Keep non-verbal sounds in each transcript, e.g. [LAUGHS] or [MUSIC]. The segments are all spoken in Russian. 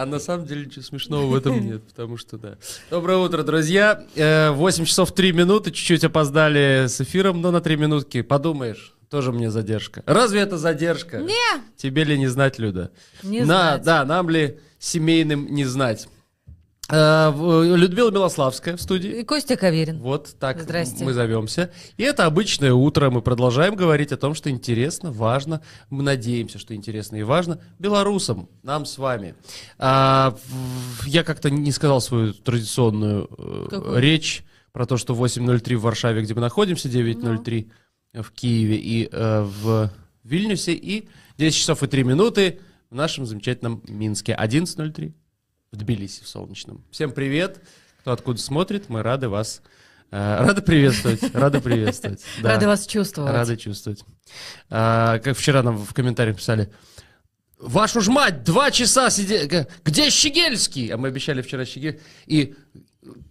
А на самом деле ничего смешного в этом нет, потому что да. Доброе утро, друзья. 8 часов 3 минуты, чуть-чуть опоздали с эфиром, но на 3 минутки. Подумаешь, тоже мне задержка. Разве это задержка? Не. Тебе ли не знать, Люда? Не На, знать. Да, нам ли семейным не знать? Э, в- Людмила Милославская в студии. И Костя Каверин. Вот так Здрасте. мы зовемся. И это обычное утро. Мы продолжаем говорить о том, что интересно, важно. Мы надеемся, что интересно и важно белорусам, нам с вами. А, я как-то не сказал свою традиционную э, Какую? речь про то, что 8.03 в Варшаве, где мы находимся, 9.03 в Киеве и э, в Вильнюсе, и 10 часов и 3 минуты в нашем замечательном Минске. 11.03 в Тбилиси, в солнечном. Всем привет, кто откуда смотрит, мы рады вас, э, рады приветствовать, рады приветствовать. [LAUGHS] Да, Рада вас чувствовать. Рады чувствовать. А, как вчера нам в комментариях писали, вашу ж мать, два часа сидели, где Щегельский? А мы обещали вчера Щегель, и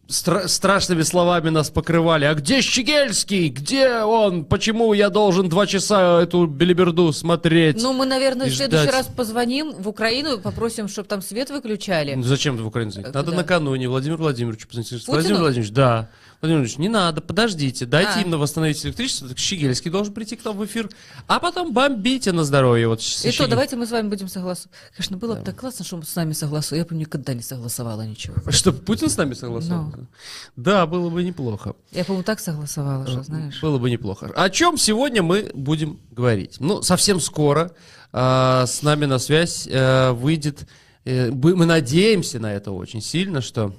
стра- страшными словами нас покрывали. А где Щегельский? Где он? Почему я должен два часа эту белиберду смотреть? Ну, мы, наверное, в следующий ждать. раз позвоним в Украину и попросим, чтобы там свет выключали. Ну, Зачем в Украину звонить? Надо накануне Владимир Владимирович позвонить. Владимир Владимирович, да. Владимир Владимирович, не надо, подождите, дайте А. им восстановить электричество. Так Щегельский должен прийти к нам в эфир, а потом бомбите на здоровье. Вот с И то, Щегель- давайте мы с вами будем согласовать. Конечно, было бы так классно, что мы с нами согласовали. Я бы никогда не согласовала ничего. Чтобы Путин с нами согласовал? Ну. Да, было бы неплохо. Я, по-моему, так согласовала, что, знаешь. Было бы неплохо. О чем сегодня мы будем говорить? Ну, совсем скоро а, с нами на связь э, выйдет, э, мы надеемся на это очень сильно, что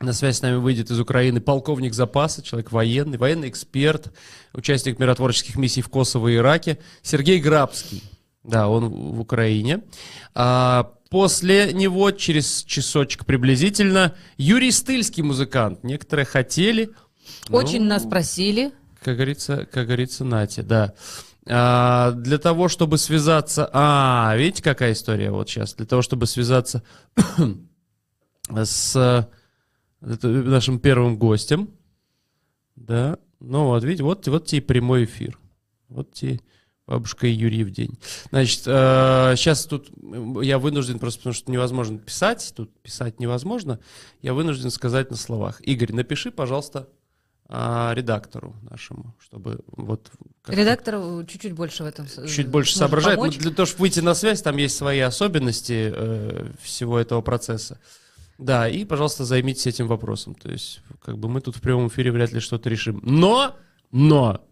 на связь с нами выйдет из Украины полковник запаса, человек военный, военный эксперт, участник миротворческих миссий в Косово и Ираке, Сергей Грабский. Да, он в Украине. А, после него, через часочек приблизительно, Юрий Стыльский музыкант. Некоторые хотели. Очень ну, нас просили. как говорится, как говорится, Нате, да. А, для того, чтобы связаться... А, видите, какая история вот сейчас? Для того, чтобы связаться [COUGHS] с это нашим первым гостем, да, ну вот, видите, вот, вот тебе прямой эфир. Вот тебе бабушка и Юрий в день. Значит, сейчас тут м, я вынужден, просто потому что невозможно писать, тут писать невозможно, я вынужден сказать на словах. Игорь, напиши, пожалуйста, а, редактору нашему, чтобы вот... как-то Редактор э, чуть-чуть больше в этом с- Чуть больше соображает. Но помочь. для того, чтобы выйти на связь, там есть свои особенности э, всего этого процесса. Да, и, пожалуйста, займитесь этим вопросом. То есть, как бы мы тут в прямом эфире вряд ли что-то решим. Но, но,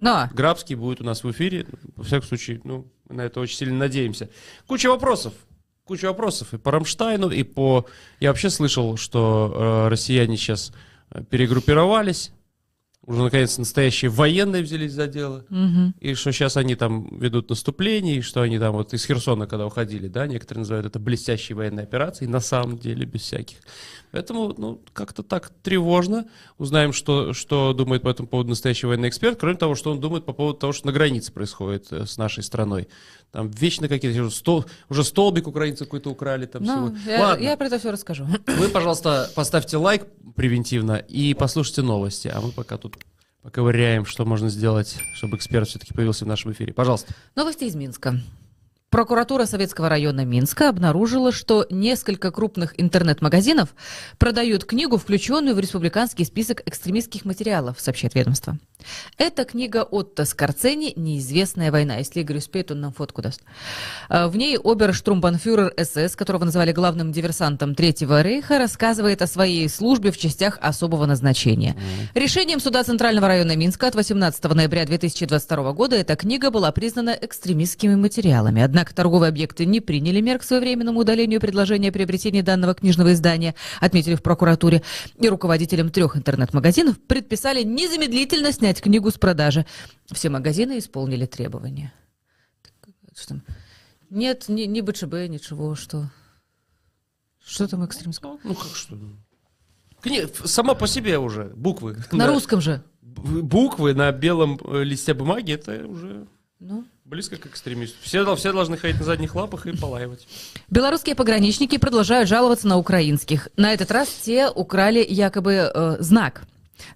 Но, Грабский будет у нас в эфире. Во всяком случае, ну, мы на это очень сильно надеемся. Куча вопросов. Куча вопросов и по Рамштайну, и по... Я вообще слышал, что э, россияне сейчас э, перегруппировались. Уже, наконец, настоящие военные взялись за дело. мгм. И что сейчас они там ведут наступление, и что они там вот из Херсона, когда уходили, да, некоторые называют это блестящей военной операцией, на самом деле без всяких. Поэтому, ну, как-то так тревожно. Узнаем, что, что думает по этому поводу настоящий военный эксперт, кроме того, что он думает по поводу того, что на границе происходит э, с нашей страной. Там вечно какие-то, уже, стол, уже столбик украинцы какой-то украли там Ну, всего. я, Ладно, я про это все расскажу. вы, пожалуйста, поставьте лайк превентивно и послушайте новости, а мы пока тут поковыряем, что можно сделать, чтобы эксперт все-таки появился в нашем эфире. Пожалуйста. Новости из Минска. Прокуратура Советского района Минска обнаружила, что несколько крупных интернет-магазинов продают книгу, включенную в республиканский список экстремистских материалов, сообщает ведомство. Это книга Отто Скорцени «Неизвестная война». Если Игорь успеет, он нам фотку даст. А, В ней оберштурмбанфюрер СС, которого назвали главным диверсантом Третьего рейха, рассказывает о своей службе в частях особого назначения. Решением суда Центрального района Минска от 18 ноября 2022 года эта книга была признана экстремистскими материалами. Однако торговые объекты не приняли мер к своевременному удалению предложения о приобретении данного книжного издания, отметили в прокуратуре. И руководителям трех интернет-магазинов предписали незамедлительно снять книгу с продажи. Все магазины исполнили требования. Нет, ни, ни БЧБ, ничего, что... Что там экстремистского? Ну, как что? Кни- Сама по себе уже буквы. На русском же. Буквы на белом э, листе бумаги, это уже Ну, близко к экстремисту. Все, все должны ходить на задних лапах и полаивать. Белорусские пограничники продолжают жаловаться на украинских. На этот раз те украли якобы э, знак.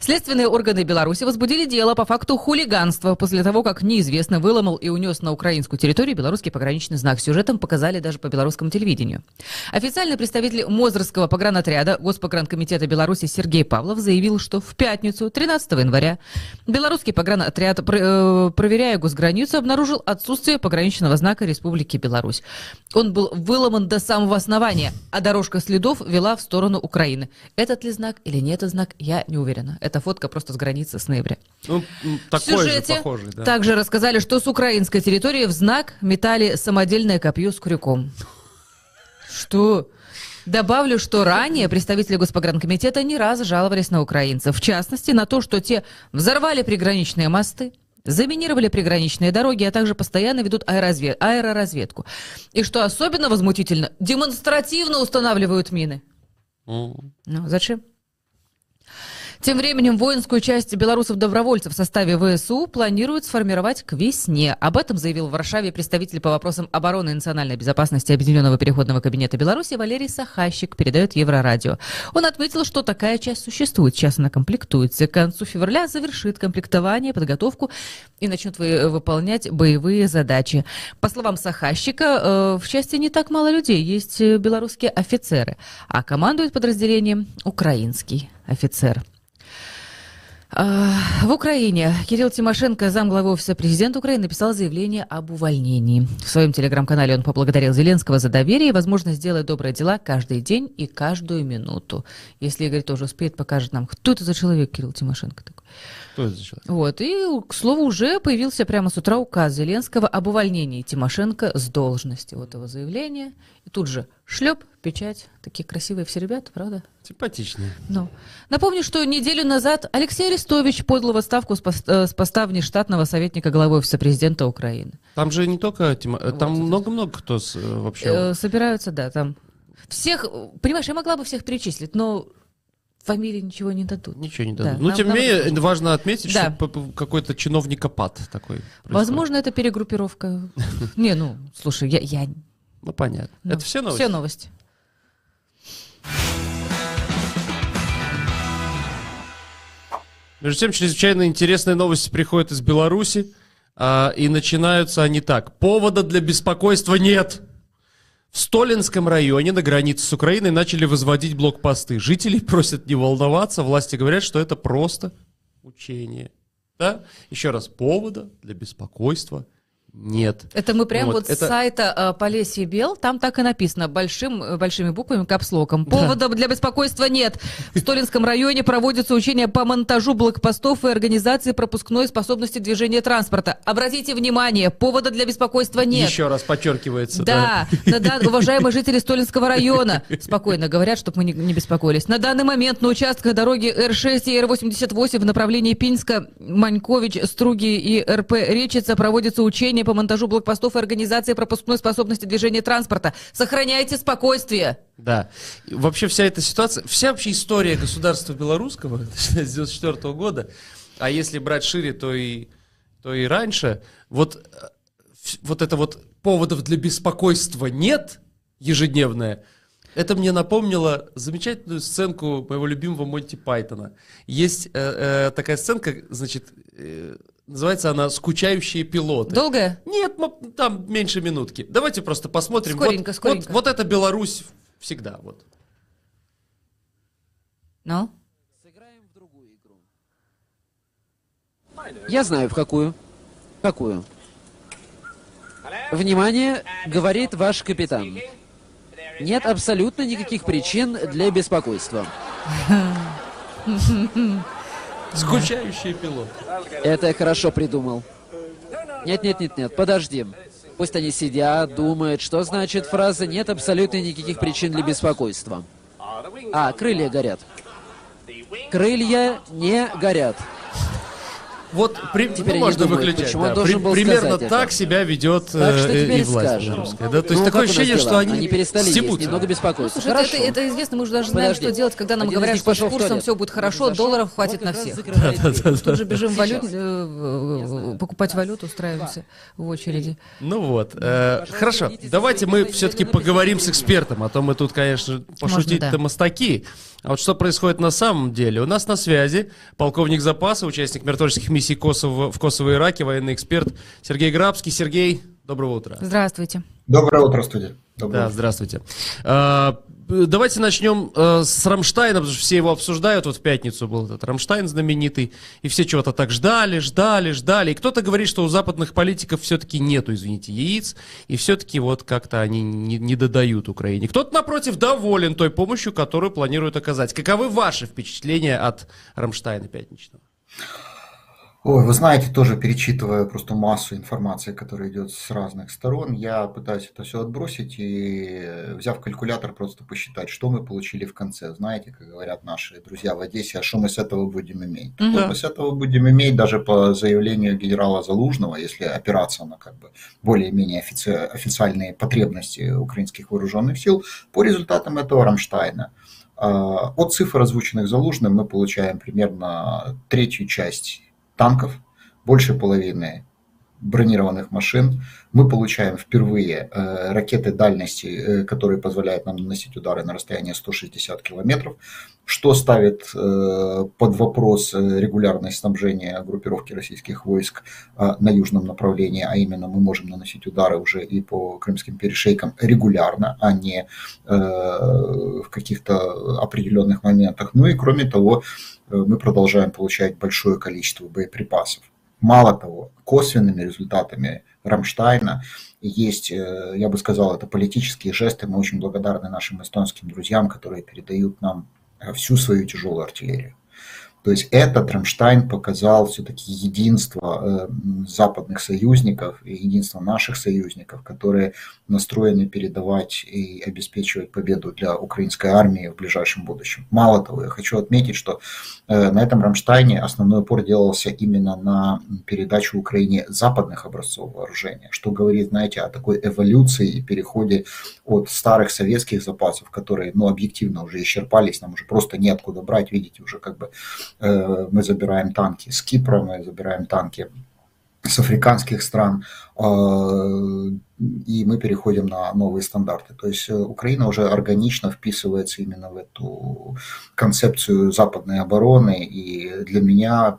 Следственные органы Беларуси возбудили дело по факту хулиганства после того, как неизвестно выломал и унес на украинскую территорию белорусский пограничный знак. Сюжетом показали даже по белорусскому телевидению. Официальный представитель Мозырского погранотряда Госпогранкомитета Беларуси Сергей Павлов заявил, что в пятницу, 13 января, белорусский погранотряд, э, проверяя госграницу, обнаружил отсутствие пограничного знака Республики Беларусь. Он был выломан до самого основания, а дорожка следов вела в сторону Украины. Этот ли знак или не этот знак, я не уверена. Это фотка просто с границы с ноября. Ну, такой в сюжете же похожий, да. также рассказали, что с украинской территории в знак метали самодельное копье с крюком. Что? Добавлю, что ранее представители Госпогранкомитета не раз жаловались на украинцев. В частности, на то, что те взорвали приграничные мосты, заминировали приграничные дороги, а также постоянно ведут аэроразвед... аэроразведку. И что особенно возмутительно, демонстративно устанавливают мины. Mm. Ну, зачем? Тем временем воинскую часть белорусов-добровольцев в составе ВСУ планируют сформировать к весне. Об этом заявил в Варшаве представитель по вопросам обороны и национальной безопасности Объединенного переходного кабинета Беларуси Валерий Сахащик, передает Еврорадио. Он отметил, что такая часть существует. Сейчас она комплектуется. К концу февраля завершит комплектование, подготовку и начнет вы, выполнять боевые задачи. По словам Сахащика, э, в части не так мало людей. Есть белорусские офицеры, а командует подразделением украинский офицер. А, в Украине Кирилл Тимошенко, замглавы офиса президента Украины, написал заявление об увольнении. В своем телеграм-канале он поблагодарил Зеленского за доверие и возможность сделать добрые дела каждый день и каждую минуту. Если Игорь тоже успеет, покажет нам, кто это за человек Кирилл Тимошенко такой. Кто это за человек? Вот. И, к слову, уже появился прямо с утра указ Зеленского об увольнении Тимошенко с должности. Вот его заявление. И тут же шлеп, печать. Такие красивые все ребята, правда? Симпатичные. Ну. Напомню, что неделю назад Алексей Арестович подал в отставку с поста, с поста внештатного советника главы офиса президента Украины. Там же не только Тимо... вот там много-много кто с, вообще... Э, собираются, да, там. Всех, понимаешь, я могла бы всех перечислить, но фамилии ничего не дадут. Ничего не дадут. Да, ну, тем не менее, нам... важно отметить, да. что какой-то чиновникопад такой. Происходит. Возможно, это перегруппировка. [LAUGHS] Не, ну, слушай, я... Ну, понятно. Ну, это все новости? Все новости. Между тем, чрезвычайно интересные новости приходят из Беларуси, а, и начинаются они так. Повода для беспокойства нет. В Столинском районе на границе с Украиной начали возводить блокпосты. Жители просят не волноваться, власти говорят, что это просто учение. Да? Еще раз, повода для беспокойства нет. Это мы прям вот, вот это... с сайта э, Полесье Бел, там так и написано, большим, э, большими буквами, капслоком. Повода да. для беспокойства нет. В Столинском районе проводятся учения по монтажу блокпостов и организации пропускной способности движения транспорта. Обратите внимание, повода для беспокойства нет. Еще раз подчеркивается. Да, да, да уважаемые жители Столинского района, спокойно говорят, чтобы мы не, не беспокоились. На данный момент на участках дороги Р6 и Р88 в направлении Пинска, Манькович, Струги и РП Речица проводятся учения по монтажу блокпостов и организации пропускной способности движения транспорта. Сохраняйте спокойствие. Да. Вообще вся эта ситуация, вся вообще история государства белорусского, [LAUGHS] с 94 года, а если брать шире, то и, то и раньше, вот, э, вот это вот поводов для беспокойства нет ежедневное, это мне напомнило замечательную сценку моего любимого Монти Пайтона. Есть э, э, такая сценка, значит, э, Называется она «Скучающие пилоты». Долгая? Нет, там меньше минутки. Давайте просто посмотрим. Скоренько, вот, скоренько. Вот, вот это Беларусь всегда. Вот. Ну? Сыграем в другую игру. Я знаю, в какую. Какую? Внимание, говорит ваш капитан. Нет абсолютно никаких причин для беспокойства. [LAUGHS] Скучающий пилот. Это я хорошо придумал. Нет, нет, нет, нет, подожди. Пусть они сидят, думают, что значит фраза «нет абсолютно никаких причин для беспокойства». А, крылья горят. Крылья не горят. Вот при, теперь ну, можно думают, выключать. Почему да. он должен При, примерно так это. себя ведет так что э, и власть белорусская. Да? То есть ну, такое ощущение, что они, они перестали стебутся. есть, немного беспокоятся. Ну, слушай, это, это известно, мы уже даже знаем, Подожди. что делать, когда нам Один говорят, что с курсом все будет хорошо, долларов хватит вот на всех. Да, да, да, Тут же бежим валют, э, покупать валюту, устраиваемся в очереди. Ну вот, э, хорошо. Давайте мы все-таки поговорим с экспертом, а то мы тут, конечно, пошутить-то мастаки. А вот что происходит на самом деле? У нас на связи полковник запаса, участник миротворческих миссий Косово, в Косово и Ираке, военный эксперт Сергей Грабский. Сергей, доброго утра. Здравствуйте. Доброе утро, студия. Доброе да, утро. здравствуйте. А, давайте начнем э, с Рамштайна, потому что все его обсуждают. Вот в пятницу был этот Рамштайн знаменитый, и все чего-то так ждали, ждали, ждали. И кто-то говорит, что у западных политиков все-таки нету, извините, яиц, и все-таки вот как-то они не, не додают Украине. Кто-то, напротив, доволен той помощью, которую планируют оказать. Каковы ваши впечатления от Рамштайна пятничного? Ой, вы знаете, тоже перечитывая просто массу информации, которая идет с разных сторон, я пытаюсь это все отбросить и, взяв калькулятор, просто посчитать, что мы получили в конце. Знаете, как говорят наши друзья в Одессе, а что мы с этого будем иметь? Угу. Что мы с этого будем иметь даже по заявлению генерала Залужного, если опираться на как бы более-менее офици... официальные потребности украинских вооруженных сил, по результатам этого Рамштайна. А, от цифр, озвученных Залужным, мы получаем примерно третью часть танков, больше половины бронированных машин. Мы получаем впервые э, ракеты дальности, э, которые позволяют нам наносить удары на расстояние 160 километров, что ставит э, под вопрос э, регулярность снабжения группировки российских войск э, на южном направлении, а именно мы можем наносить удары уже и по крымским перешейкам регулярно, а не э, в каких-то определенных моментах. Ну и кроме того, Э, мы продолжаем получать большое количество боеприпасов. Мало того, косвенными результатами Рамштайна есть, э, я бы сказал, это политические жесты. Мы очень благодарны нашим эстонским друзьям, которые передают нам э, всю свою тяжелую артиллерию. То есть этот Рамштайн показал все-таки единство э, западных союзников и единство наших союзников, которые настроены передавать и обеспечивать победу для украинской армии в ближайшем будущем. Мало того, я хочу отметить, что э, на этом Рамштайне основной упор делался именно на передачу Украине западных образцов вооружения, что говорит, знаете, о такой эволюции и переходе от старых советских запасов, которые, ну, объективно уже исчерпались, нам уже просто неоткуда брать, видите, уже как бы мы забираем танки с Кипра, мы забираем танки с африканских стран, э, и мы переходим на новые стандарты. То есть э, Украина уже органично вписывается именно в эту концепцию западной обороны, и для меня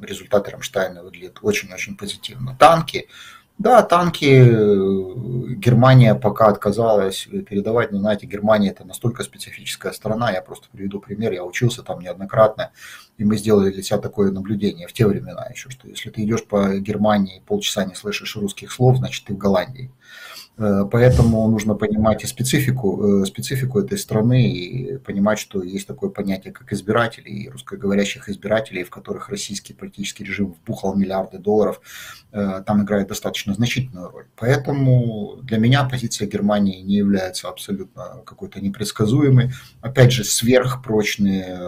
результаты Рамштайна выглядят очень-очень позитивно. Танки, да, танки э, Германия пока отказалась передавать, но знаете, Германия это настолько специфическая страна, я просто приведу пример, я учился там неоднократно, и мы сделали для себя такое наблюдение в те времена еще, что если ты идешь по Германии полчаса не слышишь русских слов, значит ты в Голландии. Э, поэтому нужно понимать и специфику, э, специфику этой страны и понимать, что есть такое понятие, как избиратели, и русскоговорящих избирателей, в которых российский политический режим вбухал миллиарды долларов, э, там играет достаточно значительную роль. Поэтому для меня позиция Германии не является абсолютно какой-то непредсказуемой. Опять же, сверхпрочные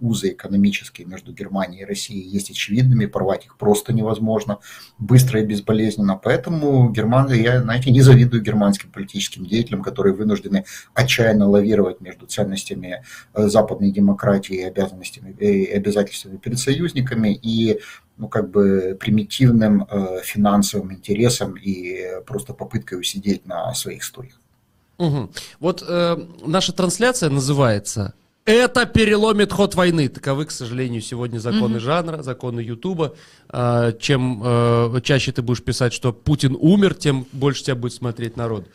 узы экономические между Германией и Россией есть очевидными, порвать их просто невозможно, быстро и безболезненно. Поэтому Германия, я, знаете, не завидую завидую германским политическим деятелям, которые вынуждены отчаянно лавировать между ценностями э, западной демократии и обязанностями и обязательствами перед союзниками и ну, как бы примитивным э, финансовым интересом и просто попыткой усидеть на своих стульях. Угу. Вот э, наша трансляция называется это переломит ход войны. Таковы, к сожалению, сегодня законы mm-hmm. жанра, законы Ютуба. А, чем а, чаще ты будешь писать, что Путин умер, тем больше тебя будет смотреть народ.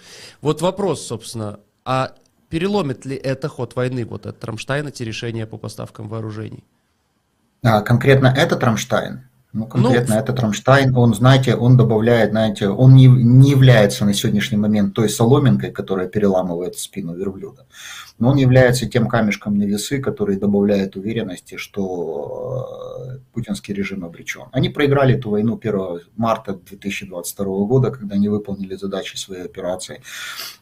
Вот вопрос, собственно, а переломит ли это ход войны, вот этот Рамштайн, эти решения по поставкам вооружений? А, конкретно этот Рамштайн? Ну, конкретно ну, этот Рамштайн, он, знаете, он добавляет, знаете, он не, не является на сегодняшний момент той соломинкой, которая переламывает спину верблюда но он является тем камешком на весы, который добавляет уверенности, что э, путинский режим обречен. Они проиграли эту войну 1 марта 2022 года, когда не выполнили задачи своей операции.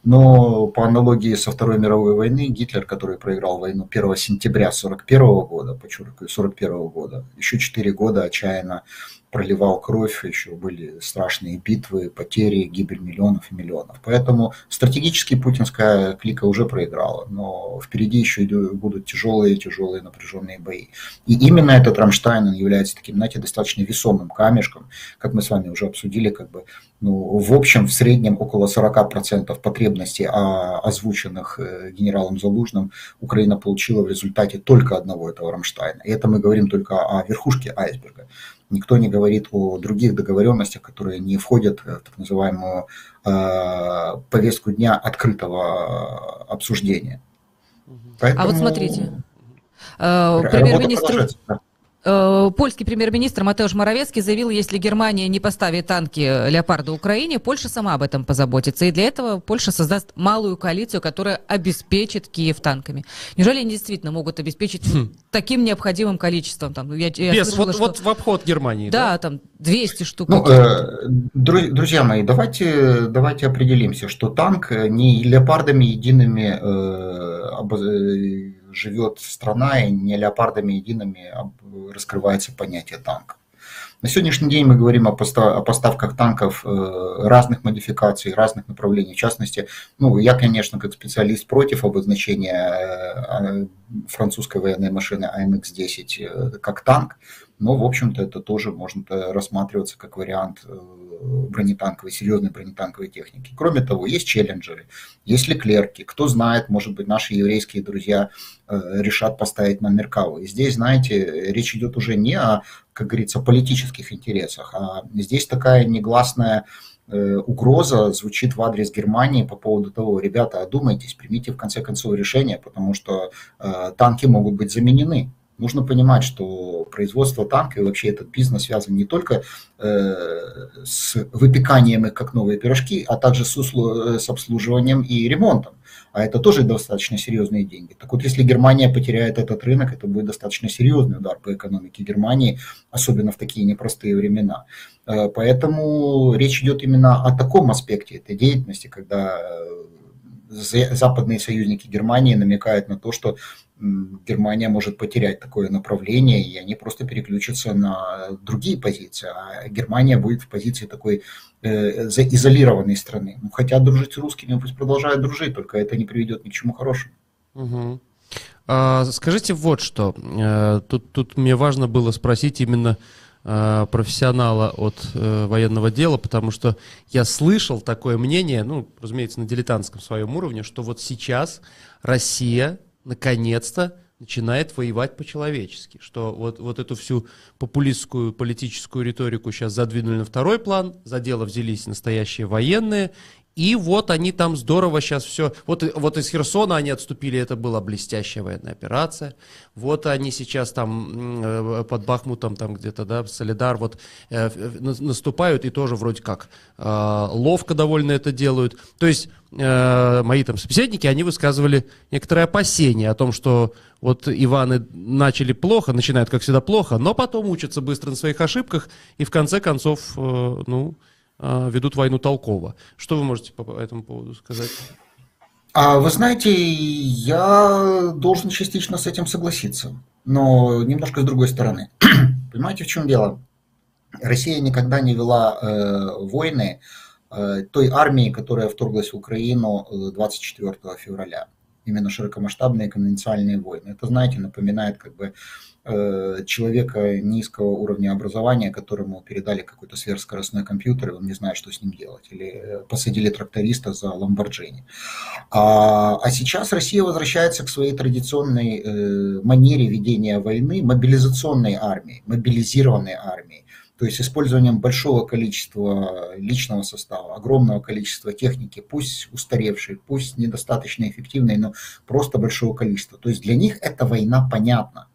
Но по аналогии со Второй мировой войны, Гитлер, который проиграл войну 1 сентября 1941 года, подчеркиваю, 1941 года, еще 4 года отчаянно проливал кровь, еще были страшные битвы, потери, гибель миллионов и миллионов. Поэтому стратегически путинская клика уже проиграла, но впереди еще будут тяжелые, тяжелые напряженные бои. И именно этот Рамштайн, он является таким, знаете, достаточно весомым камешком, как мы с вами уже обсудили, как бы, ну, в общем, в среднем около 40% потребностей, а, озвученных э, генералом Залужным, Украина получила в результате только одного этого Рамштайна. И это мы говорим только о верхушке айсберга. Никто не говорит о других договоренностях, которые не входят в так называемую э, повестку дня открытого обсуждения. Поэтому... А вот смотрите, э, премьер-министр польский премьер-министр Матеуш Моровецкий заявил, если Германия не поставит танки «Леопарда» Украине, Польша сама об этом позаботится. И для этого Польша создаст малую коалицию, которая обеспечит Киев танками. Неужели они действительно могут обеспечить хм. таким необходимым количеством? Там, я, я Без, слышала, вот, что... вот в обход Германии. Да, да? там 200 штук. Ну, э, друзья мои, давайте, давайте определимся, что танк не «Леопардами» едиными э, живет страна, и не леопардами едиными раскрывается понятие танка. На сегодняшний день мы говорим о, поставках танков э, разных модификаций, разных направлений. В частности, ну, я, конечно, как специалист против обозначения э, французской военной машины АМХ-10 э, как танк, но, в общем-то, это тоже может рассматриваться как вариант бронетанковой, серьезной бронетанковой техники. Кроме того, есть челленджеры, есть леклерки. Кто знает, может быть, наши еврейские друзья решат поставить на Меркаву. И здесь, знаете, речь идет уже не о как говорится, политических интересах. А здесь такая негласная э, угроза звучит в адрес Германии по поводу того, ребята, одумайтесь, примите в конце концов решение, потому что э, танки могут быть заменены. Нужно понимать, что производство танка и вообще этот бизнес связан не только э, с выпеканием их как новые пирожки, а также с, услу- с обслуживанием и ремонтом а это тоже достаточно серьезные деньги. Так вот, если Германия потеряет этот рынок, это будет достаточно серьезный удар по экономике Германии, особенно в такие непростые времена. Э, поэтому речь идет именно о таком аспекте этой деятельности, когда э, западные союзники Германии намекают на то, что Германия может потерять такое направление, и они просто переключатся на другие позиции. А Германия будет в позиции такой э, изолированной страны. Ну, хотят дружить с русскими, пусть продолжают дружить, только это не приведет ни к чему хорошему. Угу. А, скажите вот что. Э, тут, тут мне важно было спросить именно э, профессионала от э, военного дела, потому что я слышал такое мнение, ну, разумеется, на дилетантском своем уровне, что вот сейчас Россия наконец-то начинает воевать по-человечески, что вот, вот эту всю популистскую политическую риторику сейчас задвинули на второй план, за дело взялись настоящие военные, и вот они там здорово сейчас все... Вот, вот из Херсона они отступили, это была блестящая военная операция. Вот они сейчас там э, под Бахмутом, там где-то, да, Солидар, вот э, наступают и тоже вроде как э, ловко довольно это делают. То есть э, мои там собеседники, они высказывали некоторые опасения о том, что вот Иваны начали плохо, начинают, как всегда, плохо, но потом учатся быстро на своих ошибках и в конце концов, э, ну ведут войну толково. Что вы можете по этому поводу сказать? А вы знаете, я должен частично с этим согласиться, но немножко с другой стороны. [CLEARS THROAT] Понимаете, в чем дело? Россия никогда не вела э, войны э, той армии, которая вторглась в Украину 24 э, февраля. Именно широкомасштабные конвенциальные войны. Это, знаете, напоминает как бы человека низкого уровня образования, которому передали какой-то сверхскоростной компьютер, и он не знает, что с ним делать, или э, посадили тракториста за Ламборджини. А, а сейчас Россия возвращается к своей традиционной э, манере ведения войны, мобилизационной армии, мобилизированной армии. То есть использованием большого количества личного состава, огромного количества техники, пусть устаревшей, пусть недостаточно эффективной, но просто большого количества. То есть для них эта война понятна.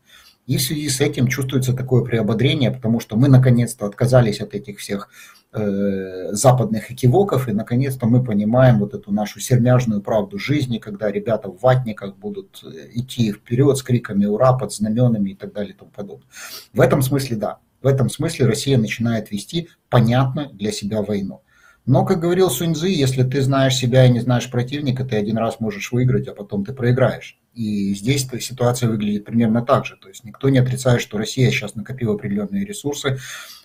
И в связи с этим чувствуется такое приободрение, потому что мы наконец-то отказались от этих всех э, западных экивоков, и наконец-то мы понимаем вот эту нашу сермяжную правду жизни, когда ребята в ватниках будут э, идти вперед с криками «Ура!» под знаменами и так далее и тому подобное. В этом смысле да. В этом смысле Россия начинает вести понятно для себя войну. Но, как говорил Суньцзы, если ты знаешь себя и не знаешь противника, ты один раз можешь выиграть, а потом ты проиграешь. И здесь ситуация выглядит примерно так же. То есть никто не отрицает, что Россия сейчас накопила определенные ресурсы,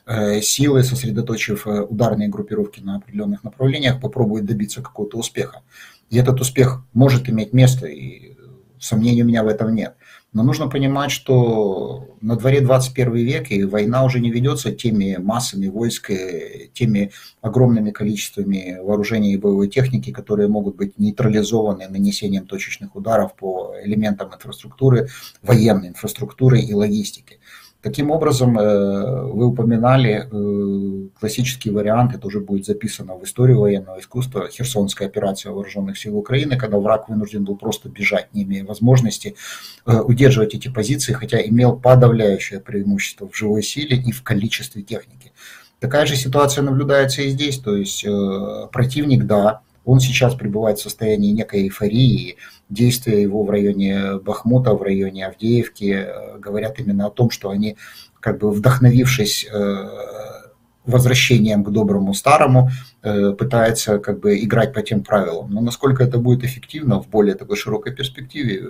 э, силы, сосредоточив э, ударные группировки на определенных направлениях, попробует добиться какого-то успеха. И этот успех может иметь место, и сомнений у меня в этом нет. Но нужно понимать, что на дворе 21 век, и война уже не ведется теми массами войск, теми огромными количествами вооружений и боевой техники, которые могут быть нейтрализованы нанесением точечных ударов по элементам инфраструктуры, военной инфраструктуры и логистики. Таким образом, э, вы упоминали э, классический вариант, это уже будет записано в историю военного искусства, Херсонская операция вооруженных сил Украины, когда враг вынужден был просто бежать, не имея возможности э, удерживать эти позиции, хотя имел подавляющее преимущество в живой силе и в количестве техники. Такая же ситуация наблюдается и здесь, то есть противник, да, он сейчас пребывает в состоянии некой эйфории. Действия его в районе Бахмута, в районе Авдеевки э, говорят именно о том, что они, как бы вдохновившись э, возвращением к доброму старому, э, пытаются как бы играть по тем правилам. Но насколько это будет эффективно в более такой широкой перспективе,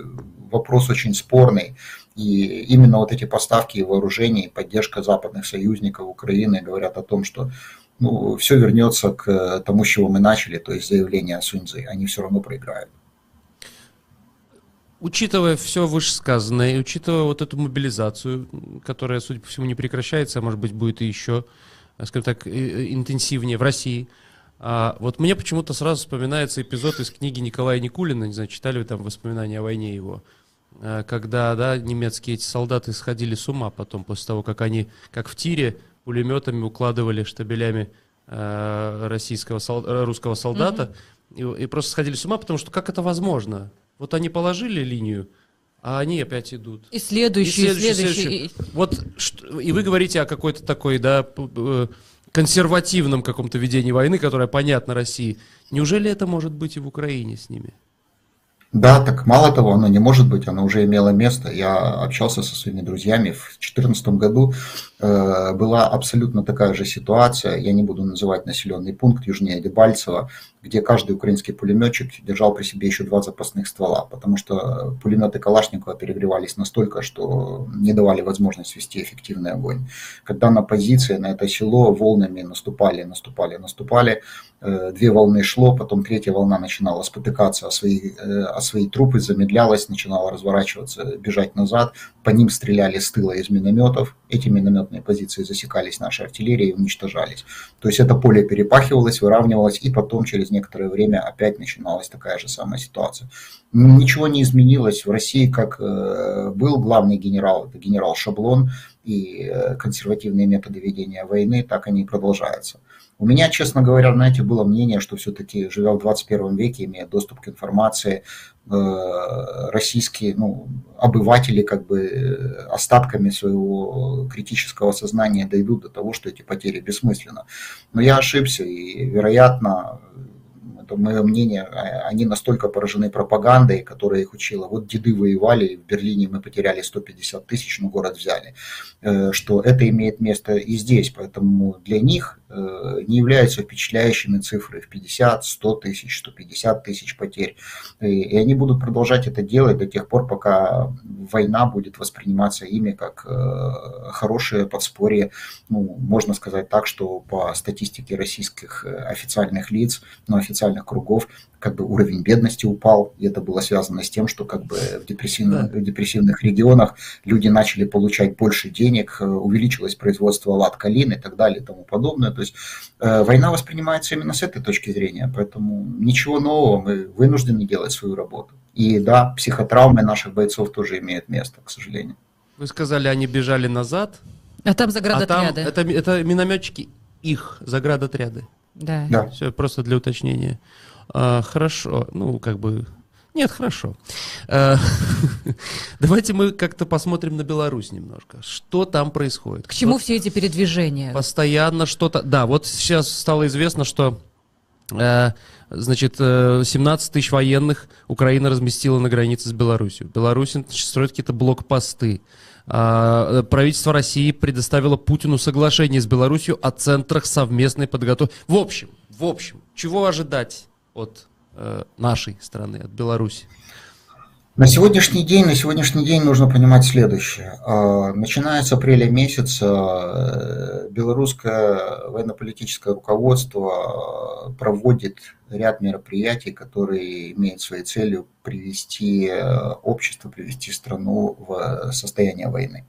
вопрос очень спорный. И именно вот эти поставки вооружений, поддержка западных союзников Украины говорят о том, что ну, все вернется к тому, с чего мы начали, то есть заявление Суньцзы. Они все равно проиграют. Учитывая все вышесказанное, и учитывая вот эту мобилизацию, которая, судя по всему, не прекращается, а может быть будет и еще, скажем так, интенсивнее в России, а вот мне почему-то сразу вспоминается эпизод из книги Николая Никулина, не знаю, читали вы там воспоминания о войне его, а, когда, да, немецкие эти солдаты сходили с ума потом, после того, как они, как в тире, пулеметами укладывали штабелями э, российского, сол, э, русского солдата, mm-hmm. и, и просто сходили с ума, потому что как это возможно? Вот они положили линию, а они опять идут. И следующий, и следующий, следующий. следующий. Вот, что, и вы говорите о какой-то такой, да, э, консервативном каком-то ведении войны, которое понятно России. Неужели это может быть и в Украине с ними? Да, так мало того, оно не может быть, оно уже имело место. Я общался со своими друзьями в 2014 году. Э, была абсолютно такая же ситуация. Я не буду называть населенный пункт южнее Дебальцево, где каждый украинский пулеметчик держал при себе еще два запасных ствола, потому что пулеметы Калашникова перегревались настолько, что не давали возможность вести эффективный огонь. Когда на позиции, на это село волнами наступали, наступали, наступали, две волны шло, потом третья волна начинала спотыкаться о свои, о свои трупы, замедлялась, начинала разворачиваться, бежать назад. По ним стреляли с тыла из минометов. Эти минометные позиции засекались нашей артиллерией и уничтожались. То есть это поле перепахивалось, выравнивалось, и потом через некоторое время опять начиналась такая же самая ситуация. Ничего не изменилось. В России, как был главный генерал, это генерал Шаблон, и консервативные методы ведения войны, так они и продолжаются. У меня, честно говоря, знаете, было мнение, что все-таки, живя в 21 веке, имея доступ к информации, э, российские ну, обыватели как бы э, остатками своего критического сознания дойдут до того, что эти потери бессмысленны. Но я ошибся, и, вероятно, это мое мнение, а, они настолько поражены пропагандой, которая их учила. Вот деды воевали, в Берлине мы потеряли 150 тысяч, но город взяли. Э, что это имеет место и здесь. Поэтому для них не являются впечатляющими цифры в 50, 100 тысяч, 150 тысяч потерь. И они будут продолжать это делать до тех пор, пока война будет восприниматься ими как э, хорошее подспорье. Ну, можно сказать так, что по статистике российских официальных лиц, но ну, официальных кругов, как бы уровень бедности упал, и это было связано с тем, что как бы в депрессивных, в депрессивных регионах люди начали получать больше денег, э, увеличилось производство лад, калин и так далее и тому подобное. То есть э, война воспринимается именно с этой точки зрения, поэтому ничего нового, мы вынуждены делать свою работу. И да, психотравмы наших бойцов тоже имеют место, к сожалению. Вы сказали, они бежали назад. А там заградотряды. А там это, это минометчики их заградотряды. Да. да. Все, просто для уточнения. А, хорошо, ну, как бы... Нет, хорошо. А, [LAUGHS] давайте мы как-то посмотрим на Беларусь немножко. Что там происходит? К чему вот все эти передвижения? Постоянно что-то... Да, вот сейчас стало известно, что... Э, значит, 17 э, тысяч военных Украина разместила на границе с Беларусью. Беларусь строит какие-то блокпосты. А, правительство России предоставило Путину соглашение с Беларусью о центрах совместной подготовки. В общем, в общем, чего ожидать от э, нашей страны, от Беларуси? На сегодняшний день, на сегодняшний день нужно понимать следующее. А, начиная с апреля месяца э, белорусское военно-политическое руководство проводит ряд мероприятий, которые имеют своей целью привести э, общество, привести страну в состояние войны.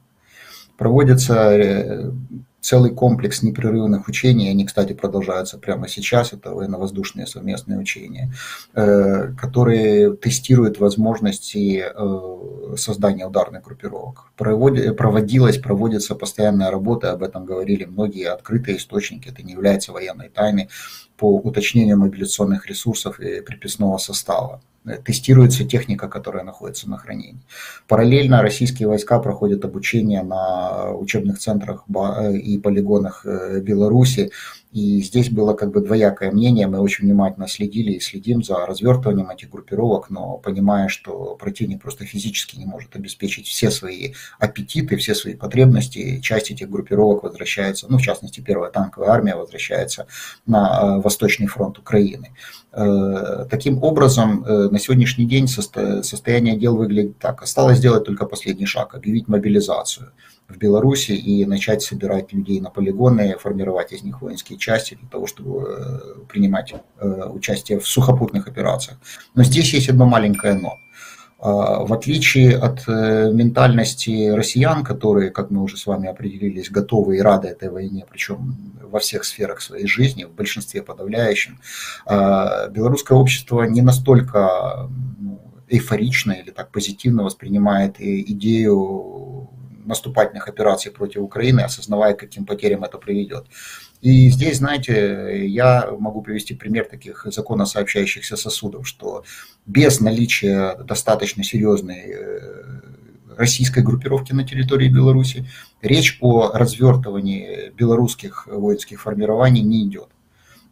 Проводятся э, целый комплекс непрерывных учений, они, кстати, продолжаются прямо сейчас, это военно-воздушные совместные учения, э, которые тестируют возможности э, создания ударных группировок. Проводилась, проводится постоянная работа, об этом говорили многие открытые источники, это не является военной тайной, по уточнению мобилизационных ресурсов и приписного состава. Э, тестируется техника, которая находится на хранении. Параллельно российские войска проходят обучение на учебных центрах э, и полигонах э, Беларуси. И здесь было как бы двоякое мнение. Мы очень внимательно следили и следим за развертыванием этих группировок, но понимая, что противник просто физически не может обеспечить все свои аппетиты, все свои потребности, часть этих группировок возвращается, ну, в частности, первая танковая армия возвращается на Восточный фронт Украины. Таким образом, на сегодняшний день состояние дел выглядит так. Осталось сделать только последний шаг, объявить мобилизацию в Беларуси и начать собирать людей на полигоны, формировать из них воинские части для того, чтобы э, принимать э, участие в сухопутных операциях. Но здесь есть одно маленькое «но». А, в отличие от э, ментальности россиян, которые, как мы уже с вами определились, готовы и рады этой войне, причем во всех сферах своей жизни, в большинстве подавляющем, а, белорусское общество не настолько ну, эйфорично или так позитивно воспринимает идею наступательных операций против Украины, осознавая, к каким потерям это приведет. И здесь, знаете, я могу привести пример таких законосообщающихся сосудов, что без наличия достаточно серьезной э, российской группировки на территории Беларуси речь о развертывании белорусских воинских формирований не идет.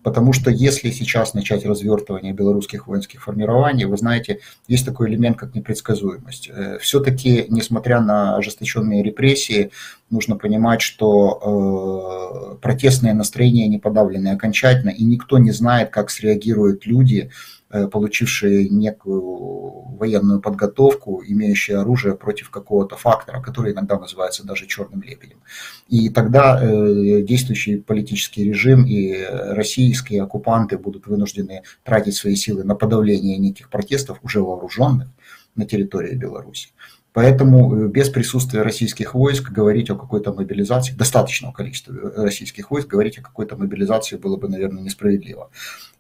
Потому что если сейчас начать развертывание белорусских воинских формирований, вы знаете, есть такой элемент, как непредсказуемость. Э, Все-таки, несмотря на ожесточенные репрессии, нужно понимать, что э, протестные настроения не подавлены окончательно, и никто не знает, как среагируют люди, получившие некую военную подготовку, имеющие оружие против какого-то фактора, который иногда называется даже черным лебедем. И тогда э, действующий политический режим и российские оккупанты будут вынуждены тратить свои силы на подавление неких протестов, уже вооруженных, на территории Беларуси. Поэтому э, без присутствия российских войск говорить о какой-то мобилизации, достаточного количества российских войск, говорить о какой-то мобилизации было бы, наверное, несправедливо.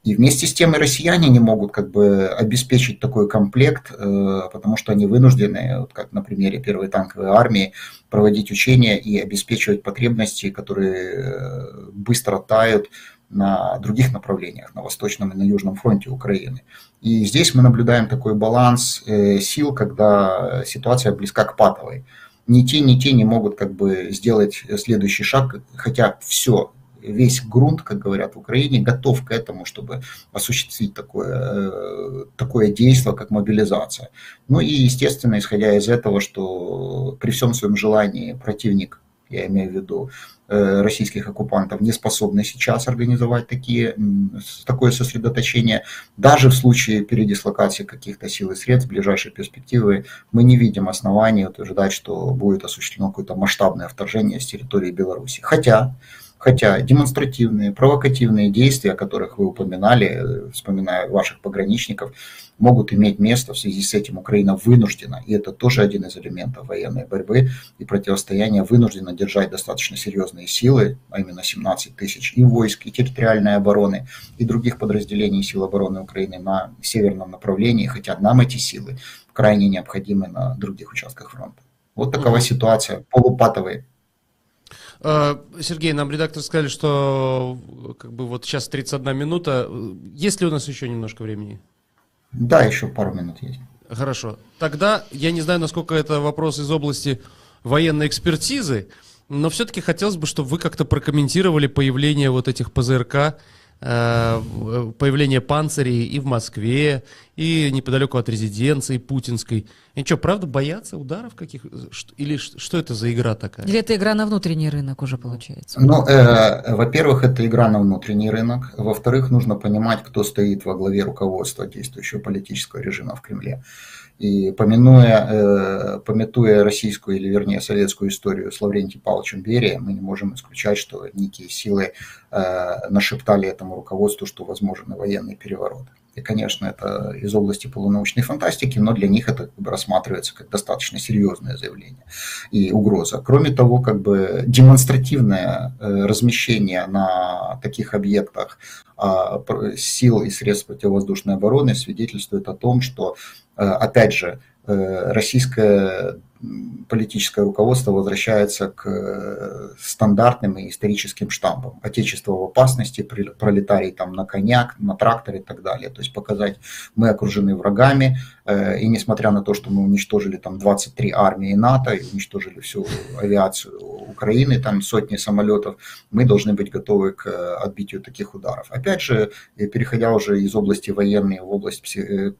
И вместе с тем и россияне не могут как бы обеспечить такой комплект, э, потому что они вынуждены, вот как на примере первой танковой армии, проводить учения и обеспечивать потребности, которые э, быстро тают на других направлениях, на Восточном и на Южном фронте Украины. И здесь мы наблюдаем такой баланс э, сил, когда ситуация близка к патовой. Ни те, ни те не могут как бы сделать следующий шаг, хотя все весь грунт, как говорят в Украине, готов к этому, чтобы осуществить такое, э, такое действие, как мобилизация. Ну и, естественно, исходя из этого, что при всем своем желании противник, я имею в виду российских оккупантов, не способны сейчас организовать такие, такое сосредоточение. Даже в случае передислокации каких-то сил и средств в ближайшей перспективы мы не видим оснований утверждать, что будет осуществлено какое-то масштабное вторжение с территории Беларуси. Хотя Хотя демонстративные, провокативные действия, о которых вы упоминали, э, вспоминая ваших пограничников, могут иметь место. В связи с этим Украина вынуждена, и это тоже один из элементов военной борьбы и противостояния, вынуждена держать достаточно серьезные силы, а именно 17 тысяч и войск, и территориальной обороны, и других подразделений сил обороны Украины на северном направлении, хотя нам эти силы крайне необходимы на других участках фронта. Вот такова ситуация, полупатовые Э, Сергей, нам редактор сказали, что как бы вот сейчас 31 минута. Есть ли у нас еще немножко времени? Да, еще пару минут есть. Хорошо. Тогда я не знаю, насколько это вопрос из области военной экспертизы, но все-таки хотелось бы, чтобы вы как-то прокомментировали появление вот этих ПЗРК появление панцирей и в Москве, и неподалеку от резиденции путинской. И что, правда, боятся ударов каких? Или что это за игра такая? Или это игра на внутренний рынок уже получается? Ну, э, во-первых, это игра на внутренний рынок. Во-вторых, нужно понимать, кто стоит во главе руководства действующего политического режима в Кремле. И помянуя, э, пометуя российскую или, вернее, советскую историю с Лаврентием Павловичем Берия, мы не можем исключать, что некие силы э, нашептали этому руководству, что возможен военный переворот. И, конечно, это из области полунаучной фантастики, но для них это как бы рассматривается как достаточно серьезное заявление и угроза. Кроме того, как бы демонстративное э, размещение на таких объектах а, сил и средств противовоздушной обороны свидетельствует о том, что, опять же, э, российская политическое руководство возвращается к э, стандартным и историческим штампам. Отечество в опасности, пролетарий там на конях, на тракторе и так далее. То есть показать, мы окружены врагами, э, и несмотря на то, что мы уничтожили там 23 армии НАТО и уничтожили всю авиацию Украины, там сотни самолетов, мы должны быть готовы к э, отбитию таких ударов. Опять же, переходя уже из области военной в область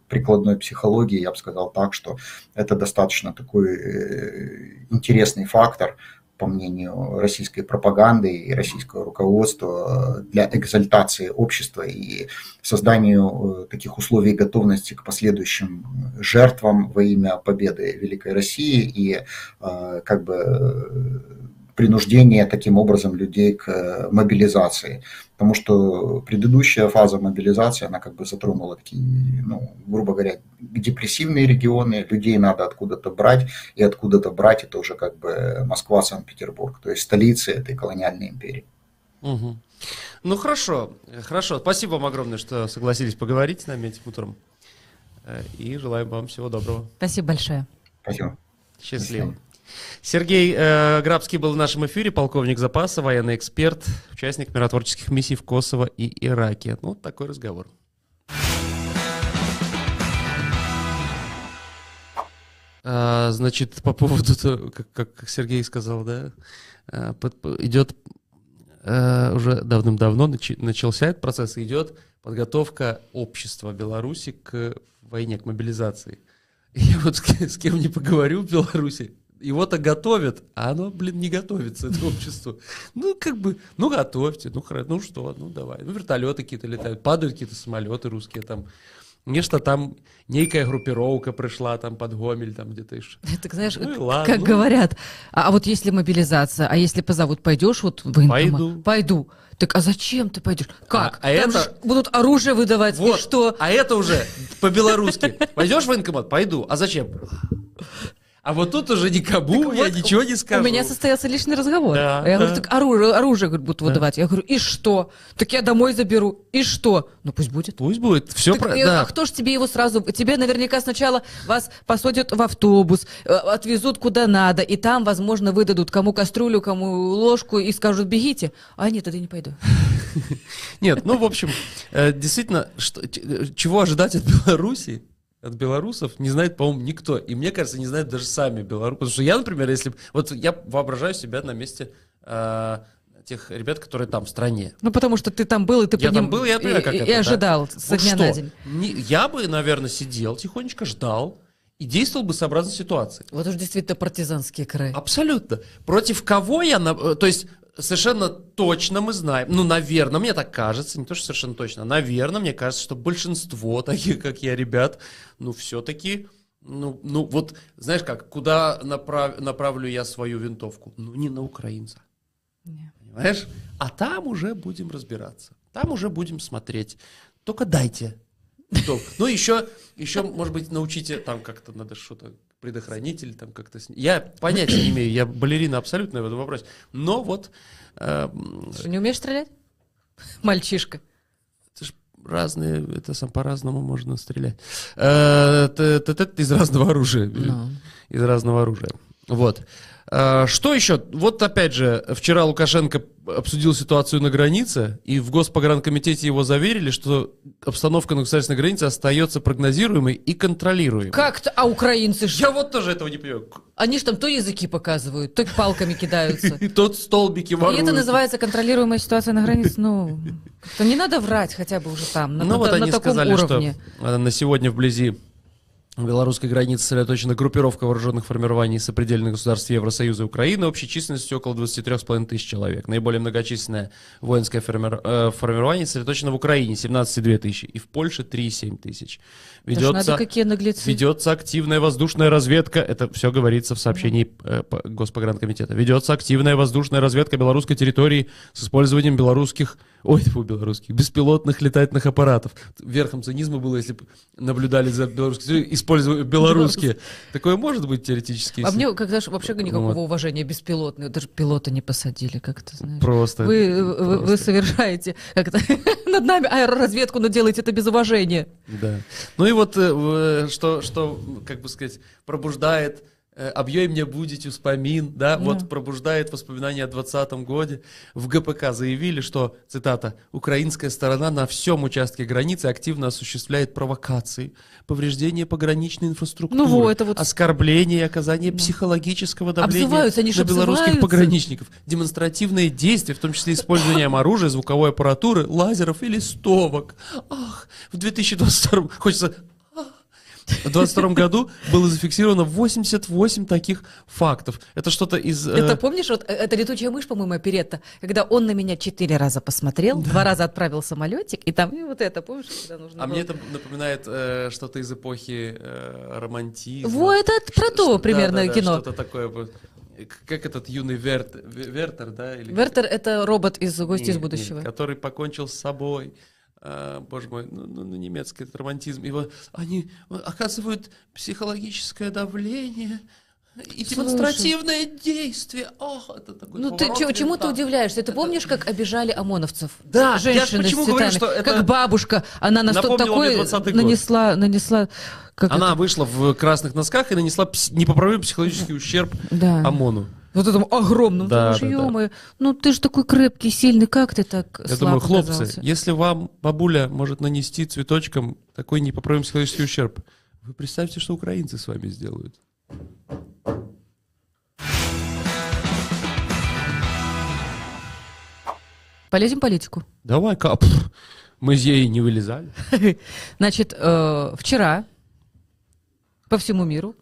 прикладной психологии, я бы сказал так, что это достаточно такой Э, интересный фактор, по мнению российской пропаганды и российского руководства, для экзальтации общества и созданию э, таких условий готовности к последующим жертвам во имя победы Великой России и э, как бы принуждение таким образом людей к мобилизации. Потому что предыдущая фаза мобилизации, она как бы затронула такие, ну, грубо говоря, депрессивные регионы, людей надо откуда-то брать, и откуда-то брать это уже как бы Москва, Санкт-Петербург, то есть столицы этой колониальной империи. Угу. Ну хорошо, хорошо. Спасибо вам огромное, что согласились поговорить с нами этим утром. Э, и желаю вам всего доброго. Спасибо большое. Спасибо. Счастливо. Сергей э, Грабский был в нашем эфире, полковник запаса, военный эксперт, участник миротворческих миссий в Косово и Ираке. Ну, такой разговор. А, значит, по поводу как, как Сергей сказал, да, а, идет а, уже давным-давно начался этот процесс, идет подготовка общества Беларуси к войне, к мобилизации. [LAUGHS] Я вот с кем не поговорю в Беларуси, его-то готовят, а оно, блин, не готовится, это [LAUGHS] общество. Ну, как бы, ну, готовьте, ну, хорошо, ну, что, ну, давай. Ну, вертолеты какие-то летают, падают какие-то самолеты русские там. Нечто там, некая группировка пришла там под Гомель, там где-то еще. [LAUGHS] Так знаешь, ну, ладно, как ну. говорят, а, а вот если мобилизация, а если позовут, пойдешь вот в военкомат? Пойду. Пойду. Так а зачем ты пойдешь? Как? А, а Там это... будут оружие выдавать, вот, и что? А это уже по-белорусски. Пойдешь в военкомат? Пойду. А зачем? [LAUGHS] А вот тут уже никому так я вот ничего не скажу. У меня состоялся личный разговор. Да, я да. говорю, так оружие, оружие говорит, будут да. выдавать. Я говорю, и что? Так я домой заберу. И что? Ну пусть будет. Пусть будет. Все так, про... да. А кто ж тебе его сразу... Тебе наверняка сначала вас посадят в автобус, э, отвезут куда надо, и там, возможно, выдадут кому кастрюлю, кому ложку и скажут, бегите. А нет, тогда не пойду. [LAUGHS] Нет, ну, в общем, э, действительно, э, чего ожидать от Беларуси? От белорусов не знает, по-моему, никто. И мне кажется, не знают даже сами белорусы. Потому что я, например, если... Вот я воображаю себя на месте э, тех ребят, которые там, в стране. Ну, потому что ты там был, и ты я там был, я понимаю, как и, это, и ожидал да? со вот дня что? на день. Не, я бы, наверное, сидел, тихонечко ждал, и действовал бы сообразно ситуации. Вот уж действительно партизанские края. Абсолютно. Против кого я... Э, то есть совершенно точно мы знаем, ну, наверное, мне так кажется, не то, что совершенно точно, наверное, мне кажется, что большинство [LAUGHS] таких, как я, ребят, ну, все-таки, ну, ну, вот, знаешь как, куда направ, направлю я свою винтовку? Ну, не на украинца. Нет. Понимаешь? А там уже будем разбираться. Там уже будем смотреть. Только дайте. Ну, еще, еще, может быть, научите, там как-то надо что-то предохранитель, там как-то... Я понятия не имею, я балерина абсолютно в этом вопросе. Но вот... Э, не умеешь стрелять? [LAUGHS] Мальчишка. Это же разные, это сам по-разному можно стрелять. Э, это, это, это из разного оружия. No. Из разного оружия. Вот. А, что еще? Вот опять же, вчера Лукашенко обсудил ситуацию на границе, и в Госпогранкомитете его заверили, что обстановка на государственной границе остается прогнозируемой и контролируемой. Как-то, а украинцы что? Я вот тоже этого не понимаю. Они же там то языки показывают, то палками кидаются. [LAUGHS] И тот столбики воруют. И это называется контролируемая ситуация на границе. Ну, то не надо врать хотя бы уже там, на, ну, вот они сказали, что на сегодня вблизи белорусской границы сосредоточена группировка вооруженных формирований сопредельных государств Евросоюза и Украины общей численностью около 23,5 тысяч человек. Наиболее многочисленное воинское форми- э, формирование сосредоточено в Украине 17,2 тысячи и в Польше 3,7 тысяч. Ж надо какие наглецы. Ведется активная воздушная разведка. Это все говорится в сообщении э, по- Госпогранкомитета. Ведется активная воздушная разведка белорусской территории с использованием белорусских, ой, фу, белорусских, беспилотных летательных аппаратов. Верхом цинизма было, если бы наблюдали за белорусской территорией, используя белорусские. Такое может быть теоретически. А если мне когда ж вообще никакого Вот. уважения беспилотные, даже пилота не посадили, как ты знаешь. Просто. Вы, вы, вы просто. совершаете как это, [LAUGHS] над нами аэроразведку, но делаете это без уважения. Да. Ну и вот э, в- что, что, как бы сказать, пробуждает э, «Объей мне будете успомин», да, вот пробуждает воспоминания о 20 годе. В ГПК заявили, что, цитата, «Украинская сторона на всем участке границы активно осуществляет провокации, повреждение пограничной инфраструктуры, Ну во, это вот- оскорбление и оказание психологического давления Обзываются, они на белорусских обзываются. пограничников, демонстративные действия, в том числе использованием оружия, звуковой аппаратуры, лазеров и листовок. Ах, в 2022 хочется в 22 году было зафиксировано 88 таких фактов. Это что-то из... э, Это помнишь, вот э, это летучая мышь, по-моему, оперетта, когда он на меня четыре раза посмотрел, два раза отправил самолетик, и там и вот это, помнишь, когда нужно а было- мне это напоминает э, что-то из эпохи э, романтизма. Во, это про то примерно кино. Что-то такое. Как этот юный Верт, Ве- Вертер, да? Или... Вертер — это робот из «Гости из будущего». нет, который покончил с собой. А, боже мой, ну, ну, ну, немецкий этот романтизм. Его, они оказывают психологическое давление и демонстративное действие. Ох, это такой Ну, ты чё- чему ты удивляешься? Ты Это- помнишь, как обижали ОМОНовцев? Да, я Женщины почему с говорю, что это Как бабушка, она на что такое 20-й год. нанесла, нанесла... Как Она это? вышла в красных носках и нанесла пс- непоправимый психологический ущерб Да. ОМОНу. Вот этому огромному. Да, Ты да, думаешь, да. «Ё-моё, ну ты же такой крепкий, сильный, как ты так Я слаб думаю, хлопцы, оказался?» если вам бабуля может нанести цветочком такой непоправимый психологический ущерб, вы представьте, что украинцы с вами сделают. Полезем в политику. Давай, кап. Мы из ей не вылезали. [LAUGHS] Значит, э, вчера по всему миру,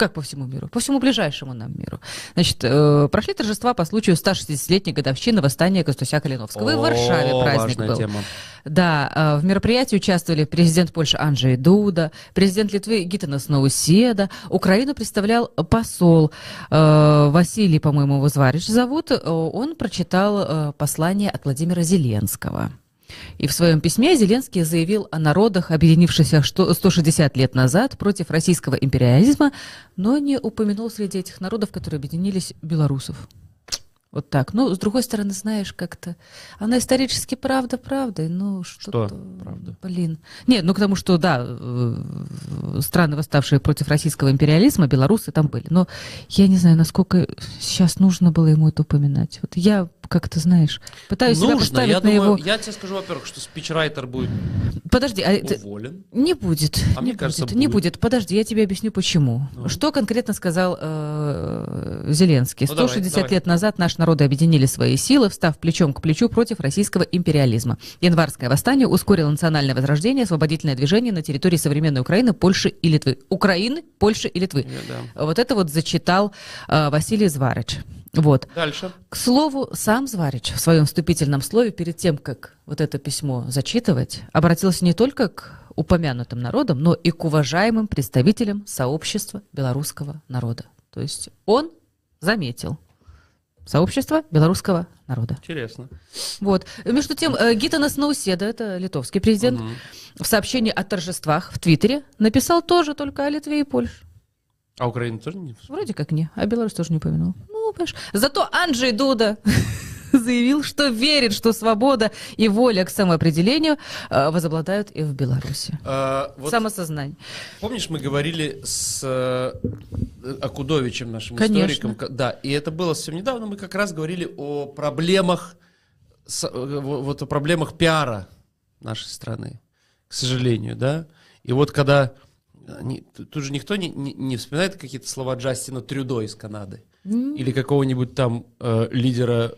как по всему миру? По всему ближайшему нам миру. Значит, э, прошли торжества по случаю 160-летней годовщины восстания Костуся Калиновского. И в Варшаве О, праздник был. тема. Да, э, в мероприятии участвовали президент Польши Анджей Дуда, президент Литвы Гитанас Науседа, Украину представлял посол э, Василий, по-моему, его Зварич зовут, Э, он прочитал э, послание от Владимира Зеленского. И в своем письме Зеленский заявил о народах, объединившихся что- 160 лет назад против российского империализма, но не упомянул среди этих народов, которые объединились, белорусов. Вот так. Ну, с другой стороны, знаешь, как-то... Она исторически правда правдой, ну что-то... Что правда? Блин. Нет, ну потому что, да, э, страны, восставшие против российского империализма, белорусы там были. Но я не знаю, насколько сейчас нужно было ему это упоминать. Вот я как-то, знаешь, пытаюсь себя Нужно, поставить я на думаю, его... я тебе скажу, во-первых, что спичрайтер будет Подожди, а уволен. не будет. А мне не кажется, будет, не будет. Подожди, я тебе объясню, почему. Ну. Что конкретно сказал э, Зеленский? Ну, давай, 160 давай. лет назад наши народы объединили свои силы, встав плечом к плечу против российского империализма. Январское восстание ускорило национальное возрождение, освободительное движение на территории современной Украины, Польши и Литвы. Украины, Польши и Литвы. Я- да. Вот это вот зачитал э, Василий Зварич. Вот. Дальше. К слову, сам Зварич в своем вступительном слове перед тем, как вот это письмо зачитывать, обратился не только к упомянутым народам, но и к уважаемым представителям сообщества белорусского народа. То есть он заметил сообщество белорусского народа. Интересно. Вот. Между тем, э, Гитанас Науседа, это литовский президент, Мгм. в сообщении о торжествах в Твиттере написал тоже только о Литве и Польше. А Украина тоже не... Вроде как не, а Беларусь тоже не упомянул. Ну, понимаешь. Зато Анджей Дуда [LAUGHS] заявил, что верит, что свобода и воля к самоопределению э, возобладают и в Беларуси. А, вот Самосознание. Помнишь, мы говорили с э, Акудовичем, нашим Конечно. историком? Да, и это было совсем недавно. Мы как раз говорили о проблемах, э, во- вот о проблемах пиара нашей страны, к сожалению, да. И вот когда тут же никто не, не- не вспоминает какие-то слова Джастина Трюдо из Канады или какого-нибудь там э, лидера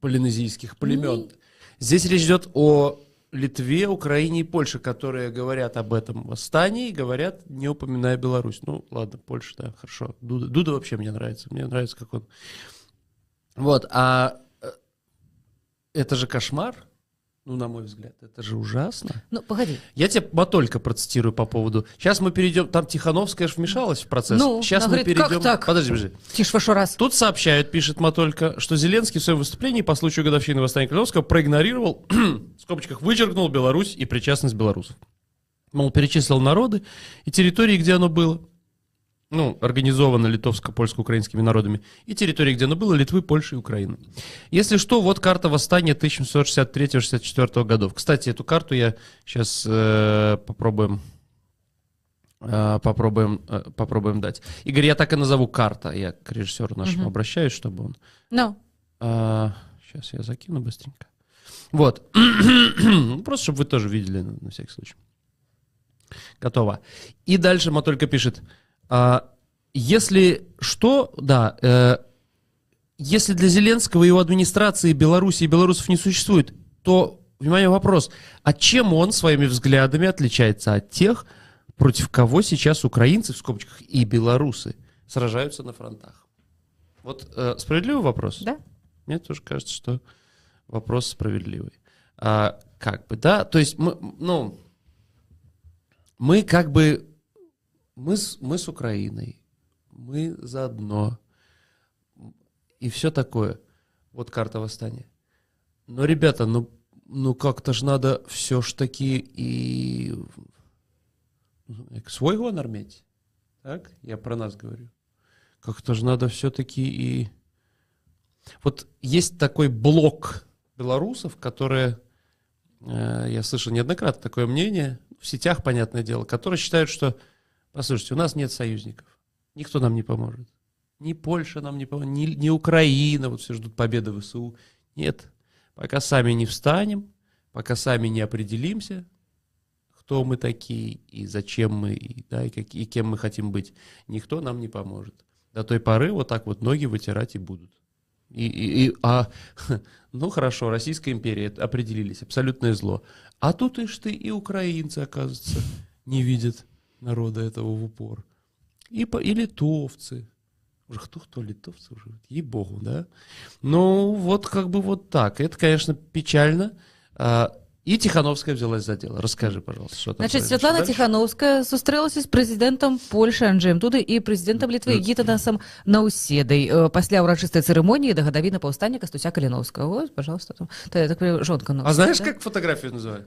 полинезийских племен. Здесь речь идет о Литве, Украине и Польше, которые говорят об этом восстании, говорят, не упоминая Беларусь. Ну, ладно, Польша, да, хорошо. Дуда, Дуда вообще мне нравится. Мне нравится, как он... Вот, а э, это же кошмар, ну, на мой взгляд, это же ужасно. Ну, погоди. Я тебе Матолька процитирую по поводу. Сейчас мы перейдем, там Тихановская же вмешалась в процесс. Ну, Сейчас мы говорит, как перейдем. так? Подожди, подожди. Тише, вашу раз. Тут сообщают, пишет Матолька, что Зеленский в своем выступлении по случаю годовщины восстания Калиновского проигнорировал, [CLEARS THROAT] в скобочках, вычеркнул Беларусь и причастность белорусов. Мол, перечислил народы и территории, где оно было. Ну, организовано литовско-польско-украинскими народами. И территории, где оно было, Литвы, Польши и Украины. Если что, вот карта восстания 1763-64 годов. Кстати, эту карту я сейчас э, попробуем э, попробуем, э, попробуем дать. Игорь, я так и назову карта. Я к режиссеру нашему Мгм. обращаюсь, чтобы он... Ну, сейчас я закину быстренько. Вот. [COUGHS] Просто, чтобы вы тоже видели, на, на всякий случай. Готово. И дальше Матолька пишет. А, если что, да, э, если для Зеленского и его администрации Беларуси и белорусов не существует, то, внимание, вопрос, а чем он своими взглядами отличается от тех, против кого сейчас украинцы, в скобочках, и белорусы сражаются на фронтах? Вот э, справедливый вопрос? да. Мне тоже кажется, что вопрос справедливый. А, как бы, да, то есть мы, ну, мы как бы, мы с, мы с Украиной, мы заодно, и все такое. Вот карта восстания. Но, ребята, ну, ну как-то ж надо все ж таки и свой гонор иметь. Так? Я про нас говорю. Как-то же надо все-таки и... Вот есть такой блок белорусов, которые, э, я слышал неоднократно такое мнение, в сетях, понятное дело, которые считают, что, послушайте, у нас нет союзников, никто нам не поможет. Ни Польша нам не поможет, ни, ни Украина, вот все ждут победы ВСУ. Нет, пока сами не встанем, пока сами не определимся, кто мы такие и зачем мы, и, да, и, как, и кем мы хотим быть, никто нам не поможет. До той поры вот так вот ноги вытирать и будут. И, и, и- а, [LAUGHS] ну хорошо, Российская империя, определились, абсолютное зло. А тут ишь ты и украинцы, оказывается, не видят народа этого в упор. И, по, и литовцы. Уже кто кто литовцы уже, ей-богу, да? Ну, вот как бы вот так. Это, конечно, печально. А, и Тихановская взялась за дело. Расскажи, пожалуйста, что там Значить, произошло Світлана дальше. Тихановська зустрілася з президентом Польщі Анджеєм Дудай і президентом Літви Гітанасом Науседой Е, після урочистої церемонії до годовини повстання Костуся Каліновського. Ось, пожалуйста, там. Та, я так понимаю, жонка А Науседа, знаешь, да? как фотографию называют?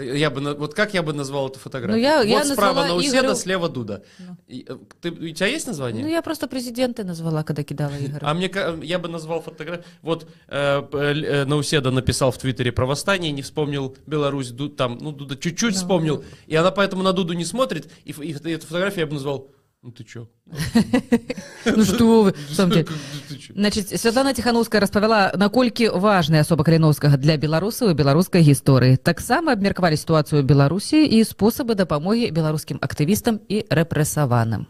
Я бы, вот как я бы назвал эту фотографию? Ну, я- вот я справа Науседа, Игорю- слева Дуда. Ну. И, э, ты, у тебя есть название? Ну, я просто президента назвала, коли кидала [LAUGHS] Ігоря. А мне я бы назвал фотографию. Вот э, л- э, Науседа написал в Твиттере про восстание, не вспомнил Беларусь, Ду- там, ну, Дуда чуть-чуть Ну. вспомнил, и она поэтому на Дуду не смотрит, и, и фото- эту фотографию я бы назвал, ну ты чё? [LAUGHS] Ну что вы? [LAUGHS] Значить, Святлана Тихановская распавяла, наколькі важная асоба Каліновскага для беларусаў і беларускай гісторыі. Таксама абмеркавалі сітуацыю Беларусі і спосабы дапамогі беларускім актывістам і рэпрэсаваным.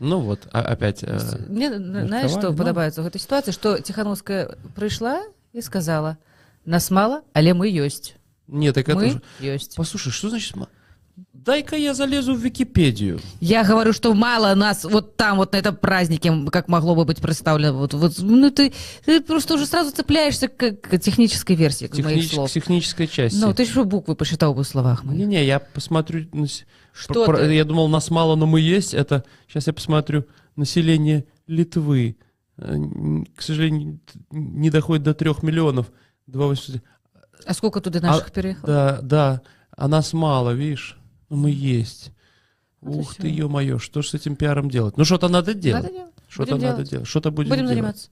Ну вот, опять... э, Мне знаешь, што падабаецца ў гэтай сітуацыі, што Тихановская прыйшла і сказала: нас мала, але мы ёсць. Нет, так это же... ёсць. Послушай, что значит... ма- Дай-ка я залезу в Википедию. Я говорю, что мало нас вот там, вот на этом празднике, как могло бы быть представлено. Вот, вот, ну, ты, ты просто уже сразу цепляешься к, к технической версии к моих Технич- слов. технической части. Ну, ты же буквы посчитал бы в словах моих. Не-не, я посмотрю. Что про- ты? Я думал, нас мало, но мы есть. Это сейчас я посмотрю население Литвы. Э, К сожалению, не доходит до трех миллионов. Два восемьсот- А сколько туда наших А, переехало? Да, да. А нас мало, видишь? Но мы есть. Вот и Ух ты, ё-моё, что ж с этим пиаром делать? Ну, что-то надо делать. Надо делать. Что-то надо делать. делать. Что-то будем, Будем делать. заниматься.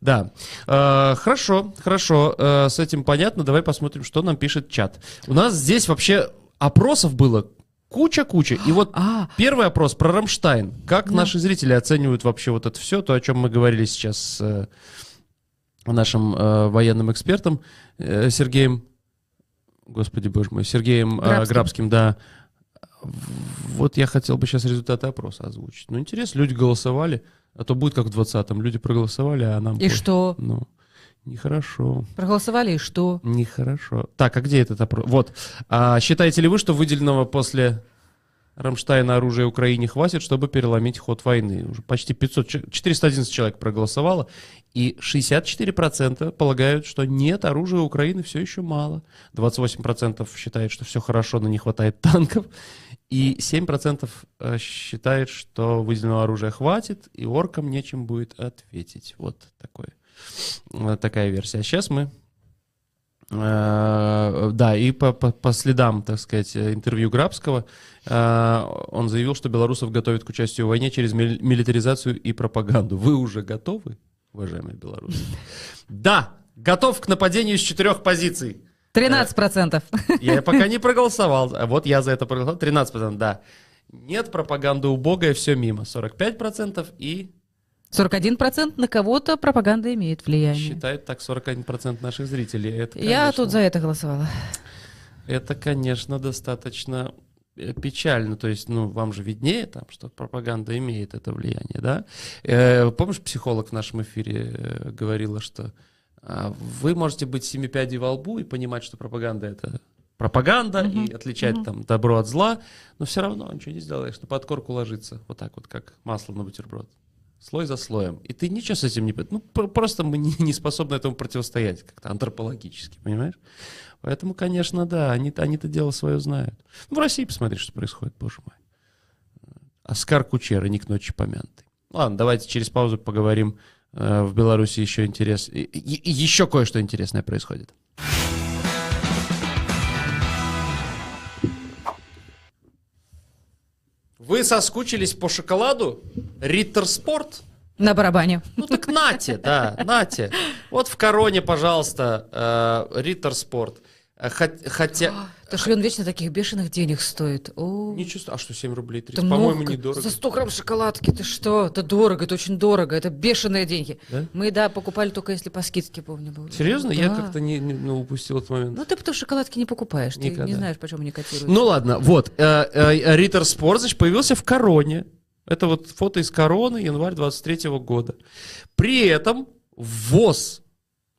Да. Э, хорошо, хорошо. Э, с этим понятно. Давай посмотрим, что нам пишет чат. У нас здесь вообще опросов было куча-куча. И вот [GASPS] А, первый опрос про Рамштайн. Как Да. наши зрители оценивают вообще вот это все, то, о чем мы говорили сейчас с э, нашим э, военным экспертом э, Сергеем, господи боже мой, Сергеем э, Грабским. Грабским, да. Вот я хотел бы сейчас результаты опроса озвучить. Ну, интересно, люди голосовали, а то будет как в 20-м. Люди проголосовали, а нам... и пофиг. что? Ну, Нехорошо. Проголосовали и что? Нехорошо. Так, а где этот опрос? Вот. А считаете ли вы, что выделенного после Рамштайна оружия Украине хватит, чтобы переломить ход войны? Уже почти 500, ч- 411 человек проголосовало, и 64% полагают, что нет, оружия Украины все еще мало. 28% считают, что все хорошо, но не хватает танков. И 7% э, считает, что выделенного оружия хватит, и оркам нечем будет ответить. Вот такой, такая версия. А сейчас мы Э, Да, и по, по, по следам, так сказать, интервью Грабского, э, он заявил, что белорусов готовят к участию в войне через мили- милитаризацию и пропаганду. Вы уже готовы, уважаемые белорусы? Да, готов к нападению с четырех позиций. 13%. Я пока не проголосовал. А Вот я за это проголосовал. 13%, да. Нет, пропаганда убогая, все мимо. 45% и 41% на кого-то пропаганда имеет влияние. считают так 41% наших зрителей. Это, Я конечно, тут за это голосовала. Это, конечно, достаточно э, печально. То есть, ну, вам же виднее, там, что пропаганда имеет это влияние, да? Э, помнишь, психолог в нашем эфире э, говорила, что вы можете быть семи пядей во лбу и понимать, что пропаганда это пропаганда и отличать там добро от зла, но все равно ничего не сделаешь, на подкорку ложится вот так вот, как масло на бутерброд. Слой за слоем. И ты ничего с этим не... Ну, пр- просто мы не, не способны этому противостоять как-то антропологически, понимаешь? Поэтому, конечно, да, они, они-то дело свое знают. Ну, в России посмотри, что происходит, боже мой. Оскар Кучера, ник ночи помянутый. Ладно, давайте через паузу поговорим. Э, В Беларуси еще интерес... и- и- еще кое-что интересное происходит. Вы соскучились по шоколаду? Риттер Спорт? На барабане. Ну так нате, да, нате. Вот в короне, пожалуйста, э, Риттер Спорт. Э, хот- Хотя... Это ж он вечно таких бешеных денег стоит. О, Ничего, ст- а что, 7 рублей 30? это По-моему, недорого. За 100 грамм шоколадки, ты что? Это дорого, это очень дорого, это бешеные деньги. Да? Мы, да, покупали только если по скидке, помню. было. Серьезно? Я Да. как-то не, не- ну, упустил этот момент. Ну, ты потому что шоколадки не покупаешь, ты Никогда. не знаешь, почему они котируются. Ну ладно, вот. э, э, Риттер Спорт, значит, появился в короне. Это вот фото из короны, январь 23 года. При этом ввоз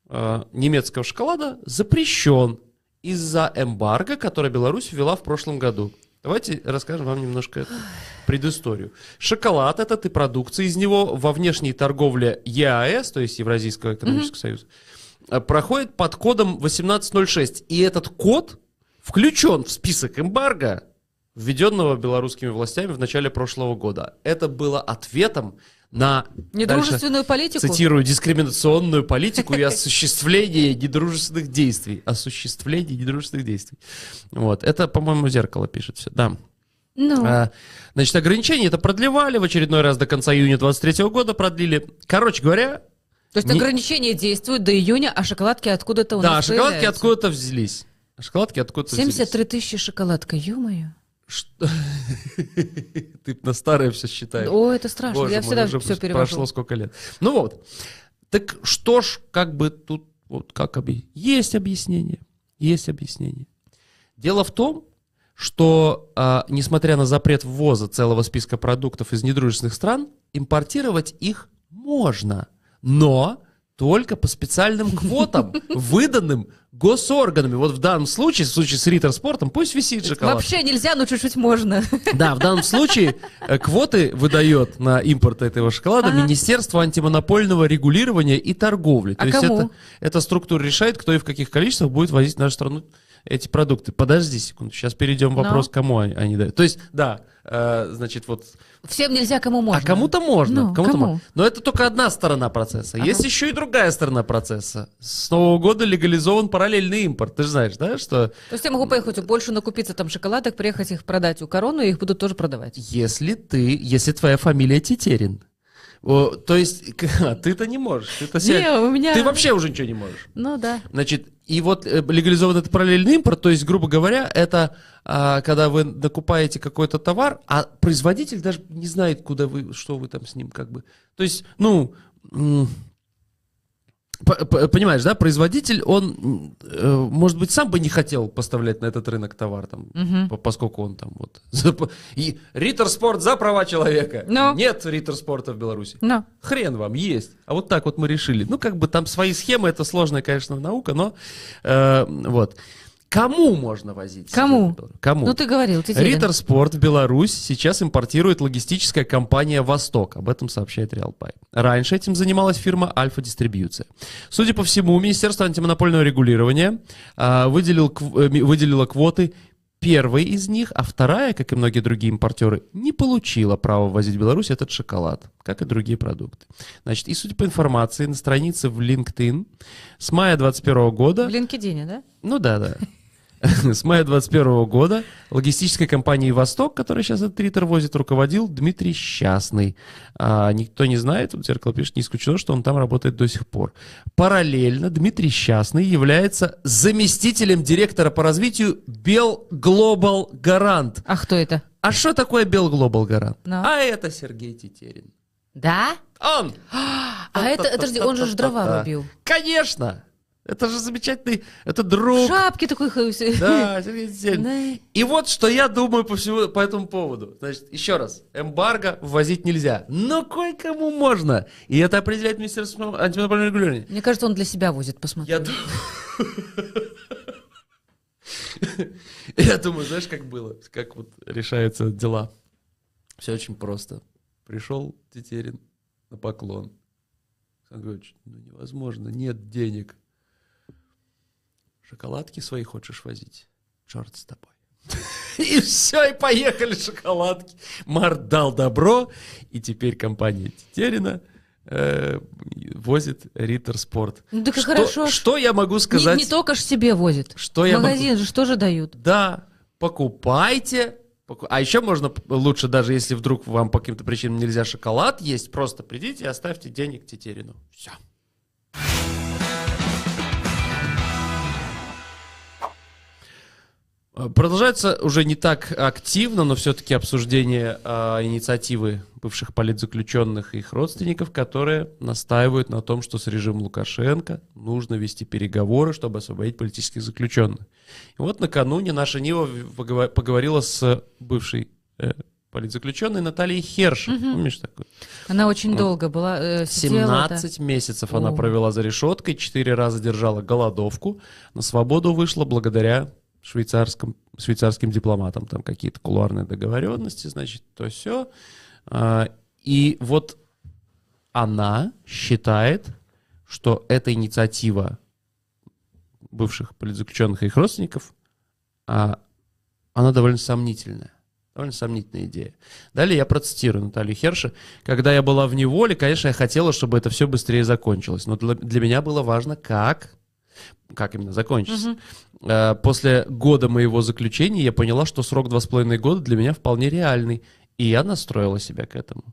э, немецкого шоколада запрещен из-за эмбарго, которое Беларусь ввела в прошлом году. Давайте расскажем вам немножко эту предысторию. Шоколад этот и продукция из него во внешней торговле ЕАЭС, то есть Евразийского экономического союза, э, проходит под кодом 1806. И этот код включен в список эмбарго, введенного белорусскими властями в начале прошлого года. Это было ответом на Недружественную политику? Цитирую, дискриминационную политику и осуществление недружественных действий. Осуществление недружественных действий. Вот. Это, по-моему, зеркало пишет все. Да. Ну, А, значит, ограничения это продлевали в очередной раз до конца июня 23 года продлили. Короче говоря, то есть не- ограничения действуют до июня, а шоколадки откуда-то у да, нас шоколадки появляются. откуда-то взялись. Шоколадки откуда-то 73 тысячи шоколадка, ё-моё. Что? [LAUGHS] Ты на старое все считаешь. О, это страшно, Боже я мой, всегда уже все прошло перевожу. сколько лет. Ну вот. Так что ж, как бы тут, вот как объяснить? Есть объяснение. Есть объяснение. Дело в том, что, а, несмотря на запрет ввоза целого списка продуктов из недружественных стран, импортировать их можно, но только по специальным квотам, выданным госорганами. Вот в данном случае, в случае с Риттер Спортом, пусть висит шоколад. Вообще нельзя, но чуть-чуть можно. Да, в данном случае э, квоты выдает на импорт этого шоколада Ага. Министерство антимонопольного регулирования и торговли. То А есть кому? это, эта структура решает, кто и в каких количествах будет возить в нашу страну эти продукты. Подожди секунду, сейчас перейдем Ну. вопрос, кому они, они дают. То есть, да, э, значит, вот Всем нельзя, кому можно. а кому-то можно, Ну, кому-то кому? можно. Но это только одна сторона процесса. Ага. Есть еще и другая сторона процесса. С Нового года легализован параллельный импорт. Ты же знаешь, да, что То есть я могу поехать в Польшу, накупиться там шоколадок, приехать их продать у корону, и их будут тоже продавать. Если ты, если твоя фамилия Тетерин. О, то есть, [LAUGHS] а ты-то не можешь. Ты-то себя- Не, у меня- Ты вообще уже ничего не можешь. Ну да. Значит, и вот э, легализован этот параллельный импорт, то есть, грубо говоря, это а, когда вы накупаете какой-то товар, а производитель даже не знает, куда вы, что вы там с ним как бы. То есть, ну, Понимаешь, да, производитель, он, э, может быть, сам бы не хотел поставлять на этот рынок товар, там, по- поскольку он там вот... [LAUGHS] И Риттер Спорт за права человека. Ну. Нет Риттер Спорта в Беларуси. Ну, Хрен вам, есть. А вот так вот мы решили. Ну, как бы там свои схемы, это сложная, конечно, наука, но э, вот. Кому можно возить? Кому? Кому? ну ты говорил, Тетерин. Риттер Спорт в Беларусь сейчас импортирует логистическая компания «Восток». Об этом сообщает Реалпай. Раньше этим занималась фирма «Альфа Дистрибьюция». Судя по всему, Министерство антимонопольного регулирования а, выделил, кв- э, выделило квоты первой из них, а вторая, как и многие другие импортеры, не получила права ввозить в Беларусь этот шоколад, как и другие продукты. Значит, и судя по информации на странице в LinkedIn, с мая 2021 года... В LinkedIn, да? Ну да, да. [LAUGHS] С мая 21 года логистической компанией «Восток», которая сейчас этот Риттер возит, руководил Дмитрий Счастный. А, никто не знает, вот «Зеркало» пишет, не исключено, что он там работает до сих пор. Параллельно Дмитрий Счастный является заместителем директора по развитию Бел Глобал Гарант. А кто это? А что такое Бел Глобал Гарант? Ну. А это Сергей Тетерин. Да? Он! А это, ж- он же дрова рубил. Конечно! Это же замечательный, это друг. Шапки такой. Да, [LAUGHS] Сергей. Да. И вот что я думаю по, всему, по этому поводу. Значит, еще раз, эмбарго ввозить нельзя. Но кое-кому можно. И это определяет Министерство антимонопольного регулирования. Мне кажется, он для себя возит, посмотри. Я думаю... [LAUGHS] Я думаю, знаешь, как было? Как вот решаются дела. Все очень просто. Пришел Тетерин на поклон. Григорьевич, ну невозможно, нет денег. Шоколадки свои хочешь возить? Черт с тобой. [LAUGHS] И все, и поехали шоколадки. Март дал добро, и теперь компания Тетерина э, возит Риттер Спорт. Ну так и Что- хорошо. Что я могу сказать? не только ж себе возит. Что я могу- Магазин же что же дают? Да, покупайте. Поку- А еще можно лучше, даже если вдруг вам по каким-то причинам нельзя шоколад есть, просто придите и оставьте денег Тетерину. Все. Продолжается уже не так активно, но все-таки обсуждение а, инициативы бывших политзаключенных и их родственников, которые настаивают на том, что с режимом Лукашенко нужно вести переговоры, чтобы освободить политических заключенных. И вот накануне наша Нива поговорила с бывшей э, политзаключенной Натальей Херш. Помнишь такую? Она очень долго была. э, сидела, да. 17 месяцев она О. провела за решеткой, 4 раза держала голодовку, на свободу вышла благодаря швейцарским, швейцарским дипломатам. Там какие-то кулуарные договоренности, значит, то все. И вот она считает, что эта инициатива бывших политзаключенных и их родственников, а, она довольно сомнительная. Довольно сомнительная идея. Далее я процитирую Наталью Херша. Когда я была в неволе, конечно, я хотела, чтобы это все быстрее закончилось. Но для, для меня было важно, как, как именно закончится. Э, После года моего заключения я поняла, что срок два с половиной года для меня вполне реальный. И я настроила себя к этому.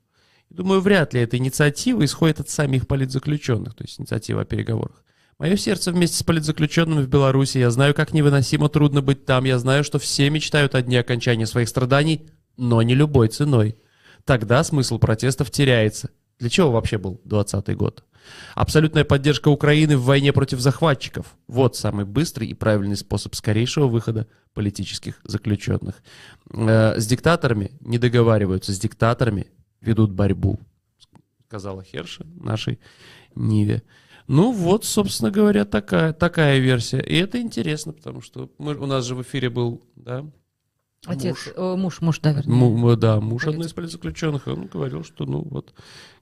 Думаю, вряд ли эта инициатива исходит от самих политзаключенных, то есть инициатива о переговорах. Мое сердце вместе с политзаключенными в Беларуси. Я знаю, как невыносимо трудно быть там. Я знаю, что все мечтают о дне окончания своих страданий, но не любой ценой. Тогда смысл протестов теряется. Для чего вообще был 20 год? Абсолютная поддержка Украины в войне против захватчиков. Вот самый быстрый и правильный способ скорейшего выхода политических заключенных. Э, с диктаторами не договариваются, с диктаторами ведут борьбу, сказала Херша нашей Ниве. Ну вот, собственно говоря, такая, такая версия. И это интересно, потому что мы, у нас же в эфире был, да, Отец, муж. э, муж, муж, да, вернее. Му- да, муж Политик. одной из политзаключенных, он говорил, что, ну, вот,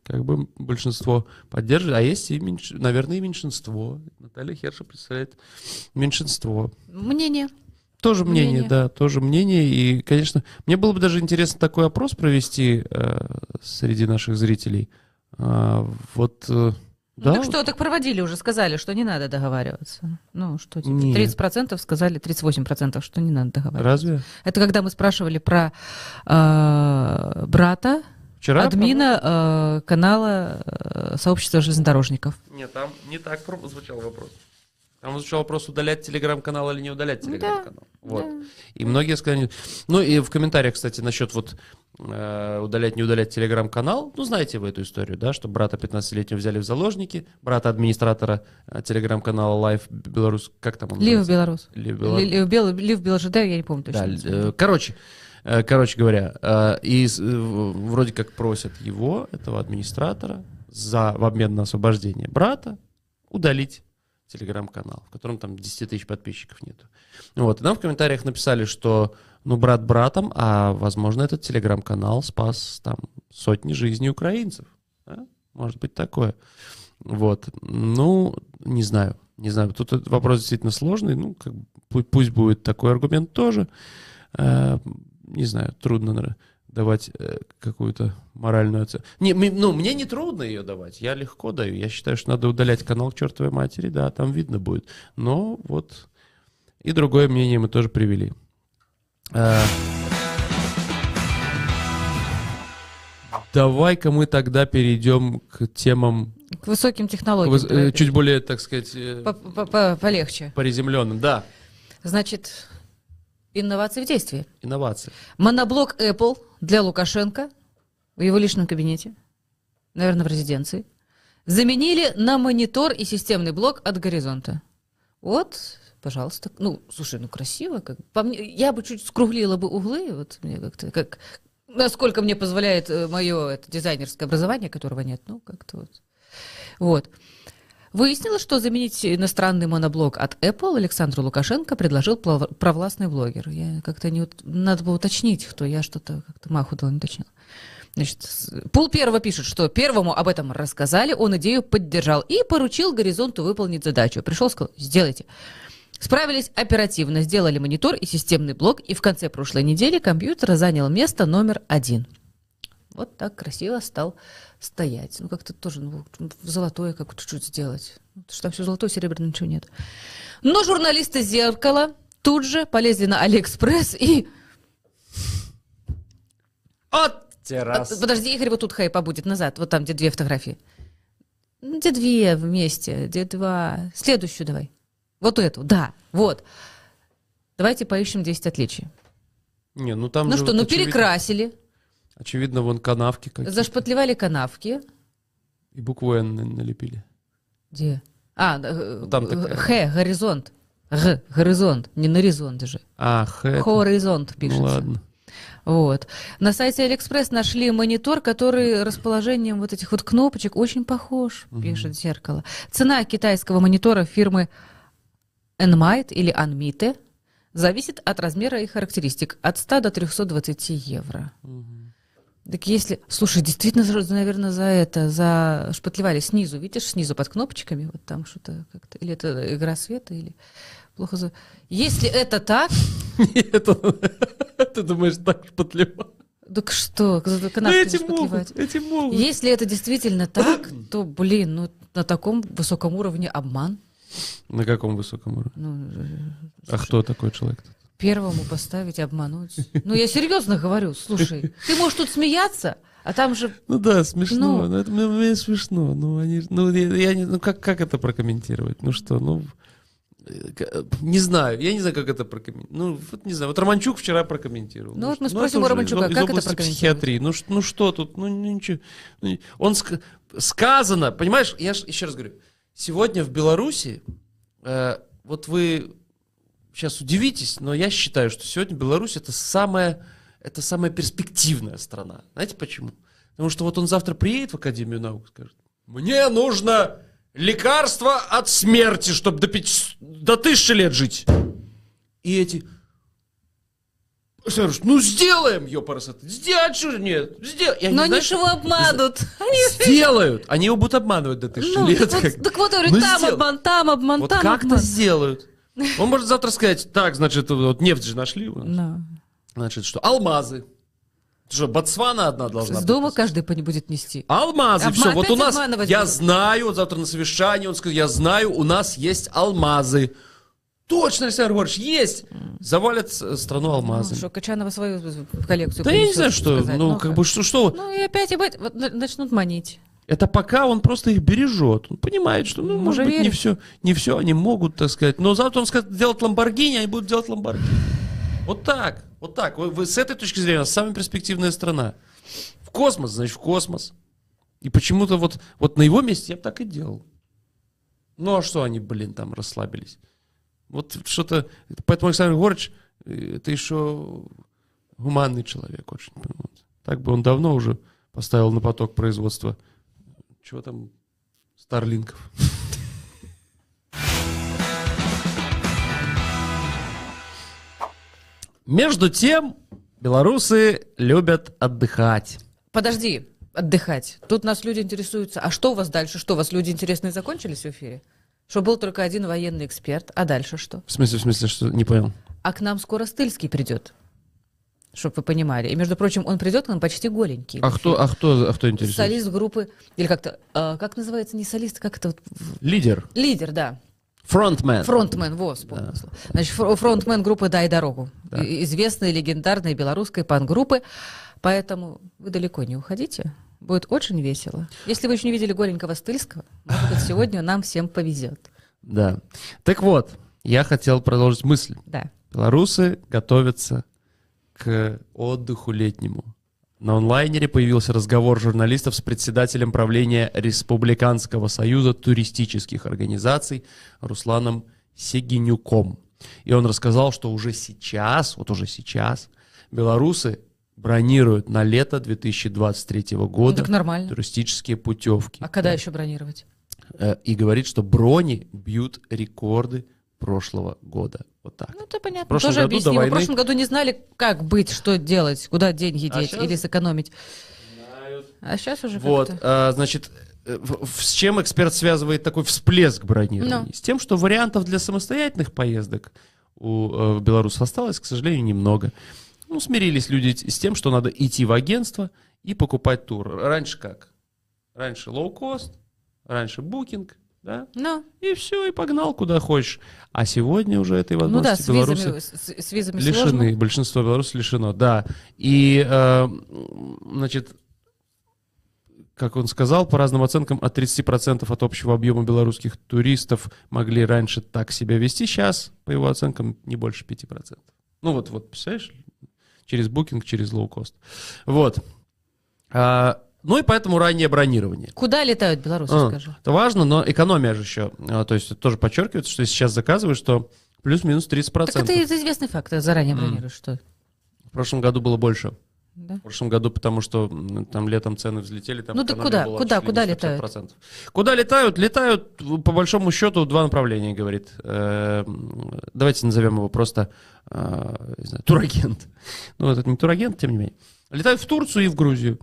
как бы большинство поддерживает, а есть и, меньш... наверное, и меньшинство. Наталья Херша представляет меньшинство. Мнение. Тоже мнение, Мнение. да, тоже мнение. И, конечно, мне было бы даже интересно такой опрос провести э, среди наших зрителей. А, вот, э, Ну, да, так что, так проводили уже, сказали, что не надо договариваться. Ну, что теперь? Нет. 30% сказали, 38%, что не надо договариваться. разве? Это когда мы спрашивали про э, брата, Вчера? админа э, канала э, сообщества железнодорожников. Нет, там не так звучал вопрос. Там звучал вопрос, удалять телеграм-канал или не удалять Да, телеграм-канал. Вот. да. И многие сказали... Ну и в комментариях, кстати, насчет вот э, удалять, не удалять телеграм-канал. Ну, знаете вы эту историю, да, что брата 15-летнего взяли в заложники, брата администратора э, телеграм-канала Live Беларусь, как там он Live? Белорус. Live Беларусь. Ли- Live Бел- Live БелЖД, я не помню Да, точно. э, короче, короче говоря, и вроде как просят его, этого администратора, за, в обмен на освобождение брата, удалить телеграм-канал, в котором там 10 тысяч подписчиков нету. Вот, и нам в комментариях написали, что, ну, брат братом, а, возможно, этот телеграм-канал спас там сотни жизней украинцев. да? Может быть такое. Вот, ну, не знаю, не знаю. Тут вопрос действительно сложный, ну, как пусть будет такой аргумент тоже. Э, не знаю, трудно наверно, давать э, какую-то моральную оценку. Не, ми- ну, мне не трудно ее давать, я легко даю. Я считаю, что надо удалять канал к чертовой матери, да, там видно будет. Но вот и другое мнение мы тоже привели. Э, Давай-ка мы тогда перейдем к темам К высоким к технологиям. выс- э, давай. чуть более, так сказать, э, По- по- по- Полегче. приземленным. Да, Значит, инновации в действии. инновации. Моноблок Apple для Лукашенко в его личном кабинете, наверное, в резиденции, заменили на монитор и системный блок от горизонта. Вот, пожалуйста. Ну, слушай, ну красиво. Как. По мне, я бы чуть скруглила бы углы, вот мне как-то, как, насколько мне позволяет мое это, дизайнерское образование, которого нет, ну, как-то вот. Вот. Выяснилось, что заменить иностранный моноблок от Apple Александру Лукашенко предложил провластный блогер. Я как-то не... Надо было уточнить, кто. Я что-то как-то маху дала, не уточнила. Значит, Пул первого пишет, что первому об этом рассказали, он идею поддержал и поручил Горизонту выполнить задачу. Пришел, сказал, сделайте. Справились оперативно, сделали монитор и системный блок, и в конце прошлой недели компьютер занял место номер один. Вот так красиво стал стоять. Ну, как-то тоже ну, в золотое как чуть-чуть сделать. Потому что там все золотое, серебряное, ничего нет. Но журналисты «Зеркала» тут же полезли на Алиэкспресс и... От террас. А, Подожди, Игорь, вот тут хай побудет назад. Вот там, где две фотографии. Ну, Где две вместе, где два. Следующую давай. Вот эту, да, вот. Давайте поищем 10 отличий. Не, ну там ну же что, вот ну очевидно- перекрасили, Очевидно, вон канавки какие зашпатлевали канавки. И букву Н на- налепили. Где? А, Ну, там такая. Х, горизонт. Г, горизонт, не горизонт же. А, Х. это- Хоризонт пишется. Ну ладно. Вот. На сайте Алиэкспресс нашли монитор, который расположением вот этих вот кнопочек очень похож, пишет зеркало. Цена китайского монитора фирмы Enmite или Anmite зависит от размера и характеристик от 100 до 320 евро. Так если... Слушай, действительно, наверное, за это, за шпатлевали снизу, видишь, снизу под кнопочками, вот там что-то как-то... Или это игра света, или плохо за... Если это так, [LAUGHS] Это- Ты думаешь, так шпатлево? так что, за Ну канавки эти могут, эти могут. Если это действительно так, [CLEARS THROAT] то, блин, ну на таком высоком уровне обман. На каком высоком уровне? Ну, э, А кто такой человек? Первому поставить, обмануть. Ну, я серьезно говорю, слушай, ты можешь тут смеяться, а там же... Ну да, смешно. Ну. Ну, это мне, мне смешно. Ну, они, ну, я, я не, ну как, как это прокомментировать? Ну что, ну, э, к- не знаю, я не знаю, как это прокомментировать. Ну, вот не знаю, вот Романчук вчера прокомментировал. Ну, вот мы что- спросим это у Романчука, как это прокомментировать? психиатрии. Ну, ну что тут, ну, ну, ничего. Ну, он ск- сказано, понимаешь, я ж еще раз говорю, сегодня в Беларуси, э, вот вы сейчас удивитесь, но я считаю, что сегодня Беларусь это самая, это самая перспективная страна. Знаете почему? Потому что вот он завтра приедет в Академию наук и скажет, мне нужно лекарство от смерти, чтобы до, пяти- до тысячи лет жить. И эти, Слушай, ну сделаем, ёпарасоты, сделать что же нет, они, Но они знаешь, [LAUGHS] же его обманут. Они- Сделают, они его будут обманывать до тысячи Ну, лет. как- вот, так вот, говорю, Ну, там сделай. обман, там обман, вот там как-то обман. сделают. Он может завтра сказать, так, значит, вот нефть же нашли у нас. Да. Значит, что? Алмазы. Что, Ботсвана одна должна С быть? дома каждый по- будет нести. Алмазы, Обма- все. Вот у нас, я знаю, вот завтра на совещании он сказал, я знаю, у нас есть алмазы. Точно, Александр Григорьевич, есть. Завалят страну Ну, алмазами. что, Качанова свою коллекцию да я не знаю, что, сказать. ну, как как? бы, что, что, Ну и опять и опять вот на- начнут манить. Это пока он просто их бережет. Он понимает, что, ну, может же быть, не все, не все они могут, так сказать. Но завтра он скажет делать Ламборгини, они будут делать Ламборгини. Вот так, вот так. Вы, вы с этой точки зрения самая перспективная страна. В космос, значит, в космос. И почему-то вот, вот на его месте я бы так и делал. Ну а что они, блин, там расслабились? Вот что-то... Поэтому Александр Егорович, это еще гуманный человек очень. Так бы он давно уже поставил на поток производства. Чего там? Старлинков. Между тем, белорусы любят отдыхать. Подожди, отдыхать. Тут нас люди интересуются. А что у вас дальше? Что, у вас люди интересные закончились в эфире? Что был только один военный эксперт, а дальше что? В смысле, в смысле, что не понял? А к нам скоро Стыльский придет. Чтоб вы понимали. И, между прочим, он придет к нам почти голенький. А кто, а кто, а кто интересуется? Солист группы, или как-то, а, как называется, не солист, как это вот, Лидер. лидер, да, Фронтмен. фронтмен, во, вспомнила слово. Значит, фр- фронтмен группы «Дай дорогу», Да. Известной легендарной белорусской пан-группы, поэтому вы далеко не уходите, будет очень весело. Если вы еще не видели голенького Стыльского, может быть, сегодня нам всем повезет. Да. Так вот, я хотел продолжить мысль. Да. Белорусы готовятся к отдыху летнему. На онлайнере появился разговор журналистов с председателем правления Республиканского союза туристических организаций Русланом Сегинюком. И он рассказал, что уже сейчас, вот уже сейчас, белорусы бронируют на лето 2023 Ну, года так нормально. туристические путевки. А когда Да. еще бронировать? Э, И говорит, что брони бьют рекорды прошлого года. Вот так. Ну, это понятно. В прошлом Тоже году до объяснимо. В войны- прошлом году не знали, как быть, что делать, куда деньги А деть щас- или сэкономить. А сейчас уже Вот, а, значит, э, с чем эксперт связывает такой всплеск бронирования? Ну. С тем, что вариантов для самостоятельных поездок у э, белорусов осталось, к сожалению, немного. Ну, смирились люди с тем, что надо идти в агентство и покупать тур. Раньше как? Раньше лоу-кост, раньше Booking, да? Ну, И все, и погнал куда хочешь. А сегодня уже этой ну да, возможности с белорусы визами, с, с визами лишены. сложно. Большинство белорусов лишено, да. И, э, значит, как он сказал, по разным оценкам, от 30% от общего объема белорусских туристов могли раньше так себя вести. Сейчас, по его оценкам, не больше 5%. Ну вот, вот, представляешь, через букинг, через лоукост. Вот. А, ну и поэтому раннее бронирование. Куда летают белорусы, А, скажи? Это важно, но экономия же еще. а, то есть это тоже подчеркивается, что если сейчас заказываешь, то плюс-минус 30%. Так это это известный факт, заранее бронируешь, что? В прошлом году было больше. Да? В прошлом году, потому что там летом цены взлетели, там Ну так куда? Куда? Куда 150%. Куда летают? Летают, в- по большому счету, два направления, говорит. Э, м, Давайте назовем его просто э, знаю, турагент. [LAUGHS] Ну, это не турагент, тем не менее. Летают в Турцию и в Грузию.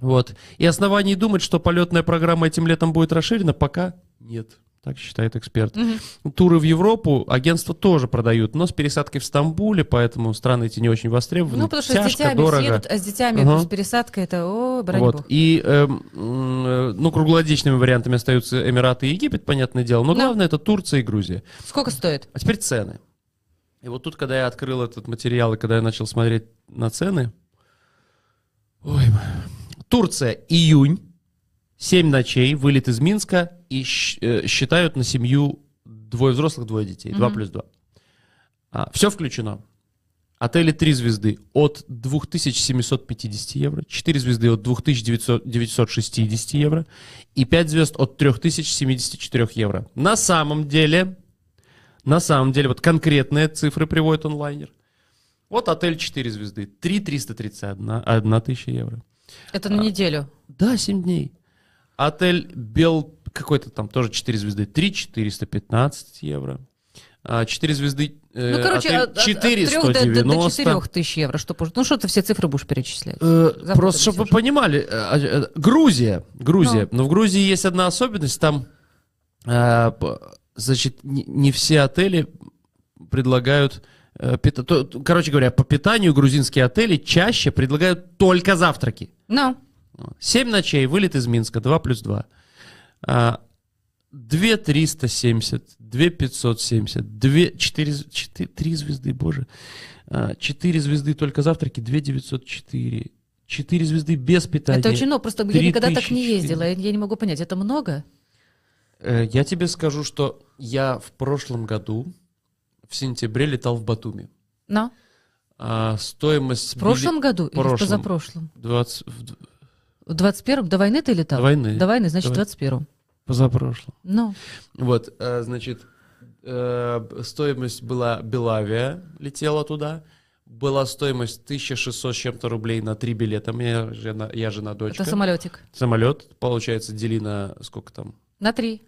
Вот. И оснований думать, что полетная программа этим летом будет расширена, пока нет. Так считает эксперт. Мгм. Туры в Европу агентства тоже продают, но с пересадкой в Стамбуле, поэтому страны эти не очень востребованы. Ну, потому что Тяжко, с детьми дорого. съедут, а с детьми Ага. с пересадкой это, о, брать Вот. бог. И, м, э, ну, круглогодичными вариантами остаются Эмираты и Египет, понятное дело. Но Да. главное это Турция и Грузия. Сколько стоит? А теперь цены. И вот тут, когда я открыл этот материал, и когда я начал смотреть на цены... Ой, Турция, июнь, 7 ночей, вылет из Минска, и э, считают на семью двое взрослых, двое детей, 2 Мгм. плюс 2. все включено. Отели 3 звезды от 2750 евро, 4 звезды от 2960 евро и 5 звезд от 3074 евро. На самом деле, на самом деле, вот конкретные цифры приводит онлайнер. Вот отель 4 звезды, 3 331 1 тысяча евро. Это на неделю. Да, 7 дней. Отель Бел, какой-то там тоже 4 звезды, 3 415 евро. 4 звезды, э, Ну, короче, отель от, от, 4 трех до, до, 190. до 4 тысяч евро. Что, ну, что ты все цифры будешь перечислять? Э, Завтра Просто, чтобы вы понимали, э, э, Грузия, Грузия, но в Грузии есть одна особенность, там, э, значит, не, не все отели предлагают, э, короче говоря, по питанию грузинские отели чаще предлагают только завтраки. Ну, Семь ночей, вылет из Минска, 2 плюс 2. 2 370, 2 570, 2, 4, 4, 3 звезды, боже. 4 звезды только завтраки, 2 904, Четыре звезды без питания. Это очень много, просто я никогда так не ездила, я, я не могу понять, это много? Э, Я тебе скажу, что я в прошлом году в сентябре летал в Батуми. Но А стоимость... в прошлом году или в прошлом. позапрошлом? 20... в- В 21-м? До войны ты летал? До войны. До войны, значит, в До 21-м. Позапрошлом. Ну, Вот, э, значит, э, стоимость была Белавия, летела туда. Была стоимость 1600 с чем-то рублей на три билета. Мне жена, я жена, дочка. это самолетик. Самолет, получается, дели на сколько там? На три.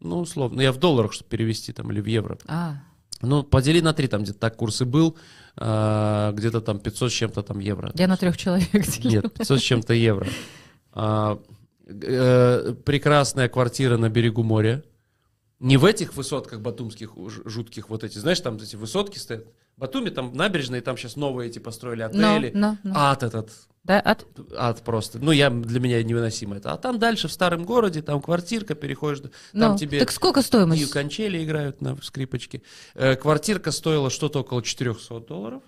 Ну, условно. Я в долларах, чтобы перевести там, или в евро. А, Ну, подели на три, там где-то так курс и был. а, где-то там 500 с чем-то там евро. я на трех человек делю. Нет, 500 с чем-то евро. А, э, прекрасная квартира на берегу моря. Не в этих высотках батумских жутких вот эти, знаешь, там эти высотки стоят. Батуми там набережные, там сейчас новые эти построили отели. но, но. Ад этот, Да, от... ад просто. Ну, я, для меня невыносимо это. А там дальше, в старом городе, там квартирка, переходишь, там ну, тебе Так сколько стоимость? кончели играют на скрипочке. Э, квартирка стоила что-то около 400 долларов.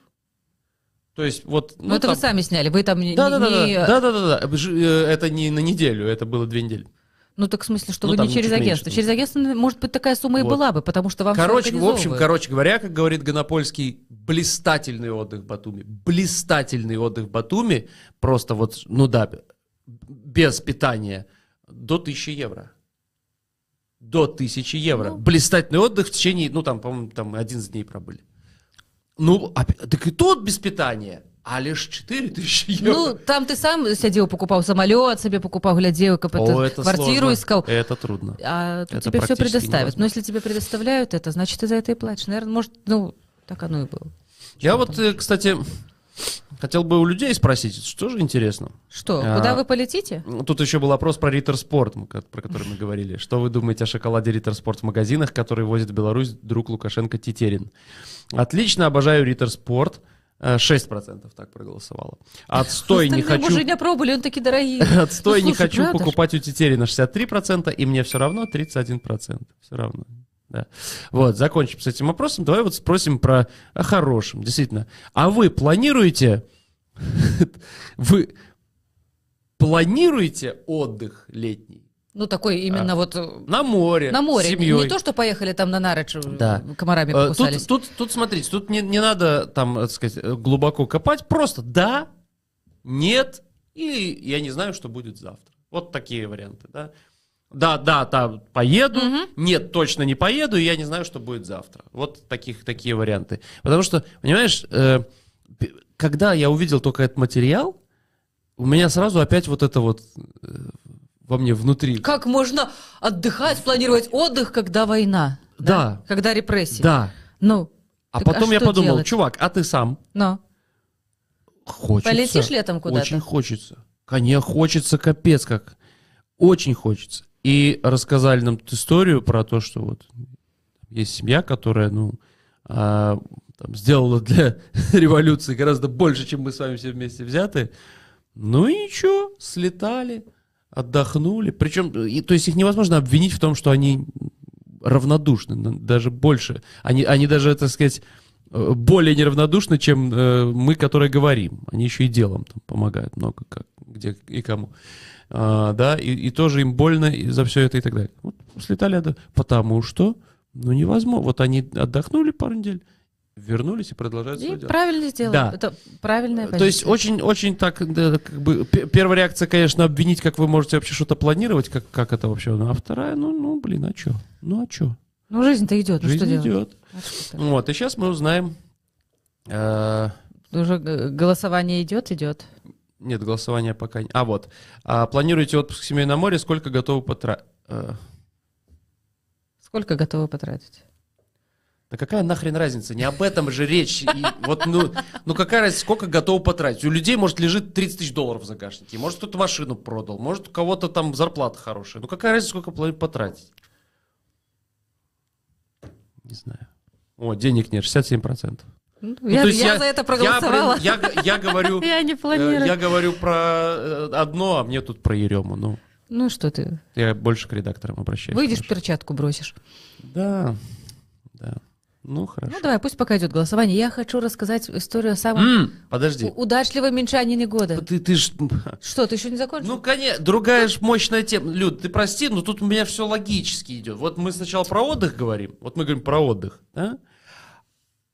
То есть вот... Ну, это там- вы сами сняли, вы там не... Да, да, да, не- да, да, да, да, э, Это не на неделю, это было две недели. Ну, так в смысле, что Ну, вы не через меньше, агентство. Через агентство, может быть, такая сумма и Вот. была бы, потому что вам Короче, в общем, короче говоря, как говорит Гонопольский, блистательный отдых в Батуми. Блистательный отдых в Батуми. Просто вот, ну да, без питания. До 1000 евро. До 1000 евро. Ну. Блистательный отдых в течение, ну там, по-моему, там 11 дней пробыли. Ну, так и тот без питания, а лишь 4000 евро. Ну, там ты сам сядзеў покупал самолет себе покупал глядзеў каб О, это квартиру сложно. искал Это трудно. а Это тебе все предоставят невозможно. но если тебе предоставляют это значит ты за это и платишь наверное может ну так оно и было Я вот, э, кстати, хотел бы у людей спросить, что же интересно. что А, куда вы полетите Тут еще был вопрос про Риттер Спорт, про который мы [LAUGHS] говорили. Что вы думаете о шоколаде Риттер Спорт в магазинах, который возит в Беларусь друг Лукашенко Тетерин? Отлично, обожаю Риттер Спорт. Э, 6% так проголосовало. Отстой не хочу. уже не пробовали он такие дорогие [LAUGHS] Отстой Ну, не хочу правда покупать у Тетерина 63%, и мне все равно 31%. Все равно. Да. Вот, закончим с этим вопросом. Давай вот спросим про о хорошем. Действительно. А вы планируете... [LAUGHS] Вы планируете отдых летний? Ну такой именно вот э, На море. на море не семьей. не то что поехали там на Нарыч э, Да. комарами Э, покусались Тут, тут, тут, смотрите, тут не, не надо там, так сказать, глубоко копать. Просто да, нет, или я не знаю, что будет завтра. Вот такие варианты, да. Да, да, да, поеду. Мгм. Нет, точно не поеду, и я не знаю, что будет завтра. Вот таких, такие варианты. Потому что, понимаешь, э, когда я увидел только этот материал, у меня сразу опять вот это вот э, во мне внутри. как можно отдыхать планировать отдых когда война Да. когда репрессии Да. ну А а потом я что подумал, делать? чувак, а ты сам? но Хочется. Полетишь летом куда-то? Очень хочется. Конечно, хочется капец как. Очень хочется. И рассказали нам историю про то, что вот есть семья, которая, ну, а, там, сделала для [LAUGHS] революции гораздо больше, чем мы с вами все вместе взяты. Ну и ничего, слетали, отдохнули. Причем, и, то есть их невозможно обвинить в том, что они равнодушны, даже больше. Они, они даже, так сказать, э, более неравнодушны, чем э, мы, которые говорим. Они еще и делом там помогают много, как, где и кому. А, да, и, и тоже им больно и за все это и так далее. Вот слетали, потому что, ну, невозможно. Вот они отдохнули пару недель, вернулись и продолжают И свое дело. правильно сделал. Да. Это правильная То есть позиция. очень, очень так, да, как бы, первая реакция, конечно, обвинить, как вы можете вообще что-то планировать, как, как это вообще, а вторая, ну, ну, блин, а что? Ну, а что? Ну, жизнь-то идет, ну что Жизнь делать? идет. А? Вот, и сейчас мы узнаем, э, Уже голосование идет, идет. нет, голосования пока не, а вот, А, планируете отпуск семьей на море, сколько готовы потратить? Сколько готовы потратить? Да какая нахрен разница? Не об этом же речь. И вот, ну, ну какая разница, сколько готов потратить? У людей, может, лежит 30 тысяч долларов в загашнике. Может, кто-то машину продал. Может, у кого-то там зарплата хорошая. Ну какая разница, сколько потратить? Не знаю. О, денег нет, 67%. Ну, Ну, я есть я за это проголосовала. Я, я, я говорю, [LAUGHS] Я не э, планирую. я говорю про э, одно, а мне тут про Ерему. Ну, Ну что ты, я больше к редакторам обращаюсь. выйдешь, Хорошо. перчатку бросишь. Да. Ну, хорошо. Ну, давай, пусть пока идет голосование. Я хочу рассказать историю о самом М, подожди. удачливом минчанине года. Ты, ты ж... Что, ты еще не закончил? Ну, конечно, другая ж мощная тема. Люд, ты прости, но тут у меня все логически идет. Вот мы сначала про отдых говорим. Вот мы говорим про отдых, да?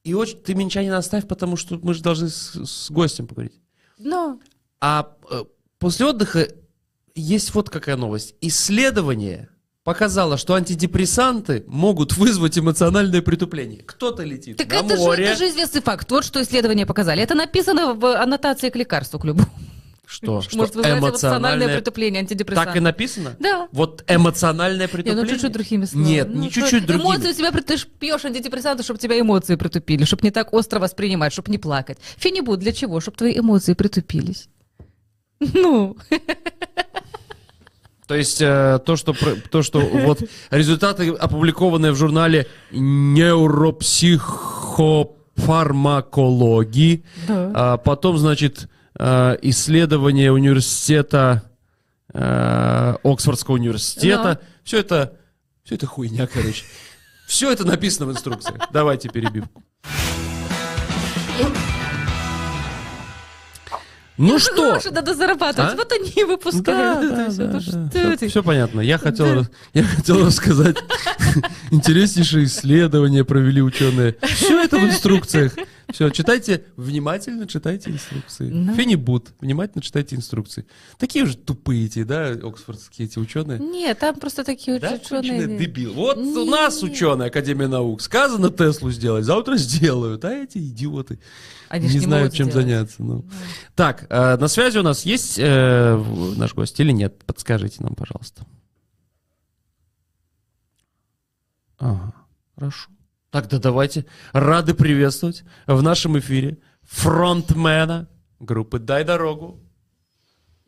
И очень ты минчанина оставь, потому что мы же должны с, с гостем поговорить. Ну, А э, после отдыха есть вот какая новость. Исследование показало, что антидепрессанты могут вызвать эмоциональное притупление. Кто-то летит так на это же, море. это же известный факт. Вот что исследования показали. Это написано в аннотации к лекарству к любому. Что? [LAUGHS] Что Может вызвать эмоциональное притупление антидепрессанта. Так и написано? Да. Вот эмоциональное Не, притупление? ну чуть-чуть другими словами. Нет, Ну, не чуть-чуть другими. Эмоции у тебя, ты ж пьешь антидепрессанты, чтобы тебя эмоции притупили, чтобы не так остро воспринимать, чтобы не плакать. Фенибут для чего? Чтобы твои эмоции притупились. [LAUGHS] Ну, [LAUGHS] То есть э, то, что, то, что вот результаты, опубликованные в журнале невропсихофармакологии, да. а потом, значит, э, исследование университета, э, Оксфордского университета, все это, все это хуйня, короче. Все это написано в инструкции. Давайте перебивку. Ну что? Гроши надо зарабатывать. А? Вот они и выпускают. всё. Ну что ты? Все, понятно. Я хотел, я хотел рассказать [LAUGHS] интереснейшее исследование провели ученые. Все это в инструкциях. Все, читайте, внимательно читайте инструкции. Ну. Фенибут, внимательно читайте инструкции. Такие же тупые эти, да, оксфордские эти ученые. Нет, там просто такие Да, ученые. дебил. Вот у нас ученые Академия наук. Сказано Теслу сделать, завтра сделают. А эти идиоты Они не знают, чем сделать. заняться. ну. Так, э, на связи у нас есть э, наш гость или нет? Подскажите нам, пожалуйста. Ага, хорошо. Тогда давайте рады приветствовать в нашем эфире фронтмена группы «Дай дорогу».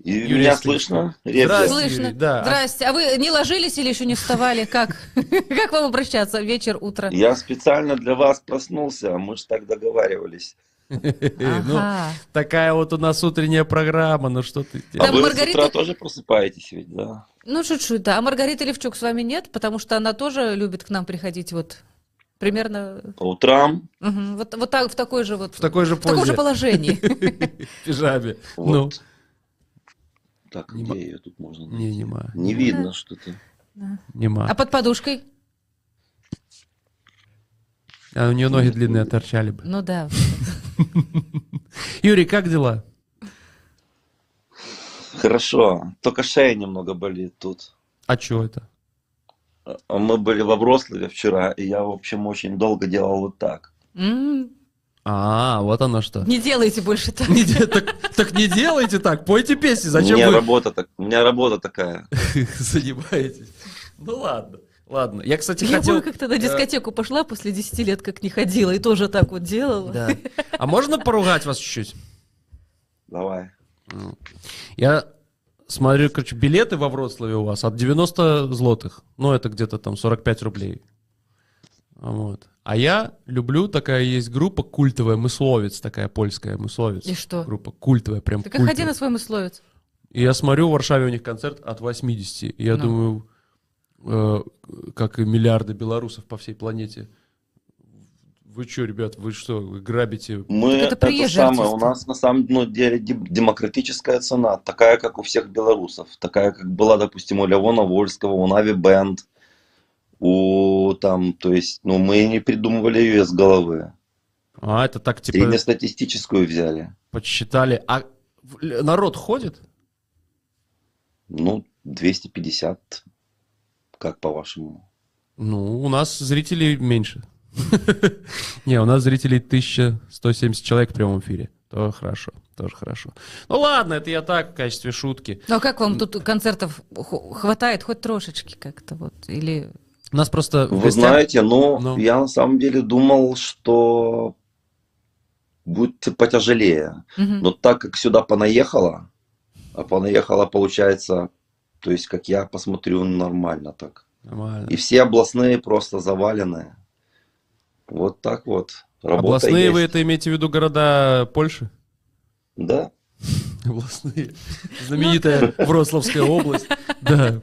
И Юрий меня слышно? Здрасте. Слышно. Да. Здрасте. А вы не ложились или еще не вставали? Как? [LAUGHS] Как вам обращаться? Вечер, утро? Я специально для вас проснулся, а мы же так договаривались. [LAUGHS] Ну, такая вот у нас утренняя программа, ну что ты... А вы Маргарита- с утра тоже просыпаетесь ведь, да? Ну, чуть-чуть, да. А Маргарита Левчук с вами нет? Потому что она тоже любит к нам приходить вот примерно По утрам. мгм, вот, вот так, в такой же вот... В такой же в таком же позе. положении. [LAUGHS] В пижаме. Вот. Ну, Так, Не где ее тут можно не, найти? нема. Не видно что-то. Нема. А под подушкой? А у нее ноги длинные торчали бы. Ну да. [LAUGHS] Юрий, как дела? Хорошо, только шея немного болит тут. А что это? Мы были во Вроцлаве вчера, и я, в общем, очень долго делал вот так. А, вот оно что. Не делайте больше так. Не де- так, так не делайте так, пойте песни, у, зачем меня вы работа так, у меня работа такая. [LAUGHS] занимаетесь? Ну ладно, ладно. Я, кстати, Я хотел... помню, как-то на дискотеку пошла после 10 лет, как не ходила, и тоже так вот делала. Да. А можно поругать вас чуть-чуть? Давай. Я смотрю, короче, билеты во Вроцлаве у вас от 90 злотых. Ну, это где-то там 45 рублей. Вот. А я люблю, такая есть группа культовая, мысловец такая польская, мысловец. И что? Группа культовая, прям Так и ходи культовая. на свой мысловец. И я смотрю, в Варшаве у них концерт от 80. И я Ну. думаю, э, как и миллиарды белорусов по всей планете. Вы что, ребят, вы что, вы грабите? Мы Так это это, самое, у нас на самом ну, деле дем- демократическая цена, такая, как у всех белорусов, такая, как была, допустим, у Левона Вольского, у Нави Бенд, у там, то есть, ну, мы не придумывали ее из головы, А, это так, типа, среднестатистическую взяли. подсчитали. А народ ходит? Ну, 250, как по-вашему? Ну, у нас зрителей меньше. [LAUGHS] Не, у нас зрителей 1170 человек в прямом эфире. Тоже хорошо, тоже хорошо. Ну ладно, это я так, в качестве шутки. Ну а как вам тут концертов хватает хоть трошечки как-то вот? Или... У нас просто Вы гостях- знаете, ну, Ну. я на самом деле думал, что будет потяжелее. Но так как сюда понаехало, а понаехало, получается, то есть, как я посмотрю, нормально так. Нормально. И все областные просто завалены. Вот так вот. Работа Областные вы есть. это имеете в виду города Польши? Да. [LAUGHS] Областные. Знаменитая Вроцлавская область. [LAUGHS] Да.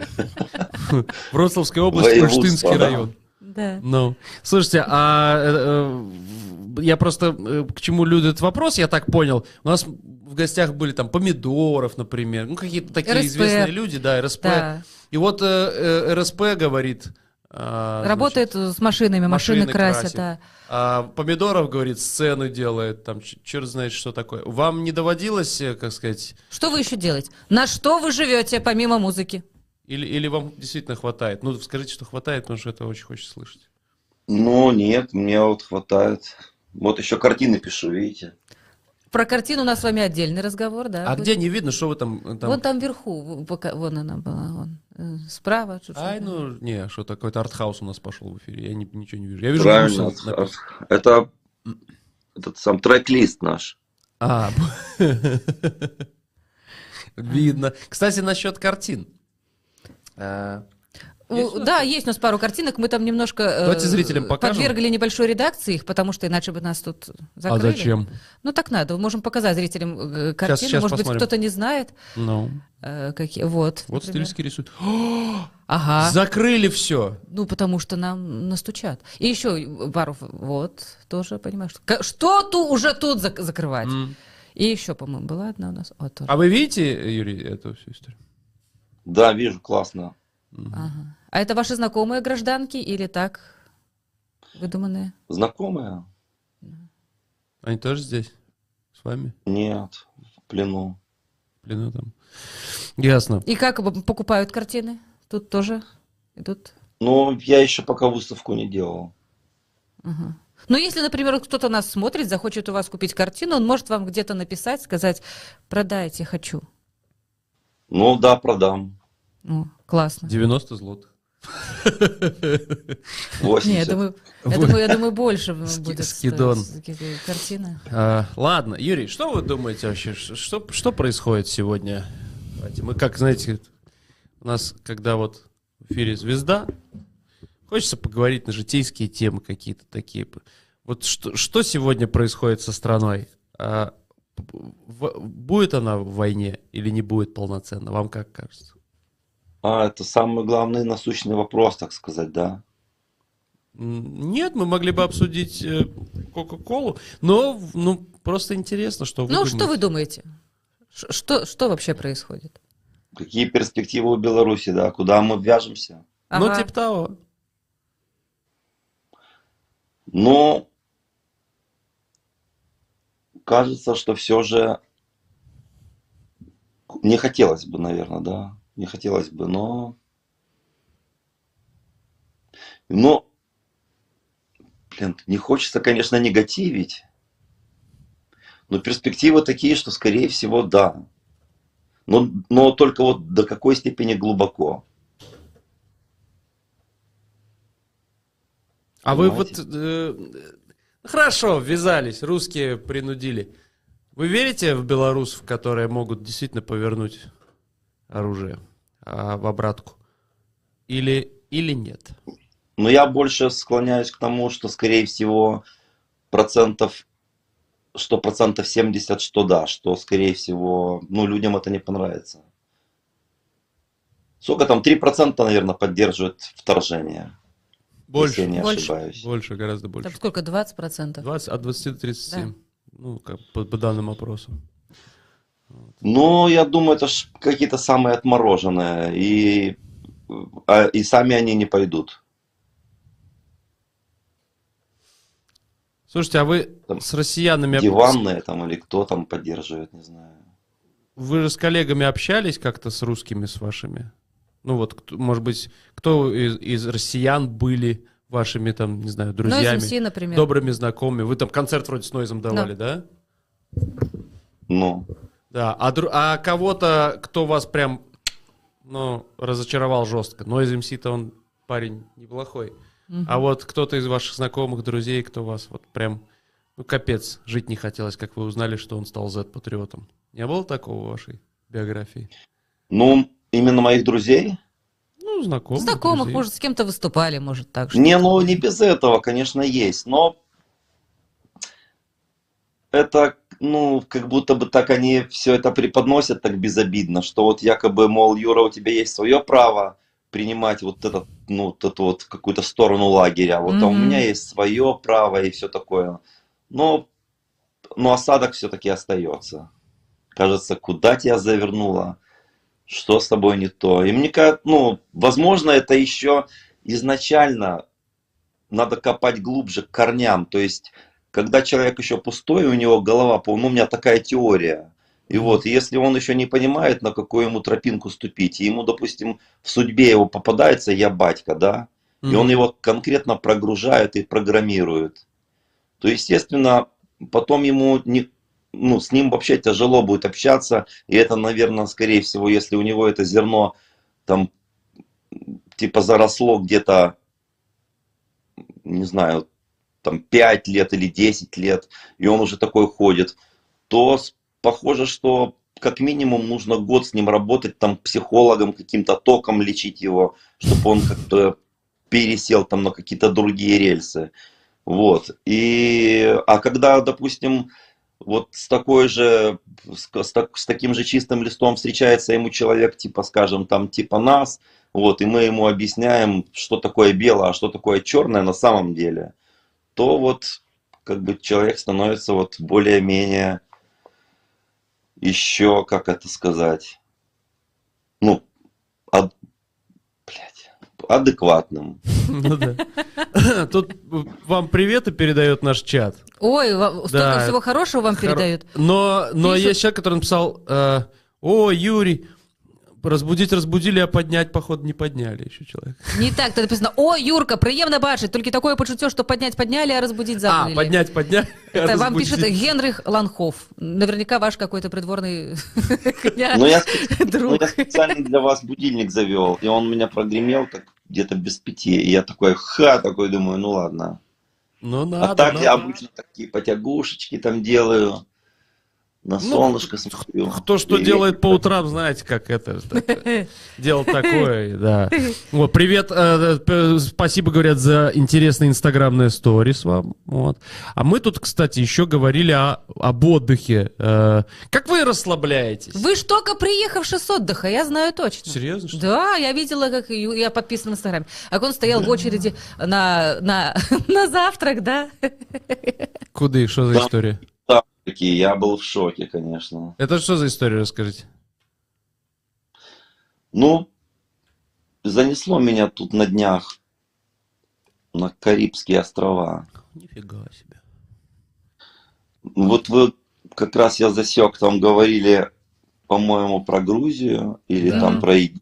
Вроцлавская область, Польштинский район. Да. Ну, слушайте, а э, э, я просто э, к чему люди этот вопрос, я так понял. У нас в гостях были там помидоров, например, ну какие-то такие РСП. известные люди, да, РСП. Да. И вот э, э, РСП говорит. А, Работает с машинами, машины, машины красят, красит. да. А Помидоров, говорит, сцены делает, там, черт знает, что такое. Вам не доводилось, э, как сказать, Что вы еще делаете? На что вы живете помимо музыки? или, или вам действительно хватает? Ну, скажите, что хватает, потому что это очень хочется слышать. Ну, нет, мне вот хватает. Вот еще картины пишу, видите? Про картину у нас с вами отдельный разговор, да? А будет? где не видно, что вы там... э, там... Вон там вверху, пока- вон она была, вон. э, Справа. чуть-чуть. Ай, ну, не, что такое-то артхаус у нас пошел в эфире, я не- ничего не вижу. Я вижу Правильно. Написано. Это этот сам трек-лист наш. А, [LAUGHS] видно. Кстати, насчет картин. А, У- Есть у нас Да, есть у нас пару картинок, мы там немножко э, Давайте зрителям покажем. подвергли небольшой редакции их, потому что иначе бы нас тут А закрыли. зачем? Ну так надо, можем показать зрителям э, картину, сейчас может быть посмотрим. кто-то не знает, Ну, э, какие. Вот. вот например. стильский рисует. [GASPS] Ага. Закрыли все. Ну, потому что нам настучат. И еще пару, вот, тоже, понимаешь, что тут уже тут зак- закрывать? И еще, по-моему, была одна у нас. Вот, тоже. А вы видите, Юрий, эту всю историю? Да, вижу, классно. Ага. А это ваши знакомые гражданки или так выдуманные? Знакомая? Они тоже здесь? С вами? Нет, в плену. В плену там? Ясно. И как покупают картины? Тут тоже идут? Но я еще пока выставку не делал. Ага. Ну, если, например, кто-то нас смотрит, захочет у вас купить картину, он может вам где-то написать, сказать, продайте, хочу. Ну да, продам. Ну, классно. 90 злотых. 80. Не, я думаю, я думаю, я думаю, больше будет скидон. картины. А, ладно, Юрий, что вы думаете вообще? Что, что происходит сегодня? Давайте, Мы как, знаете, у нас, когда вот в эфире звезда, хочется поговорить на житейские темы какие-то такие. Вот что, что сегодня происходит со страной? А, в- будет она в войне или не будет полноценно? Вам как кажется? А, это самый главный насущный вопрос, так сказать, да? Нет, мы могли бы обсудить э, Кока-Колу, но ну, просто интересно, что вы Ну, что вы думаете. думаете? Ш- Что, что вообще происходит? Какие перспективы у Беларуси, да? Куда мы вяжемся? Ну, Ага. типа того. Но кажется, что все же не хотелось бы, наверное, да, не хотелось бы, но, но, блин, не хочется, конечно, негативить, но перспективы такие, что, скорее всего, да. Но, но только вот до какой степени глубоко. А вы вот... Понимаете? э, хорошо, ввязались, русские принудили. Вы верите в белорусов, которые могут действительно повернуть оружие а, в обратку? Или, или нет? Но я больше склоняюсь к тому, что, скорее всего, процентов, что процентов 70, что да, что, скорее всего, ну, людям это не понравится. Сколько там? 3%, наверное, поддерживают вторжение. Больше. Если я не Больше. ошибаюсь. Больше, гораздо больше. Там сколько, 20%? 20, от 20 до 37. Ну, как по, по данным опросам. Ну, я думаю, это ж какие-то самые отмороженные. И, а, и сами они не пойдут. Слушайте, а вы Там с россиянами... Диванные там или кто там поддерживает, не знаю. Вы же с коллегами общались как-то с русскими, с вашими? Ну вот, кто- может быть, кто из, из россиян были вашими, там, не знаю, Ну, друзьями, SMC, например. добрыми знакомыми? Вы там концерт вроде с Нойзом давали, да? Ну, Да. А, дру- а кого-то, кто вас прям, ну, разочаровал жестко? Нойз МС-то он парень неплохой. Мгм. А вот кто-то из ваших знакомых, друзей, кто вас вот прям, ну, капец, жить не хотелось, как вы узнали, что он стал Z-патриотом? Не было такого в вашей биографии? ну, именно моих друзей? Ну, знакомых. Знакомых, друзей. может, с кем-то выступали, может, так что. Не, ну не без этого, конечно, есть, но это, ну, как будто бы так они все это преподносят так безобидно, что вот якобы, мол, Юра, у тебя есть свое право принимать вот этот, ну, вот эту вот какую-то сторону лагеря. Вот а у меня есть свое право и все такое. Но, но осадок все-таки остается. Кажется, куда тебя завернуло, что с тобой не то. И мне кажется, ну, возможно, это еще изначально надо копать глубже к корням. То есть, когда человек еще пустой, у него голова, пол- ну, у меня такая теория. И вот, если он еще не понимает, на какую ему тропинку ступить, и ему, допустим, в судьбе его попадается «я батька», да, и он его конкретно прогружает и программирует, то, естественно, потом ему не, ну, с ним вообще тяжело будет общаться, и это, наверное, скорее всего, если у него это зерно там типа заросло где-то, не знаю, там 5 лет или 10 лет, и он уже такой ходит, то похоже, что как минимум нужно год с ним работать, там психологом каким-то током лечить его, чтобы он как-то пересел там на какие-то другие рельсы. Вот. И, а когда, допустим, вот с такой же, с, с с таким же чистым листом встречается ему человек, типа, скажем, там, типа нас, вот, и мы ему объясняем, что такое белое, а что такое черное на самом деле, то вот, как бы, человек становится вот более-менее еще, как это сказать, ну, ад- блядь, адекватным. Ну да. [LAUGHS] Тут вам приветы передает наш чат. Ой, столько Да. всего хорошего вам передают. Но, но Пишут. есть человек, который написал, э, о, Юрий, разбудить разбудили, а поднять, походу, не подняли еще человек. Не так, тут написано, о, Юрка, приємно бачить, только такое почуття, что поднять подняли, а разбудить забыли. [LAUGHS] А, поднять, поднять. Это вам разбудить. пишет Генрих Ланхов. Наверняка ваш какой-то придворный [LAUGHS] князь, я, спе- друг. я специально для вас будильник завел, и он меня прогремел так где-то без пяти, и я такой, ха, такой думаю, ну ладно. Ну, надо. а так я обычно такие потягушечки там делаю, на Ну, солнышко смотрю. Кто что И- делает по утрам, знаете, как это. так, [LAUGHS] Дело такое, да. Вот, привет, э, п- спасибо, говорят, за интересные инстаграмные сторис вам. Вот. А мы тут, кстати, еще говорили о, об отдыхе. Э, Как вы расслабляетесь? Вы ж только приехавший с отдыха, я знаю точно. Серьезно? что? Да, я видела, как я подписан в Инстаграме. Как он стоял в очереди на, на, [LAUGHS] на завтрак, да? Куды? Что за история? Такие, я был в шоке, конечно. Это что за история, расскажите? Ну, занесло меня тут на днях на Карибские острова. Нифига себе. Вот вы как раз я засек, там говорили, по-моему, про Грузию или Да. там про Египет.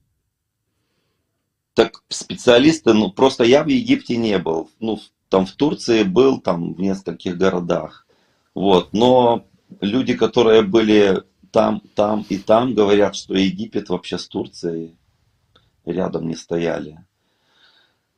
Так специалисты, ну просто я в Египте не был. Ну, там в Турции был, там в нескольких городах. Вот, но люди, которые были там, там и там, говорят, что Египет вообще с Турцией рядом не стояли.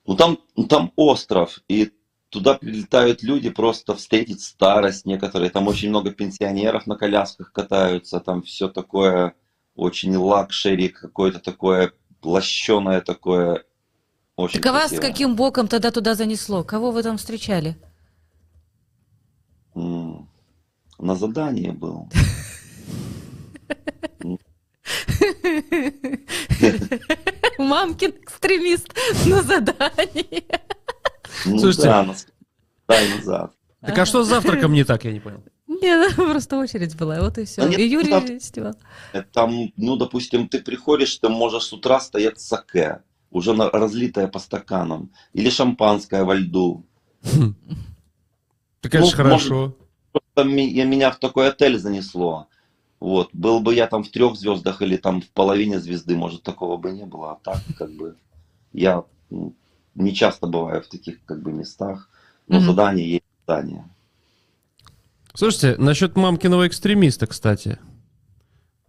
Ну там, ну, там остров, и туда прилетают люди просто встретить старость некоторые. Там очень много пенсионеров на колясках катаются, там все такое очень luxury, какое-то такое лощеное такое. Очень Так а вас каким боком тогда туда занесло? Кого вы там встречали? М, На задании был. [LAUGHS] Мамкин экстремист на задании. Ну Слушайте. да, на дай назад. Так а что с завтраком не так, я не понял. Нет, просто очередь была, вот и все. Да нет, И Юрий завтра- снимал. Это Там, ну, допустим, ты приходишь, ты можешь с утра стоять саке, уже на- разлитое по стаканам, или шампанское во льду. Так это Ну, ж хорошо. Меня в такой отель занесло. Вот, был бы я там в трех звездах или там в половине звезды, может, такого бы не было. А так, как бы, я не часто бываю в таких, как бы, местах. Но Мгм. задание есть задание. Слушайте, насчет мамкиного экстремиста, кстати.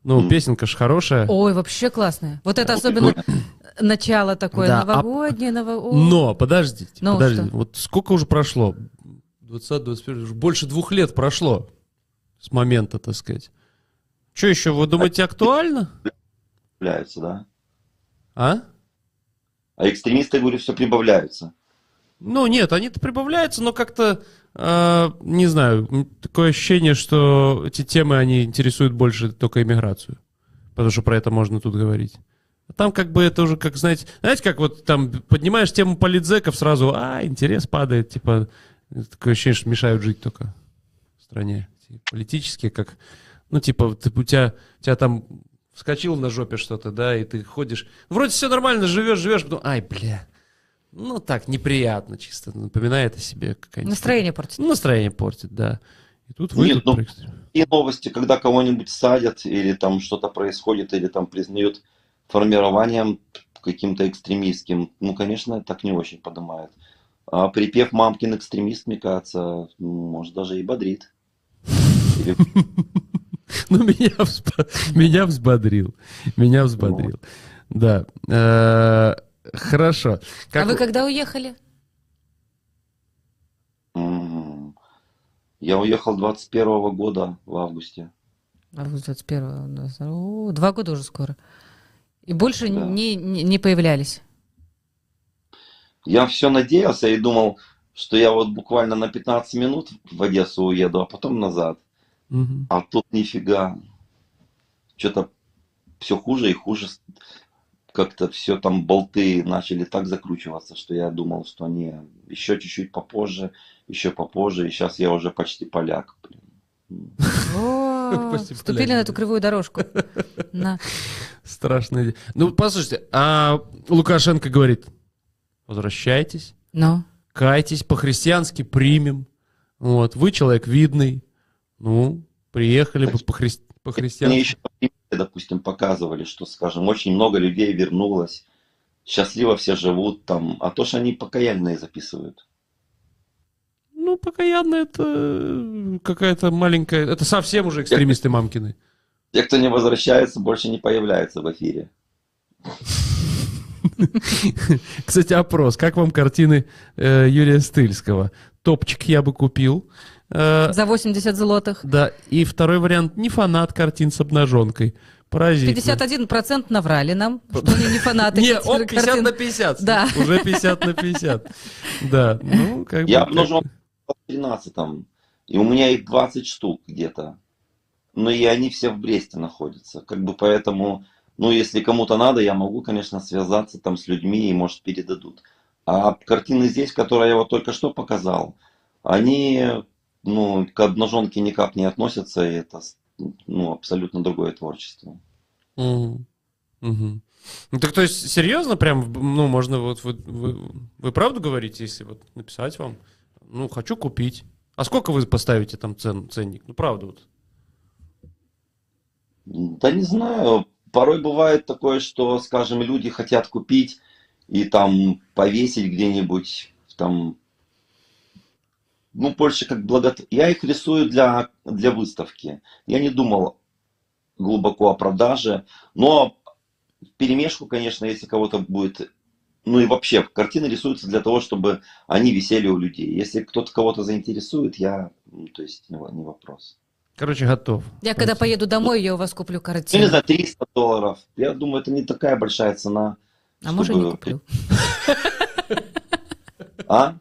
Ну, М. песенка ж хорошая. Ой, вообще классная. Вот это особенно начало такое Да, а- новогоднее, ново... О. Но, подождите, Ну, подождите. что? Вот сколько уже прошло? 20 21 уже больше двух лет прошло с момента, так сказать. Что еще, вы думаете, актуально? Прибавляются, да? А? А экстремисты, говорю, все прибавляются. Ну, нет, они-то прибавляются, но как-то, э, не знаю, такое ощущение, что эти темы, они интересуют больше только иммиграцию. Потому что про это можно тут говорить. Там как бы это уже, как, знаете, знаете, как вот там поднимаешь тему политзеков, сразу, а, интерес падает, типа, такое ощущение, что мешают жить только в стране. Типа, Политические, как, ну, типа, ты, у, тебя, у тебя там вскочил на жопе что-то, да, и ты ходишь, вроде все нормально, живешь, живешь, потом, ай, бля, ну, так, неприятно чисто, напоминает о себе какая-нибудь... Настроение портит. Ну, настроение портит, да. И тут Нет, ну. И новости, когда кого-нибудь садят, или там что-то происходит, или там признают формированием каким-то экстремистским, ну, конечно, так не очень поднимает. А припев «Мамкин экстремист», мне кажется, ну, может, даже и бодрит. [LAUGHS] Ну, меня, меня взбодрил. Меня взбодрил. Да. Э, Хорошо. Как А вы когда уехали? Я уехал 21 года в августе. Август 21 у нас. О, Два года уже скоро. И больше Да. не, не появлялись. Я все надеялся и думал, что я вот буквально на 15 минут в Одессу уеду, а потом назад. Мгм. А тут нифига. Что-то все хуже и хуже. Как-то все там болты начали так закручиваться, что я думал, что они еще чуть-чуть попозже, еще попозже, и сейчас я уже почти поляк. блин. О, [LAUGHS] Спасибо, Вступили на эту кривую дорожку. [LAUGHS] На. Ну, послушайте, а Лукашенко говорит, возвращайтесь, Ну, кайтесь, по-христиански примем. Вот, вы человек видный. Ну, приехали бы по-хри- Мне по-христиански. еще, допустим, показывали, что, скажем, очень много людей вернулось, счастливо все живут там, а то, что они покаянные записывают. Ну, покаянно это э, какая-то маленькая... Это совсем уже экстремисты мамкины. Те, кто не возвращается, больше не появляется в эфире. [LAUGHS] Кстати, опрос. Как вам картины э, Юрия Стыльского? Топчик я бы купил. Э, за 80 злотых. да, и второй вариант. Не фанат картин с обнаженкой. Поразительно. 51% наврали нам, [LAUGHS] что они не фанаты. Не, этих оп, 50 картин. на 50. Да. Уже 50 на 50. Да, ну, как бы... Я обнажен в 13 и у меня их 20 штук где-то. Но и они все в Бресте находятся. Как бы поэтому, ну, если кому-то надо, я могу, конечно, связаться там с людьми и, может, передадут. А картины здесь, которые я вот только что показал, они, ну, к обнаженке никак не относятся, и это, ну, абсолютно другое творчество. Мгм. Мгм. Ну, так то есть, серьезно, прям, ну, можно вот, вы, вы, вы правду говорите, если вот написать вам, ну, хочу купить. А сколько вы поставите там цен, ценник? Ну, правда вот. Да не знаю. Порой бывает такое, что, скажем, люди хотят купить и там повесить где-нибудь, там, ну, больше как благо... Я их рисую для, для выставки. Я не думал глубоко о продаже, но в перемешку, конечно, если кого-то будет... Ну и вообще, картины рисуются для того, чтобы они висели у людей. Если кто-то кого-то заинтересует, я, ну, то есть, не, во- не вопрос. Короче, готов. Я когда поеду домой, я у вас куплю Ну, не картину. знаю, 300 долларов. Я думаю, это не такая большая цена. А может, не чтобы- куплю. [LAUGHS] А?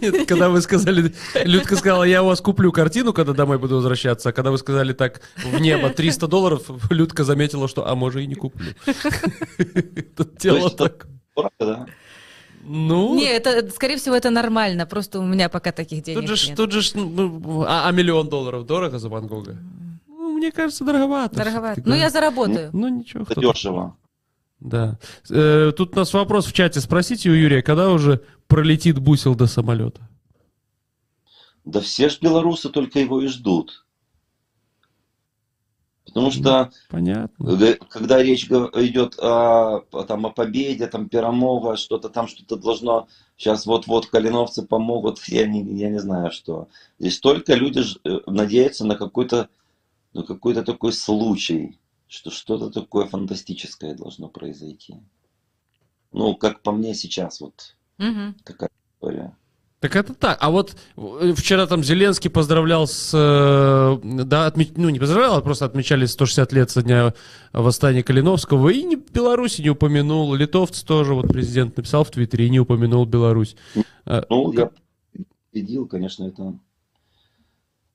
Нет, Когда вы сказали, Людка сказала, я у вас куплю картину, когда домой буду возвращаться, а когда вы сказали так в небо 300 долларов, Людка заметила, что, а может и не куплю. [LAUGHS] Тут дело это- так. Дорого, да? Ну, Не, это, скорее всего, это нормально. Просто у меня пока таких денег тут же, нет. тут же, ну, а, а миллион долларов дорого за Ван Гога? Ну, мне кажется, дороговато. Дороговато. Ну, да. я заработаю. Ну, ничего. Это дешево. Да. Э, Тут у нас вопрос в чате. Спросите у Юрия, когда уже пролетит бусел до самолета? Да все ж белорусы только его и ждут. Потому что Понятно. когда речь идет о, там, о победе, там, Перамова, что-то там, что-то должно, сейчас вот-вот калиновцы помогут, я не, я не знаю что. Здесь только люди э, надеются на какой-то на какой-то такой случай, что что-то такое фантастическое должно произойти. Ну, как по мне сейчас вот Мгм. такая история. Так это так. А вот э, вчера там Зеленский поздравлял с... э, Да, отме- ну не поздравлял, а просто отмечали 160 лет со дня восстания Калиновского. И не, Беларусь не упомянул. Литовцы тоже, вот президент написал в Твиттере и не упомянул Беларусь. Э, Ну, я следил, конечно, это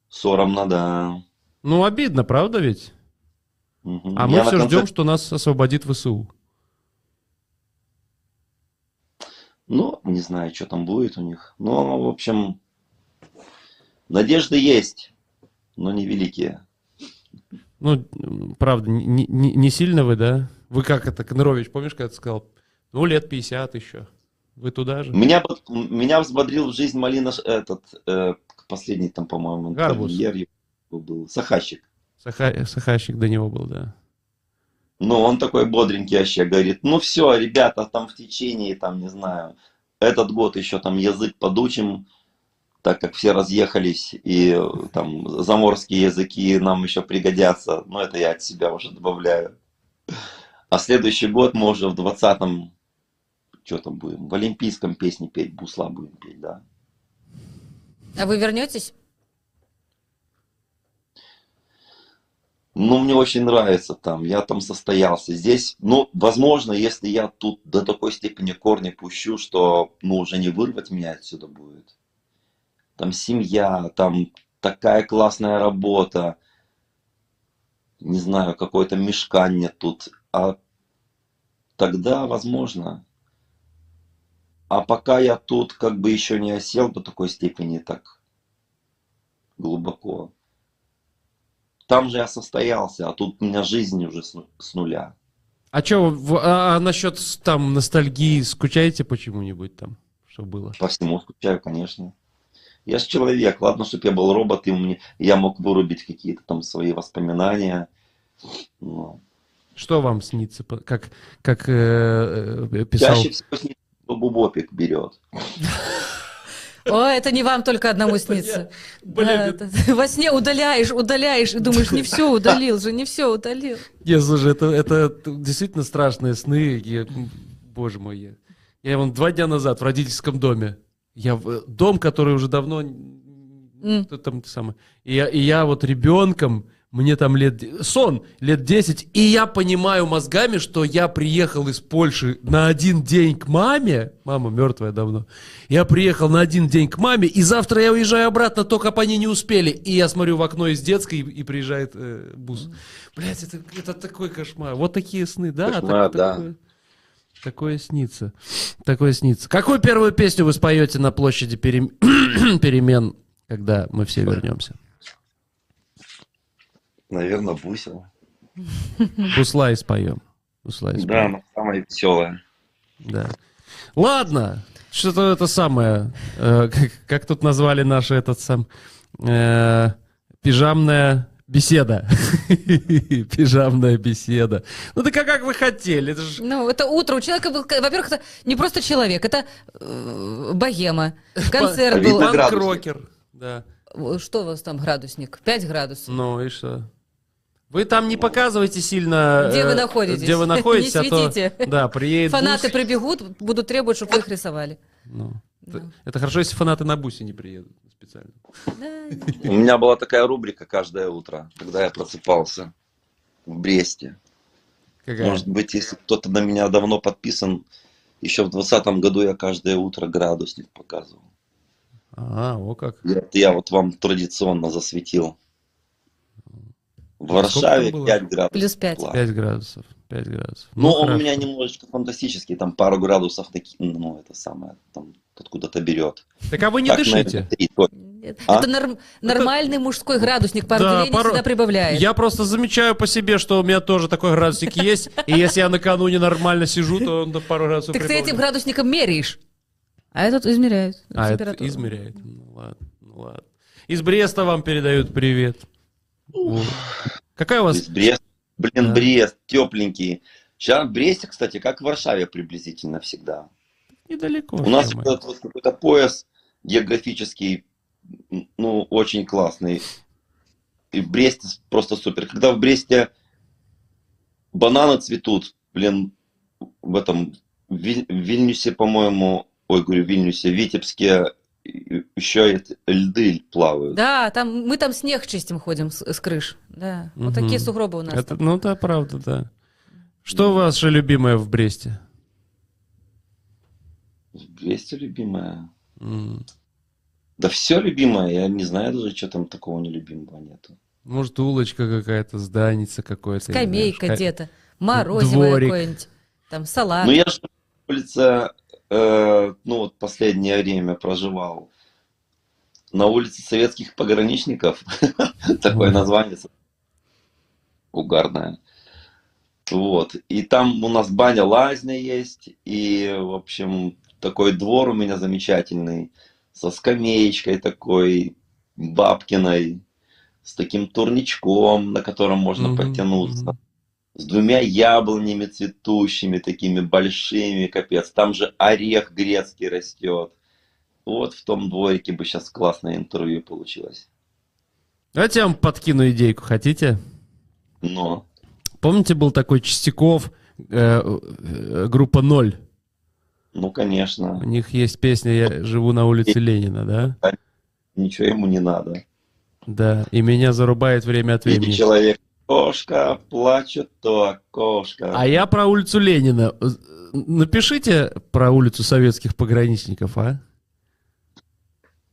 соромно, да. Ну, обидно, правда ведь? Мгм. А Я мы на все конце- ждем, что нас освободит ВСУ. Ну, не знаю, что там будет у них. Но, в общем, надежды есть, но невеликие. Ну, правда, не, не, не сильно вы, да? Вы как это, Конорович, помнишь, когда ты сказал, ну, лет 50 еще. Вы туда же? Меня, меня взбодрил в жизнь Малина, этот, э, последний там, по-моему, Гарбуз. был, Сахащик. Саха- Сахащик до него был, да. Ну, он такой бодренький вообще, говорит, ну все, ребята, там в течение, там, не знаю, этот год еще там язык подучим, так как все разъехались, и там заморские языки нам еще пригодятся, но это я от себя уже добавляю. А следующий год мы уже в двадцатом, что там будем, в олимпийском песне петь, бусла будем петь, да. А вы вернетесь? Ну, мне очень нравится там, я там состоялся. Здесь, ну, возможно, если я тут до такой степени корни пущу, что, ну, уже не вырвать меня отсюда будет. Там семья, там такая классная работа. Не знаю, какое-то мешканье тут. А тогда, возможно. А пока я тут как бы еще не осел до такой степени так глубоко. Там же я состоялся, а тут у меня жизнь уже с, ну- с нуля. А что, а, а насчет там ностальгии, скучаете почему-нибудь там, что было? По всему скучаю, конечно. Я же человек, ладно, чтобы я был робот, и мне, я мог вырубить какие-то там свои воспоминания. Но Что вам снится, как, как э, э, писал? Чаще всего снится, что бубопик берет. [LAUGHS] О, это не вам только одному снится. Блин, [LAUGHS] Во сне удаляешь, удаляешь и думаешь, не все удалил же, не все удалил. Не, слушай, это, это действительно страшные сны. Я- боже мой, я, я вон два дня назад в родительском доме. Я в дом, который уже давно кто там самое. И я, и я вот ребенком, мне там лет сон лет 10, и я понимаю мозгами, что я приехал из Польши на один день к маме. Мама мертвая давно. Я приехал на один день к маме, и завтра я уезжаю обратно, только бы они не успели. И я смотрю в окно из детской, и, и приезжает э, бус. Блять, это, это такой кошмар. Вот такие сны, да? Кошмар, так- да. Такое, такое снится. Такое снится. Какую первую песню вы споете на площади перем- [COUGHS] перемен, когда мы все вернемся? Наверное, бусел. Буслай споем. Буслай Да, споем. она самая веселая. Да. Ладно. Что-то это самое. э, как, как тут назвали наши этот сам э, пижамная беседа. [LAUGHS] Пижамная беседа. Ну так а как вы хотели? Это ж Ну, это утро. У человека был, во-первых, это не просто человек, это э, богема. Концерт был. панк-рокер. Да. Что у вас там градусник? 5 градусов. Ну и что? Вы там не показывайте сильно... Где вы э, находитесь? Где вы [LAUGHS] находитесь, Не а то... светите. Да, приедет [LAUGHS] Фанаты бус. прибегут, будут требовать, чтобы вы их рисовали. Ну, это, это хорошо, если фанаты на бусе не приедут специально. Да. У меня была такая рубрика каждое утро, когда я просыпался в Бресте. Какая? Может быть, если кто-то на меня давно подписан, еще в 2020 году я каждое утро градусник показывал. А, о как. Я, я вот вам традиционно засветил. В Сколько Варшаве там было? 5 градусов. Плюс пять. тепла. 5 градусов. 5 градусов. Ну, он у меня немножечко фантастический, там пару градусов такие, ну, это самое, там откуда-то берет. Так а вы не Так, дышите? Нет. А? Это норм- нормальный мужской градусник, пару Да, пару- всегда прибавляет. Я просто замечаю по себе, что у меня тоже такой градусник есть, и если я накануне нормально сижу, то он пару градусов Так ты этим градусником меряешь. А этот измеряет А, это температуру. измеряет. Ну ладно, ну ладно. Из Бреста вам передают привет. Какая у вас... Из Брест. Блин, Да. Брест, тепленький. Сейчас в Бресте, кстати, как в Варшаве приблизительно всегда. Недалеко. У нас вот какой-то пояс географический, ну, очень классный. И в Бресте просто супер. Когда в Бресте бананы цветут, блин, в этом в Виль- в Вильнюсе, по-моему, ой, говорю, в Вильнюсе, в Витебске еще льды плавают. Да, там, мы там снег чистим ходим с, с крыш. Да, вот Мгм. такие сугробы у нас. Это, там. ну да, правда, да. Что ваше любимое в Бресте? В Бресте любимая. М, Да все любимое, я не знаю даже, что там такого нелюбимого нету. Может, улочка какая-то, зданица какое-то. Скамейка где-то, морозиво какое-нибудь, там салат. Ну я же улица э, ну вот последнее время проживал на улице советских пограничников. [LAUGHS] Такое название угарное. Вот. И там у нас баня лазня есть. И, в общем, такой двор у меня замечательный. Со скамеечкой такой, бабкиной. С таким турничком, на котором можно Мгм, подтянуться. С двумя яблонями цветущими, такими большими, капец. Там же орех грецкий растет. Вот в том дворике бы сейчас классное интервью получилось. Давайте я вам подкину идейку, хотите? Но Помните, был такой Чистяков, э, э, группа «Ноль»? Ну, У конечно, них есть песня «Я живу на улице Ленина», да? ничего ему не надо. Да, и меня зарубает время от времени. человек, кошка, плачет то окошко. А я про улицу Ленина. Напишите про улицу советских пограничников, а?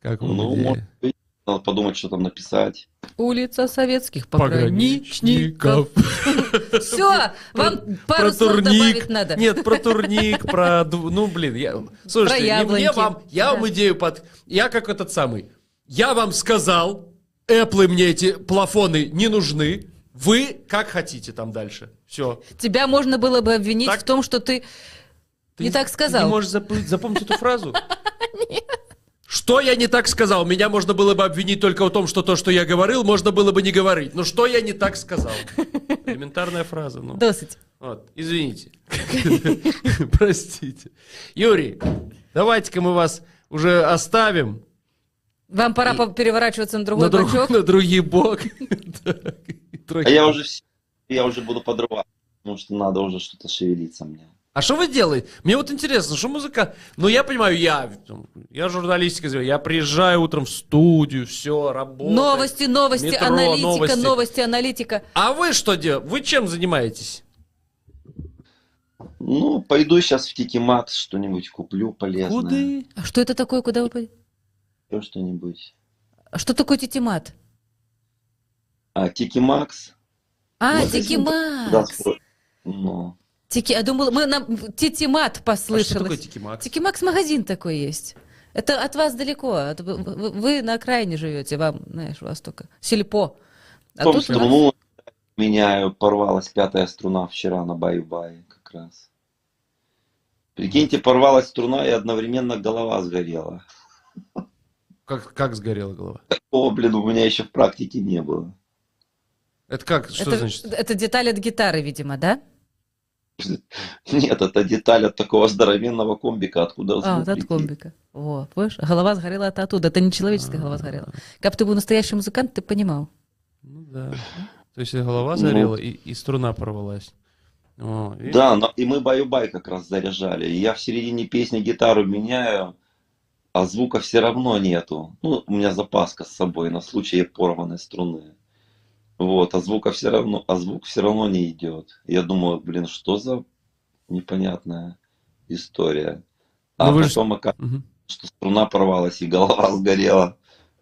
Как вам Ну, идея? может быть, надо подумать, что там написать. Улица советских пограничников. [LAUGHS] Все, вам пару слов турник. добавить надо. Нет, про турник, про... Ну, блин, я... Слушайте, не мне вам... Я вам идею под... Я как этот самый... Я вам сказал, Apple мне эти плафоны не нужны. Вы как хотите там дальше. Все. Тебя можно было бы обвинить Так- в том, что ты не так Ты сказал. не можешь запы- запомнить эту фразу? [LAUGHS] Что я не так сказал? Меня можно было бы обвинить только в том, что то, что я говорил, можно было бы не говорить. Но что я не так сказал? Элементарная фраза. Ну. Досыть. Вот, извините. [LAUGHS] Простите. Юрий, давайте-ка мы вас уже оставим Вам пора по- переворачиваться на другой на, бочок. [LAUGHS] на другий бок. Так, и А я уже, я уже буду подрывать, потому что надо уже что-то шевелиться мне. А что вы делаете? Мне вот интересно, что музыка... Ну, я понимаю, я, я журналистика, я приезжаю утром в студию, все, работаю. Новости, новости, Метро, аналитика, новости. новости, аналитика. А вы что делаете? Вы чем занимаетесь? Ну, пойду сейчас в Тики Макс что-нибудь куплю полезное. Куды? А что это такое, куда вы... пойдете? Еще что-нибудь. А что такое тетимат? А, Тики Макс? А, тикимакс. Да, сто- ну, Тики... Я думала, мы нам тетимат А что послышалось. такое Тикимакс? Тикимакс магазин такой есть. Это от вас далеко. от- Вы, вы- на окраине живете, вам, знаешь, у вас только сельпо. А Потом тут струну меняю, порвалась пятая струна вчера на бай-бай как раз. Прикиньте, порвалась струна и одновременно голова сгорела. Как, как сгорела голова? О, блин, у меня еще в практике не было. Это как? Что это, значит? это деталь от гитары, видимо, да? Нет, это деталь от такого здоровенного комбика, откуда А, вот от комбика. Вот, видишь, голова сгорела от оттуда. Это не человеческая голова сгорела. Как ты был настоящий музыкант, ты понимал. Ну да. То есть и голова Ну. сгорела, и, и струна порвалась. О, видишь? Да, но и мы баю-бай как раз заряжали. И я в середине песни гитару меняю, а звука все равно нету. Ну, у меня запаска с собой на случай порванной струны. Вот, а звука все равно, а звук все равно не идет. Я думаю, блин, что за непонятная история. А Ну потом оказывается, Мгм. что струна порвалась и голова сгорела.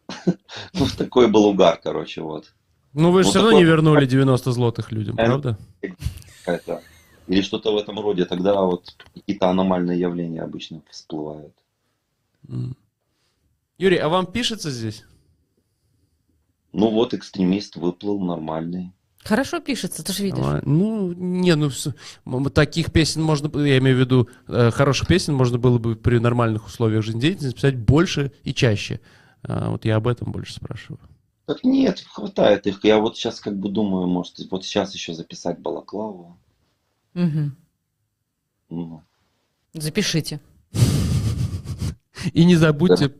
[LAUGHS] Ну, такой был угар, короче, вот. Ну вы же Вот все равно не вернули 90 злотых людям, правда? Или что-то в этом роде. Тогда вот какие-то аномальные явления обычно всплывают. Юрий, а вам пишется здесь? Ну вот, экстремист выплыл нормальный. Хорошо пишется, ты же видишь. А, Ну, не, ну, таких песен можно, было- я имею в виду, э, хороших песен можно было бы при нормальных условиях жизнедеятельности писать больше и чаще. А, вот я об этом больше спрашиваю. Так нет, хватает их. Я вот сейчас как бы думаю, может, вот сейчас еще записать балаклаву. Мгм. Ну, Запишите. И не забудьте,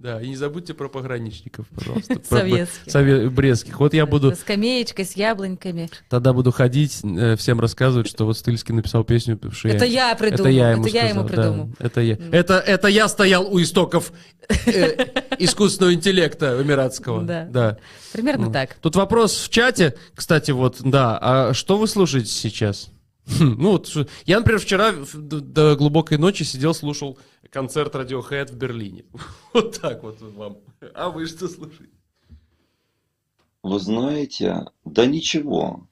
да, и не забудьте про пограничников, пожалуйста. [LAUGHS] Советских. сове- брестских. Вот я буду, Со скамеечкой, с яблоньками. тогда буду ходить, э, всем рассказывать, что вот Стыльский написал песню, что Это я придумал. Это я ему, это я ему сказал, да, придумал. это я. Это, это я стоял у истоков э, [LAUGHS] искусственного интеллекта эмиратского. Да. да. Примерно Ну. так. Тут вопрос в чате, кстати, вот, да, а что вы слушаете сейчас? [LAUGHS] Ну вот, я, например, вчера до глубокой ночи сидел, слушал концерт Radiohead в Берлине. [LAUGHS] Вот так вот вам. А вы что слушаете? вы знаете, да ничего.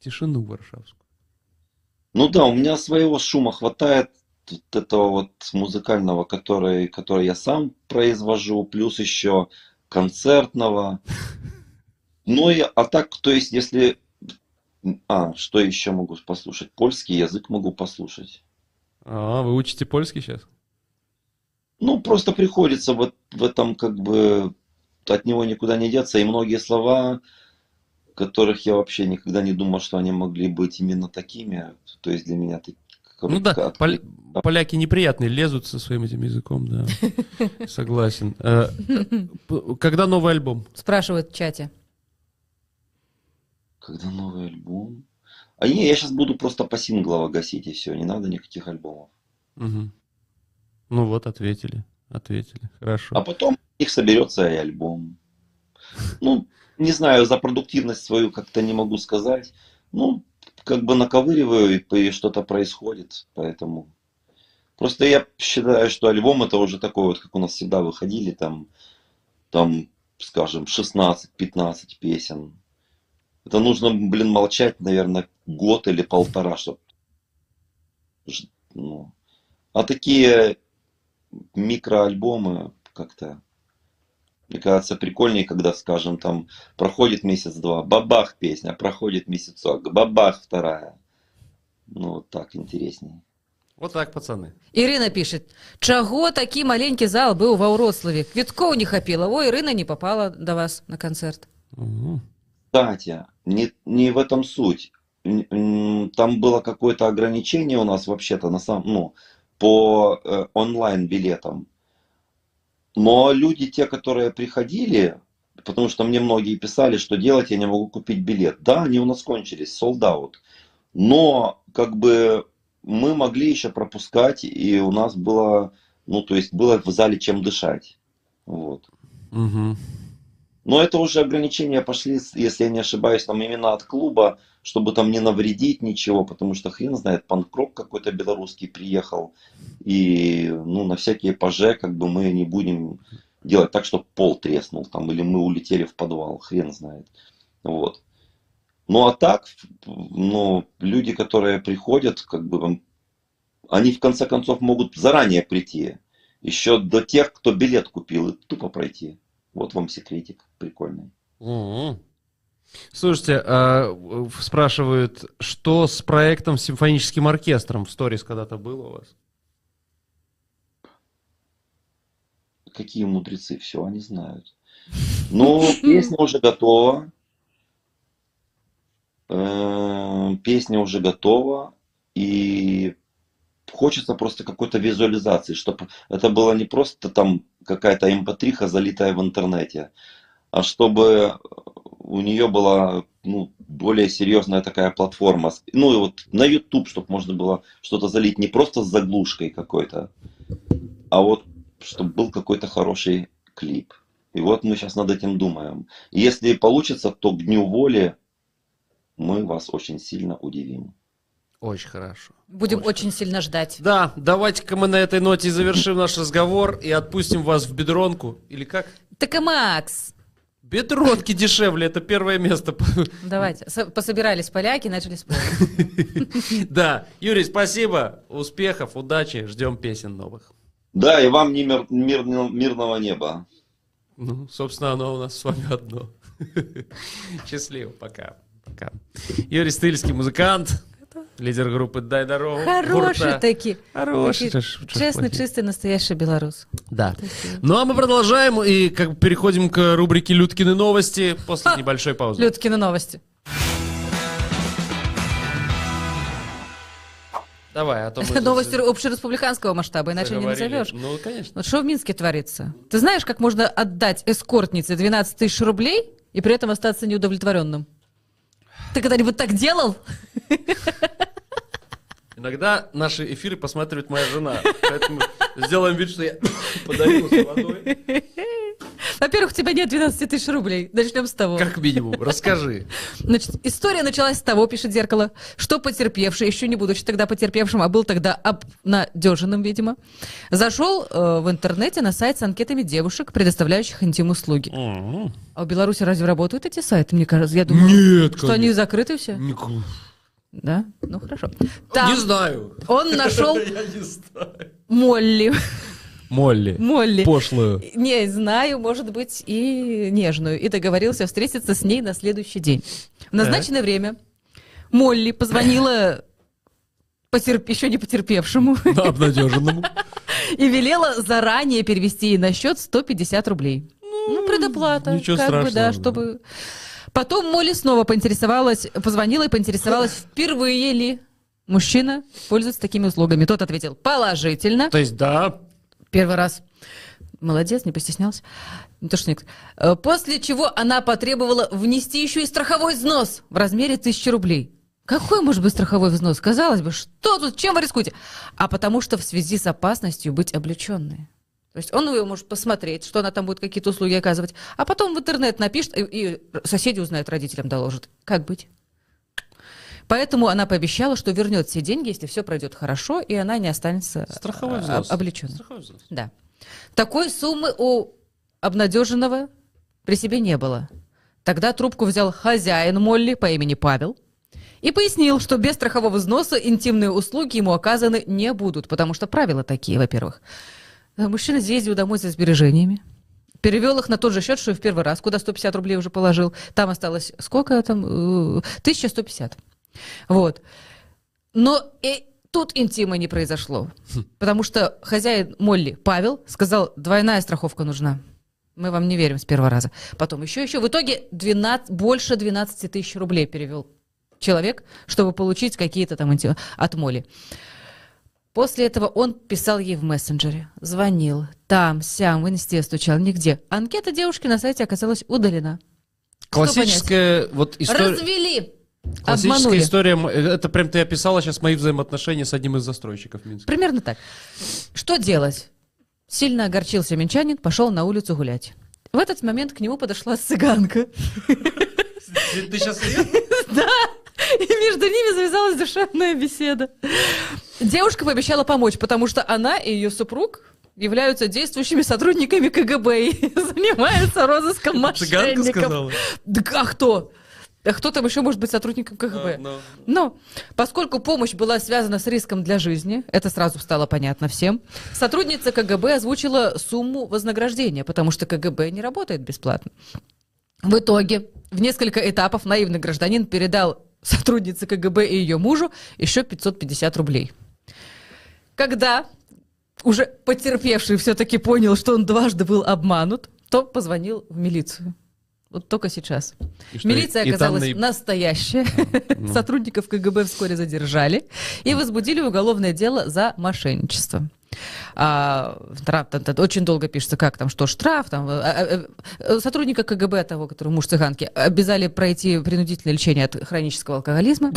Тишину варшавскую. Ну да, у меня своего шума хватает. вот этого вот музыкального, который, который я сам произвожу, плюс еще концертного. [LAUGHS] Ну и, а так, то есть, если... А, что еще могу послушать? Польский язык могу послушать. А, вы учите польский сейчас? Ну, просто приходится вот в этом как бы от него никуда не деться. И многие слова, которых я вообще никогда не думал, что они могли быть именно такими. То есть для меня такие. Ну да, пол- поляки неприятные, лезут со своим этим языком, да. [LAUGHS] Согласен. Э, Когда новый альбом? Спрашивают в чате. Когда новый альбом? А не, я сейчас буду просто по синглово гасить и все, не надо никаких альбомов. Мгм. Ну вот, ответили. Ответили. Хорошо. А потом их соберется и альбом. Ну, не знаю, за продуктивность свою как-то не могу сказать. Ну, как бы наковыриваю, и, и что-то происходит, поэтому... Просто я считаю, что альбом это уже такой вот, как у нас всегда выходили, там, там, скажем, 16-15 песен. Это нужно, блин, молчать, наверное, год или полтора, чтобы... Ну. А такие микроальбомы как-то мне кажется, прикольнее, когда, скажем, там проходит месяц-два, бабах песня, проходит месяцок, бабах вторая. Ну, вот так интереснее. Вот так, пацаны. Ірина пишет, чаго такі маленькі зал быў ва ўроцлаве квіткоў не хапіла ой Ірына не попала до вас на канцэрт Мгм. Кстати, не, не в этом суть. Там было какое-то ограничение у нас вообще-то на самом, ну, по э, онлайн билетам. Но люди, те, которые приходили, потому что мне многие писали, что делать, я не могу купить билет. Да, они у нас кончились, sold out. Но как бы мы могли еще пропускать, и у нас было, ну, то есть было в зале чем дышать. Вот. Мгм. Но это уже ограничения пошли, если я не ошибаюсь, там именно от клуба, чтобы там не навредить ничего, потому что хрен знает, панкрок какой-то белорусский приехал, и ну на всякие паже как бы мы не будем делать так, чтобы пол треснул там, или мы улетели в подвал, хрен знает. Вот. Ну а так, ну, люди, которые приходят, как бы, они в конце концов могут заранее прийти, еще до тех, кто билет купил, и тупо пройти. Вот вам секретик прикольный. Мгм. Слушайте, а, спрашивают, что с проектом с симфоническим оркестром в сторис когда-то было у вас? Какие мудрецы, все они знают. Ну, песня уже готова. Э, Песня уже готова. И хочется просто какой-то визуализации, чтобы это было не просто там какая-то mp3 залитая в интернете, а чтобы у нее была ну, более серьезная такая платформа. Ну и вот на YouTube, чтобы можно было что-то залить не просто с заглушкой какой-то, а вот чтобы был какой-то хороший клип. И вот мы сейчас над этим думаем. Если получится, то к Дню воли мы вас очень сильно удивим. Очень хорошо. будем Очень очень сильно ждать Да, давайте-ка мы на этой ноте завершим наш разговор и отпустим вас в бедронку. Или как? так и Макс Бедронки дешевле, это первое место. давайте Со- пособирались поляки начали спорить [LAUGHS] Да, Юрий, спасибо, успехов, удачи, ждем песен новых. Да, и вам не мир- мирно- мирного неба. Ну, собственно, оно у нас с вами одно. [LAUGHS] Счастливо, пока. Пока. Юрий Стыльский, музыкант, лидер группы «Дай дорогу». хороший Гурта. таки Хороший. таки чё ж- чё ж честный чистый настоящий белорус Да. Ну, а мы продолжаем и как бы переходим к рубрике «Людкины новости» после небольшой паузы. Людкины новости Давай, а то мы... новости общереспубликанского масштаба иначе не заговорили. назовешь Ну, конечно. Вот что в Минске творится? Ты знаешь, как можно отдать эскортнице 12 тысяч рублей и при этом остаться неудовлетворенным? Ты когда-нибудь так делал? Иногда наши эфиры посматривает моя жена. Поэтому сделаем вид, что я [COUGHS] подавился водой. Во-первых, у тебя нет 12 тысяч рублей. Начнем с того. Как минимум. Расскажи. [LAUGHS] Значит, история началась с того, пишет зеркало, что потерпевший, еще не будучи тогда потерпевшим, а был тогда обнадеженным, видимо, зашел э, в интернете на сайт с анкетами девушек, предоставляющих интим-услуги. А в Беларуси разве работают эти сайты? Мне кажется, я думаю, Нет, что они закрыты все. Нику- Да? Ну, хорошо. Не Там знаю. он [LAUGHS] нашел не. Молли. Молли. Молли. Пошлую. Не знаю, может быть, и нежную. И договорился встретиться с ней на следующий день. В назначенное время Молли позвонила потерп- еще не потерпевшему [LAUGHS] Да, обнадеженному. и велела заранее перевести ей на счет 150 рублей. Ну, предоплата. ничего как бы, да, страшного, чтобы... Потом Молли снова поинтересовалась, позвонила и поинтересовалась, [LAUGHS] впервые ли мужчина пользуется такими услугами. Тот ответил положительно. То есть, да, Первый раз. Молодец, не постеснялся. Не то, что никто. Э, После чего она потребовала внести еще и страховой взнос в размере тысячи рублей. Какой может быть страховой взнос? Казалось бы, что тут, чем вы рискуете? А потому что в связи с опасностью быть облеченной. То есть он ее может посмотреть, что она там будет какие-то услуги оказывать, а потом в интернет напишет, и, и соседи узнают, родителям доложат. Как быть? Поэтому она пообещала, что вернет все деньги, если все пройдет хорошо, и она не останется страховой а, взнос. облеченной. Страховой взнос. Да. Такой суммы у обнадеженного при себе не было. Тогда трубку взял хозяин Молли по имени Павел и пояснил, что без страхового взноса интимные услуги ему оказаны не будут, потому что правила такие, во-первых. Э, Мужчина съездил домой за сбережениями, перевел их на тот же счет, что и в первый раз, куда 150 рублей уже положил. Там осталось сколько там? Э, 1150. Вот. Но и тут интима не произошло. Потому что хозяин Молли, Павел, сказал, двойная страховка нужна. Мы вам не верим с первого раза. Потом еще, еще. В итоге 12, больше 12 тысяч рублей перевел человек, чтобы получить какие-то там инти- от Молли. После этого он писал ей в мессенджере, звонил, там, сям, в инсте стучал, нигде. Анкета девушки на сайте оказалась удалена. Классическая вот история. Развели! Классическая Обманули. история. м- Это прям ты описала сейчас мои взаимоотношения с одним из застройщиков Минска. Примерно так. Что делать? Сильно огорчился минчанин, пошел на улицу гулять. В этот момент к нему подошла цыганка. Ты сейчас [LAUGHS] Да, и между ними завязалась душевная беседа. Девушка пообещала помочь, потому что она и ее супруг являются действующими сотрудниками КГБ и [LAUGHS] занимаются розыском Цыганка мошенников. сказала. Да а кто? А кто там еще может быть сотрудником КГБ? А, ну. Но поскольку помощь была связана с риском для жизни, это сразу стало понятно всем, сотрудница КГБ озвучила сумму вознаграждения, потому что КГБ не работает бесплатно. В итоге в несколько этапов наивный гражданин передал сотруднице КГБ и ее мужу еще 550 рублей. Когда уже потерпевший все-таки понял, что он дважды был обманут, то позвонил в милицию. Вот только сейчас. И что, Милиция и- и оказалась наиб- настоящая. ну. [LAUGHS] Сотрудников КГБ вскоре задержали и возбудили уголовное дело за мошенничество. А, там, там очень долго пишется, как там, что штраф, там, а, а, а, сотрудника КГБ того, который муж цыганки, обязали пройти принудительное лечение от хронического алкоголизма.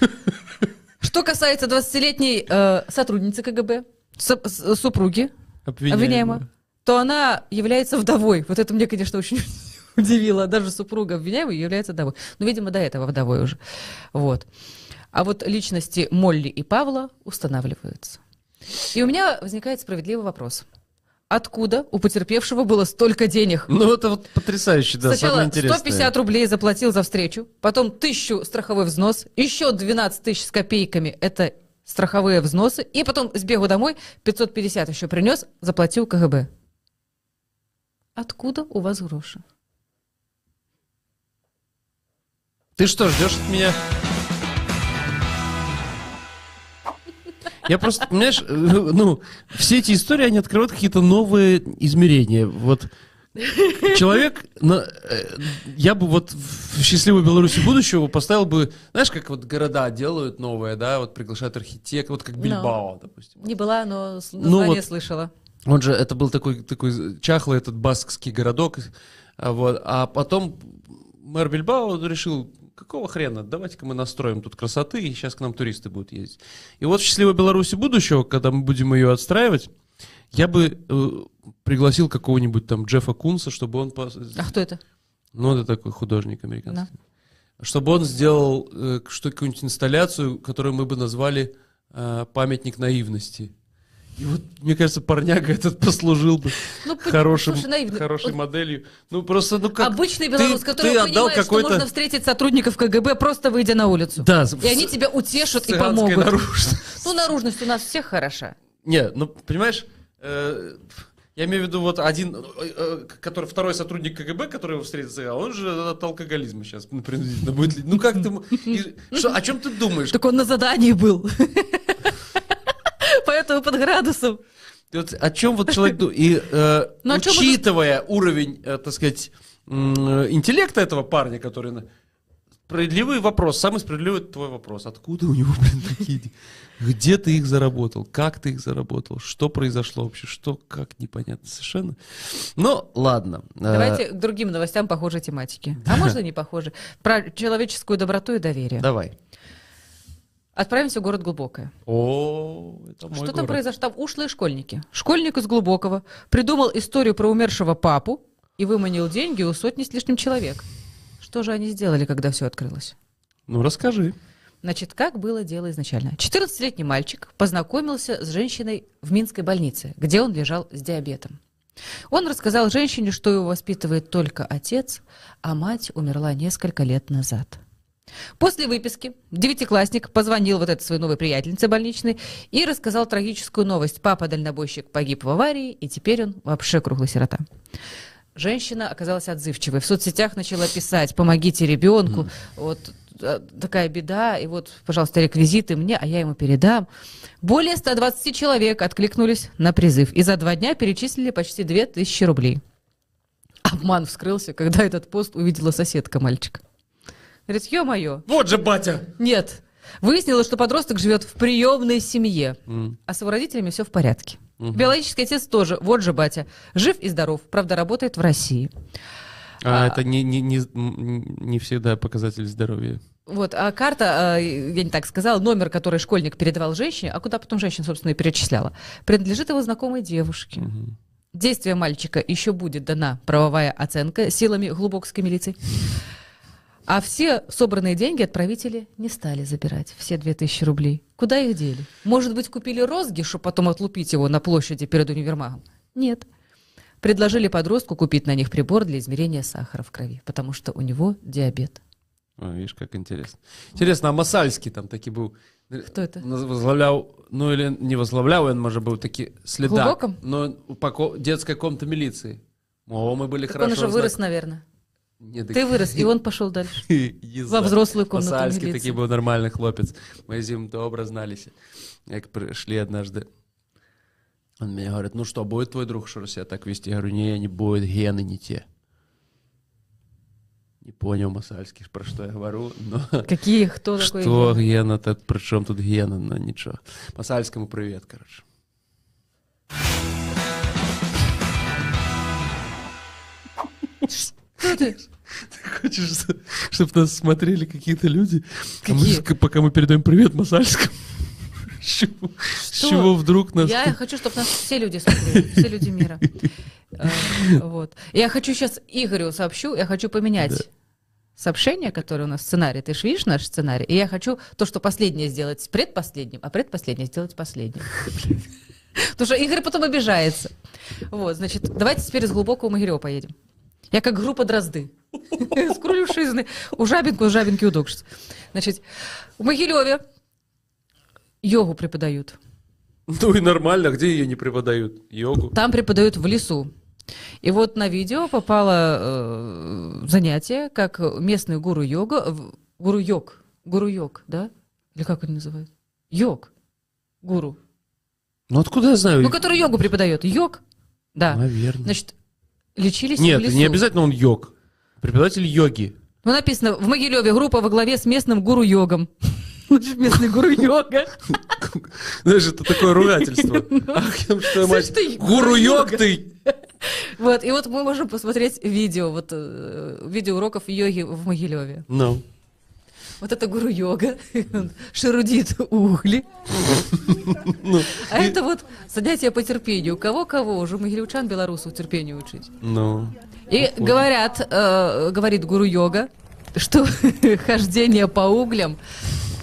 [LAUGHS] Что касается 20-летней э, сотрудницы КГБ, супруги обвиняемого, то она является вдовой. Вот это мне, конечно, очень [LAUGHS] удивило. Даже супруга обвиняемого является вдовой. Ну, видимо, до этого вдовой уже. Вот. А вот личности Молли и Павла устанавливаются. И у меня возникает справедливый вопрос. Откуда у потерпевшего было столько денег? Ну, это вот потрясающе, да, самое Сначала интересное. 150 рублей заплатил за встречу, потом 1000 страховой взнос, еще 12 тысяч с копейками – это страховые взносы, и потом сбегу домой 550 еще принес, заплатил КГБ. Откуда у вас гроши? Ты что, ждешь от меня? Я просто, понимаешь, [LAUGHS] ну, все эти истории, они открывают какие-то новые измерения. Вот человек, на- э, я бы вот в счастливой Беларуси будущего поставил бы, знаешь, как вот города делают новые, да, вот приглашают архитектора, вот как Ну. Бильбао, допустим. Не была, но с- Ну название вот. слышала. Он же, это был такой, такой чахлый этот баскский городок, а, вот, а потом мэр Бильбао решил, какого хрена, давайте-ка мы настроим тут красоты, и сейчас к нам туристы будут ездить. И вот в «Счастливой Беларуси будущего», когда мы будем ее отстраивать, я бы э, пригласил какого-нибудь там Джеффа Кунса, чтобы он... пос- А кто это? Ну, это такой художник американский. Чтобы он сделал э, что какую-нибудь инсталляцию, которую мы бы назвали э, «Памятник наивности». И вот, мне кажется, парняга этот послужил бы Ну, хорошим, слушай, наивно. хорошей моделью. Ну, просто, ну как... Обычный ты- белорус, который ты отдал понимает, что можно встретить сотрудников КГБ, просто выйдя на улицу. Да, И они тебя утешат и помогут. наружности. Ну, наружность у нас всех хороша. Не, ну, понимаешь, э, я имею в виду вот один, э, э, который второй сотрудник КГБ, который его встретится, а он же от алкоголизма сейчас принудительно будет. Ну как ты... и что- о чем ты думаешь? Так он на задании был. Поэтому под градусом. Вот о чем вот человек думает? И э, [LAUGHS] Ну, учитывая уровень, э, так сказать, э, интеллекта этого парня, который... Справедливый вопрос, самый справедливый твой вопрос. Откуда у него, блин, такие... деньги? Где ты их заработал? Как ты их заработал? Что произошло вообще? Что, как, непонятно совершенно. Ну, ладно. Э, Давайте к другим новостям похожей тематики. А можно не похожей? Про человеческую доброту и доверие. Давай. Отправимся в город Глубокое. О, это мой Что там город. произошло? Там ушлые школьники. Школьник из Глубокого придумал историю про умершего папу и выманил деньги у сотни с лишним человек. Что же они сделали, когда все открылось? Ну, расскажи. Значит, как было дело изначально? 14-летний мальчик познакомился с женщиной в Минской больнице, где он лежал с диабетом. Он рассказал женщине, что его воспитывает только отец, а мать умерла несколько лет назад. После выписки девятиклассник позвонил вот этой своей новой приятельнице больничной и рассказал трагическую новость. Папа-дальнобойщик погиб в аварии, и теперь он вообще круглый сирота. Женщина оказалась отзывчивой. В соцсетях начала писать «помогите ребенку», вот э, такая беда, и вот, пожалуйста, реквизиты мне, а я ему передам. Более 120 человек откликнулись на призыв и за два дня перечислили почти 2000 рублей. Обман вскрылся, когда этот пост увидела соседка мальчика. Говорит, ё-моё, Вот же батя! нет. Выяснилось, что подросток живет в приемной семье, М. а с его родителями все в порядке. Биологический отец тоже, вот же батя, жив и здоров, правда, работает в России. А, А- это не, не, не, не всегда показатель здоровья. Вот, а карта, э, я не так сказала, номер, который школьник передавал женщине, а куда потом женщина, собственно, и перечисляла, принадлежит его знакомой девушке. Действия мальчика еще будет дана правовая оценка силами глубокской милиции. А все собранные деньги отправители не стали забирать, все 2000 рублей. Куда их дели? Может быть, купили розги, чтобы потом отлупить его на площади перед универмагом? Нет. Предложили подростку купить на них прибор для измерения сахара в крови, потому что у него диабет. О, видишь, как интересно. Интересно, а Масальский там таки был... Кто это? Возглавлял, ну или не возглавлял, он, может, был таки следак. Глубоком? Но по ко- детской комнате милиции. О, мы были Так хорошо он уже вырос, знак- наверное. Не, так- Ты вырос, и он пошел дальше. [LAUGHS] Во взрослую комнату Масальский милиции. таки был нормальный хлопец. Мы з ним добре зналися. Як пришли однажды. Он мне говорит, ну что, будет твой друг что себя так вести? Я говорю, не, не будет, гены не те. Не понял Масальский, про что я говорю, но... [LAUGHS] Какие, кто [LAUGHS] такой? Что Ген? гена, то при чем тут гена, но ничего. Масальскому привет, короче. Кто ты? Хочешь, чтобы нас смотрели какие-то люди? А мы пока мы передаем привет Масальскому. С чего, с чего вдруг нас... Я хочу, чтобы нас все люди смотрели, все люди мира. [LAUGHS] Э, Вот. Я хочу сейчас Игорю сообщу, я хочу поменять сообщение, которое у нас сценарий. Ты же видишь наш сценарий? И я хочу то, что последнее сделать предпоследним, а предпоследнее сделать последним. Потому что Игорь потом обижается. Вот, значит, давайте теперь из глубокого Могилева поедем. Я как группа дрозды. [LAUGHS] С крулюшизны. У жабинку, у жабинки удокшится. Значит, в Могилеве йогу преподают. Ну и нормально, где ее не преподают? Йогу. Там преподают в лесу. И вот на видео попало э, занятие, как местный гуру йога, гуру йог, гуру йог, да? Или как он называют? Йог, гуру. Ну откуда я знаю? Ну, который йогу преподает. Йог, да. Наверное. Значит, лечились в Нет, лесу. не обязательно он йог. Преподаватель йоги. Ну, написано, в Могилеве группа во главе с местным гуру йогом. [LAUGHS] Значит, местный гуру йога. [LAUGHS] Знаешь, это такое ругательство. [LAUGHS] Ах, я что, мать, Слышь ты, гуру йог йога. ты! Вот, и вот мы можем посмотреть видео, вот э, видео уроков йоги в Могилеве. Ну. Вот это гуру йога, [LAUGHS] он шерудит угли. А это вот занятие по терпению. Кого-кого? Уже могилевчан белорусов терпению учить. Ну. И говорят, э, говорит гуру йога, что [LAUGHS] хождение по углям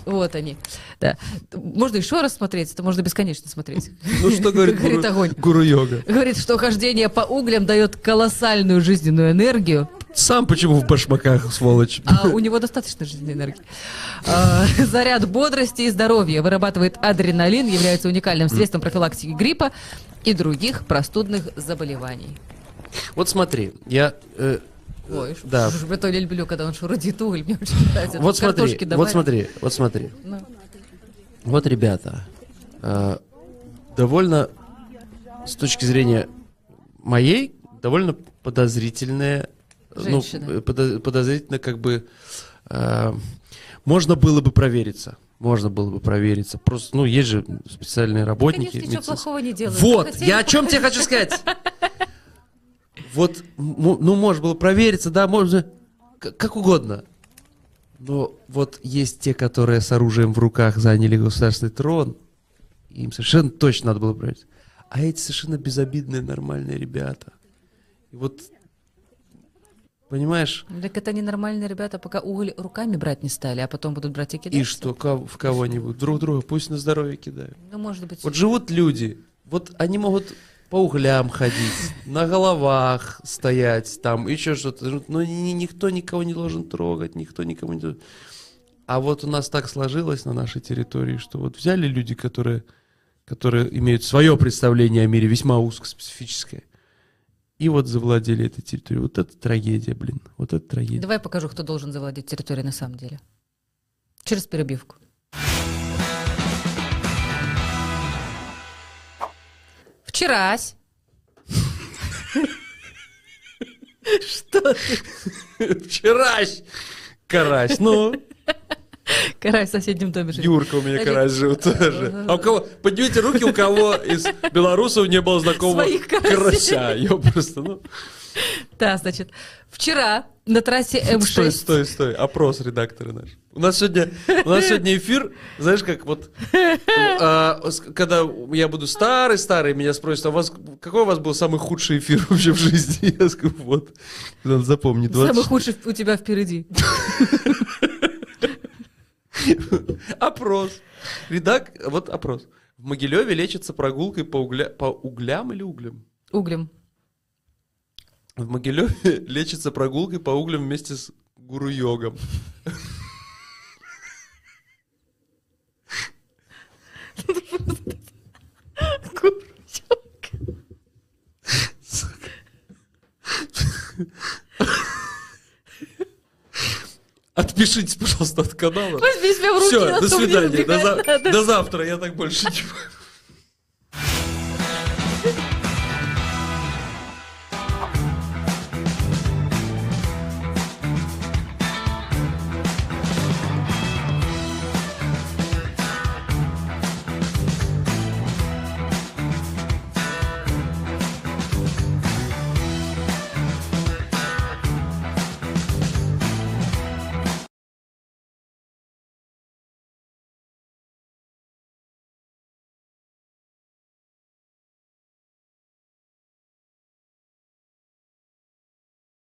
Вот они. Да. Можно еще раз смотреть, это можно бесконечно смотреть. Ну что [LAUGHS] говорит, говорит огонь. гуру йога? Говорит, что хождение по углям дает колоссальную жизненную энергию, Сам почему в башмаках, сволочь? а у него достаточно жизненной энергии. А, [LAUGHS] Заряд бодрости и здоровья вырабатывает адреналин, является уникальным средством профилактики гриппа и других простудных заболеваний. Вот смотри, я... э, Ой, да. я то не люблю, когда он шурудит уголь, мне очень нравится. Вот смотри, вот смотри, вот смотри. Ну. Вот, ребята, э, довольно, с точки зрения моей, довольно подозрительные, ну, э, подо- подозрительно как бы, э, можно было бы провериться. Можно было бы провериться. Просто, ну, есть же специальные работники. Конечно, ничего плохого не делают. Вот, Хотели- я о чем тебе хочу сказать. Вот, ну, можно было провериться, да, можно, как угодно. Но вот есть те, которые с оружием в руках заняли государственный трон, им совершенно точно надо было проверить. А эти совершенно безобидные, нормальные ребята. И вот, понимаешь, Так это ненормальные ребята, пока уголь руками брать не стали, а потом будут брать и кидать. и что, в кого-нибудь, друг друга, пусть на здоровье кидают. Ну, может быть. Вот живут люди, вот они могут по углям ходить, на головах стоять, там еще что-то. Но ни- никто никого не должен трогать, никто никому не должен. А вот у нас так сложилось на нашей территории, что вот взяли люди, которые, которые имеют свое представление о мире, весьма узкоспецифическое, и вот завладели этой территорией. Вот это трагедия, блин. Вот это трагедия. Давай я покажу, кто должен завладеть территорией на самом деле. Через перебивку. Вчерась. Что ты? Вчерась! Карась, ну, [LAUGHS] Карась в соседнем доме живет. Юрка у меня карась жил [LAUGHS] тоже. А у кого, поднимите руки, у кого из белорусов не было знакомого карася. Я просто, ну... Да, значит, вчера на трассе М6... Стой, стой, стой. Опрос редакторы наш. У нас сегодня, у нас сегодня эфир, знаешь, как вот, а, когда я буду старый-старый, меня спросят, а у вас, какой у вас был самый худший эфир вообще в жизни? [LAUGHS] Я скажу, вот, надо запомнить. 20 Самый худший у тебя впереди. [LAUGHS] Опрос. Редак, вот опрос. В Могилеве лечится прогулкой по, угля, по углям или углям? Углем. В Могилеве [LAUGHS] лечится прогулкой по углям вместе с гуру-йогом. Отпишитесь, пожалуйста, от канала. Все, а до свидания. До, за- до завтра. Я так больше не могу.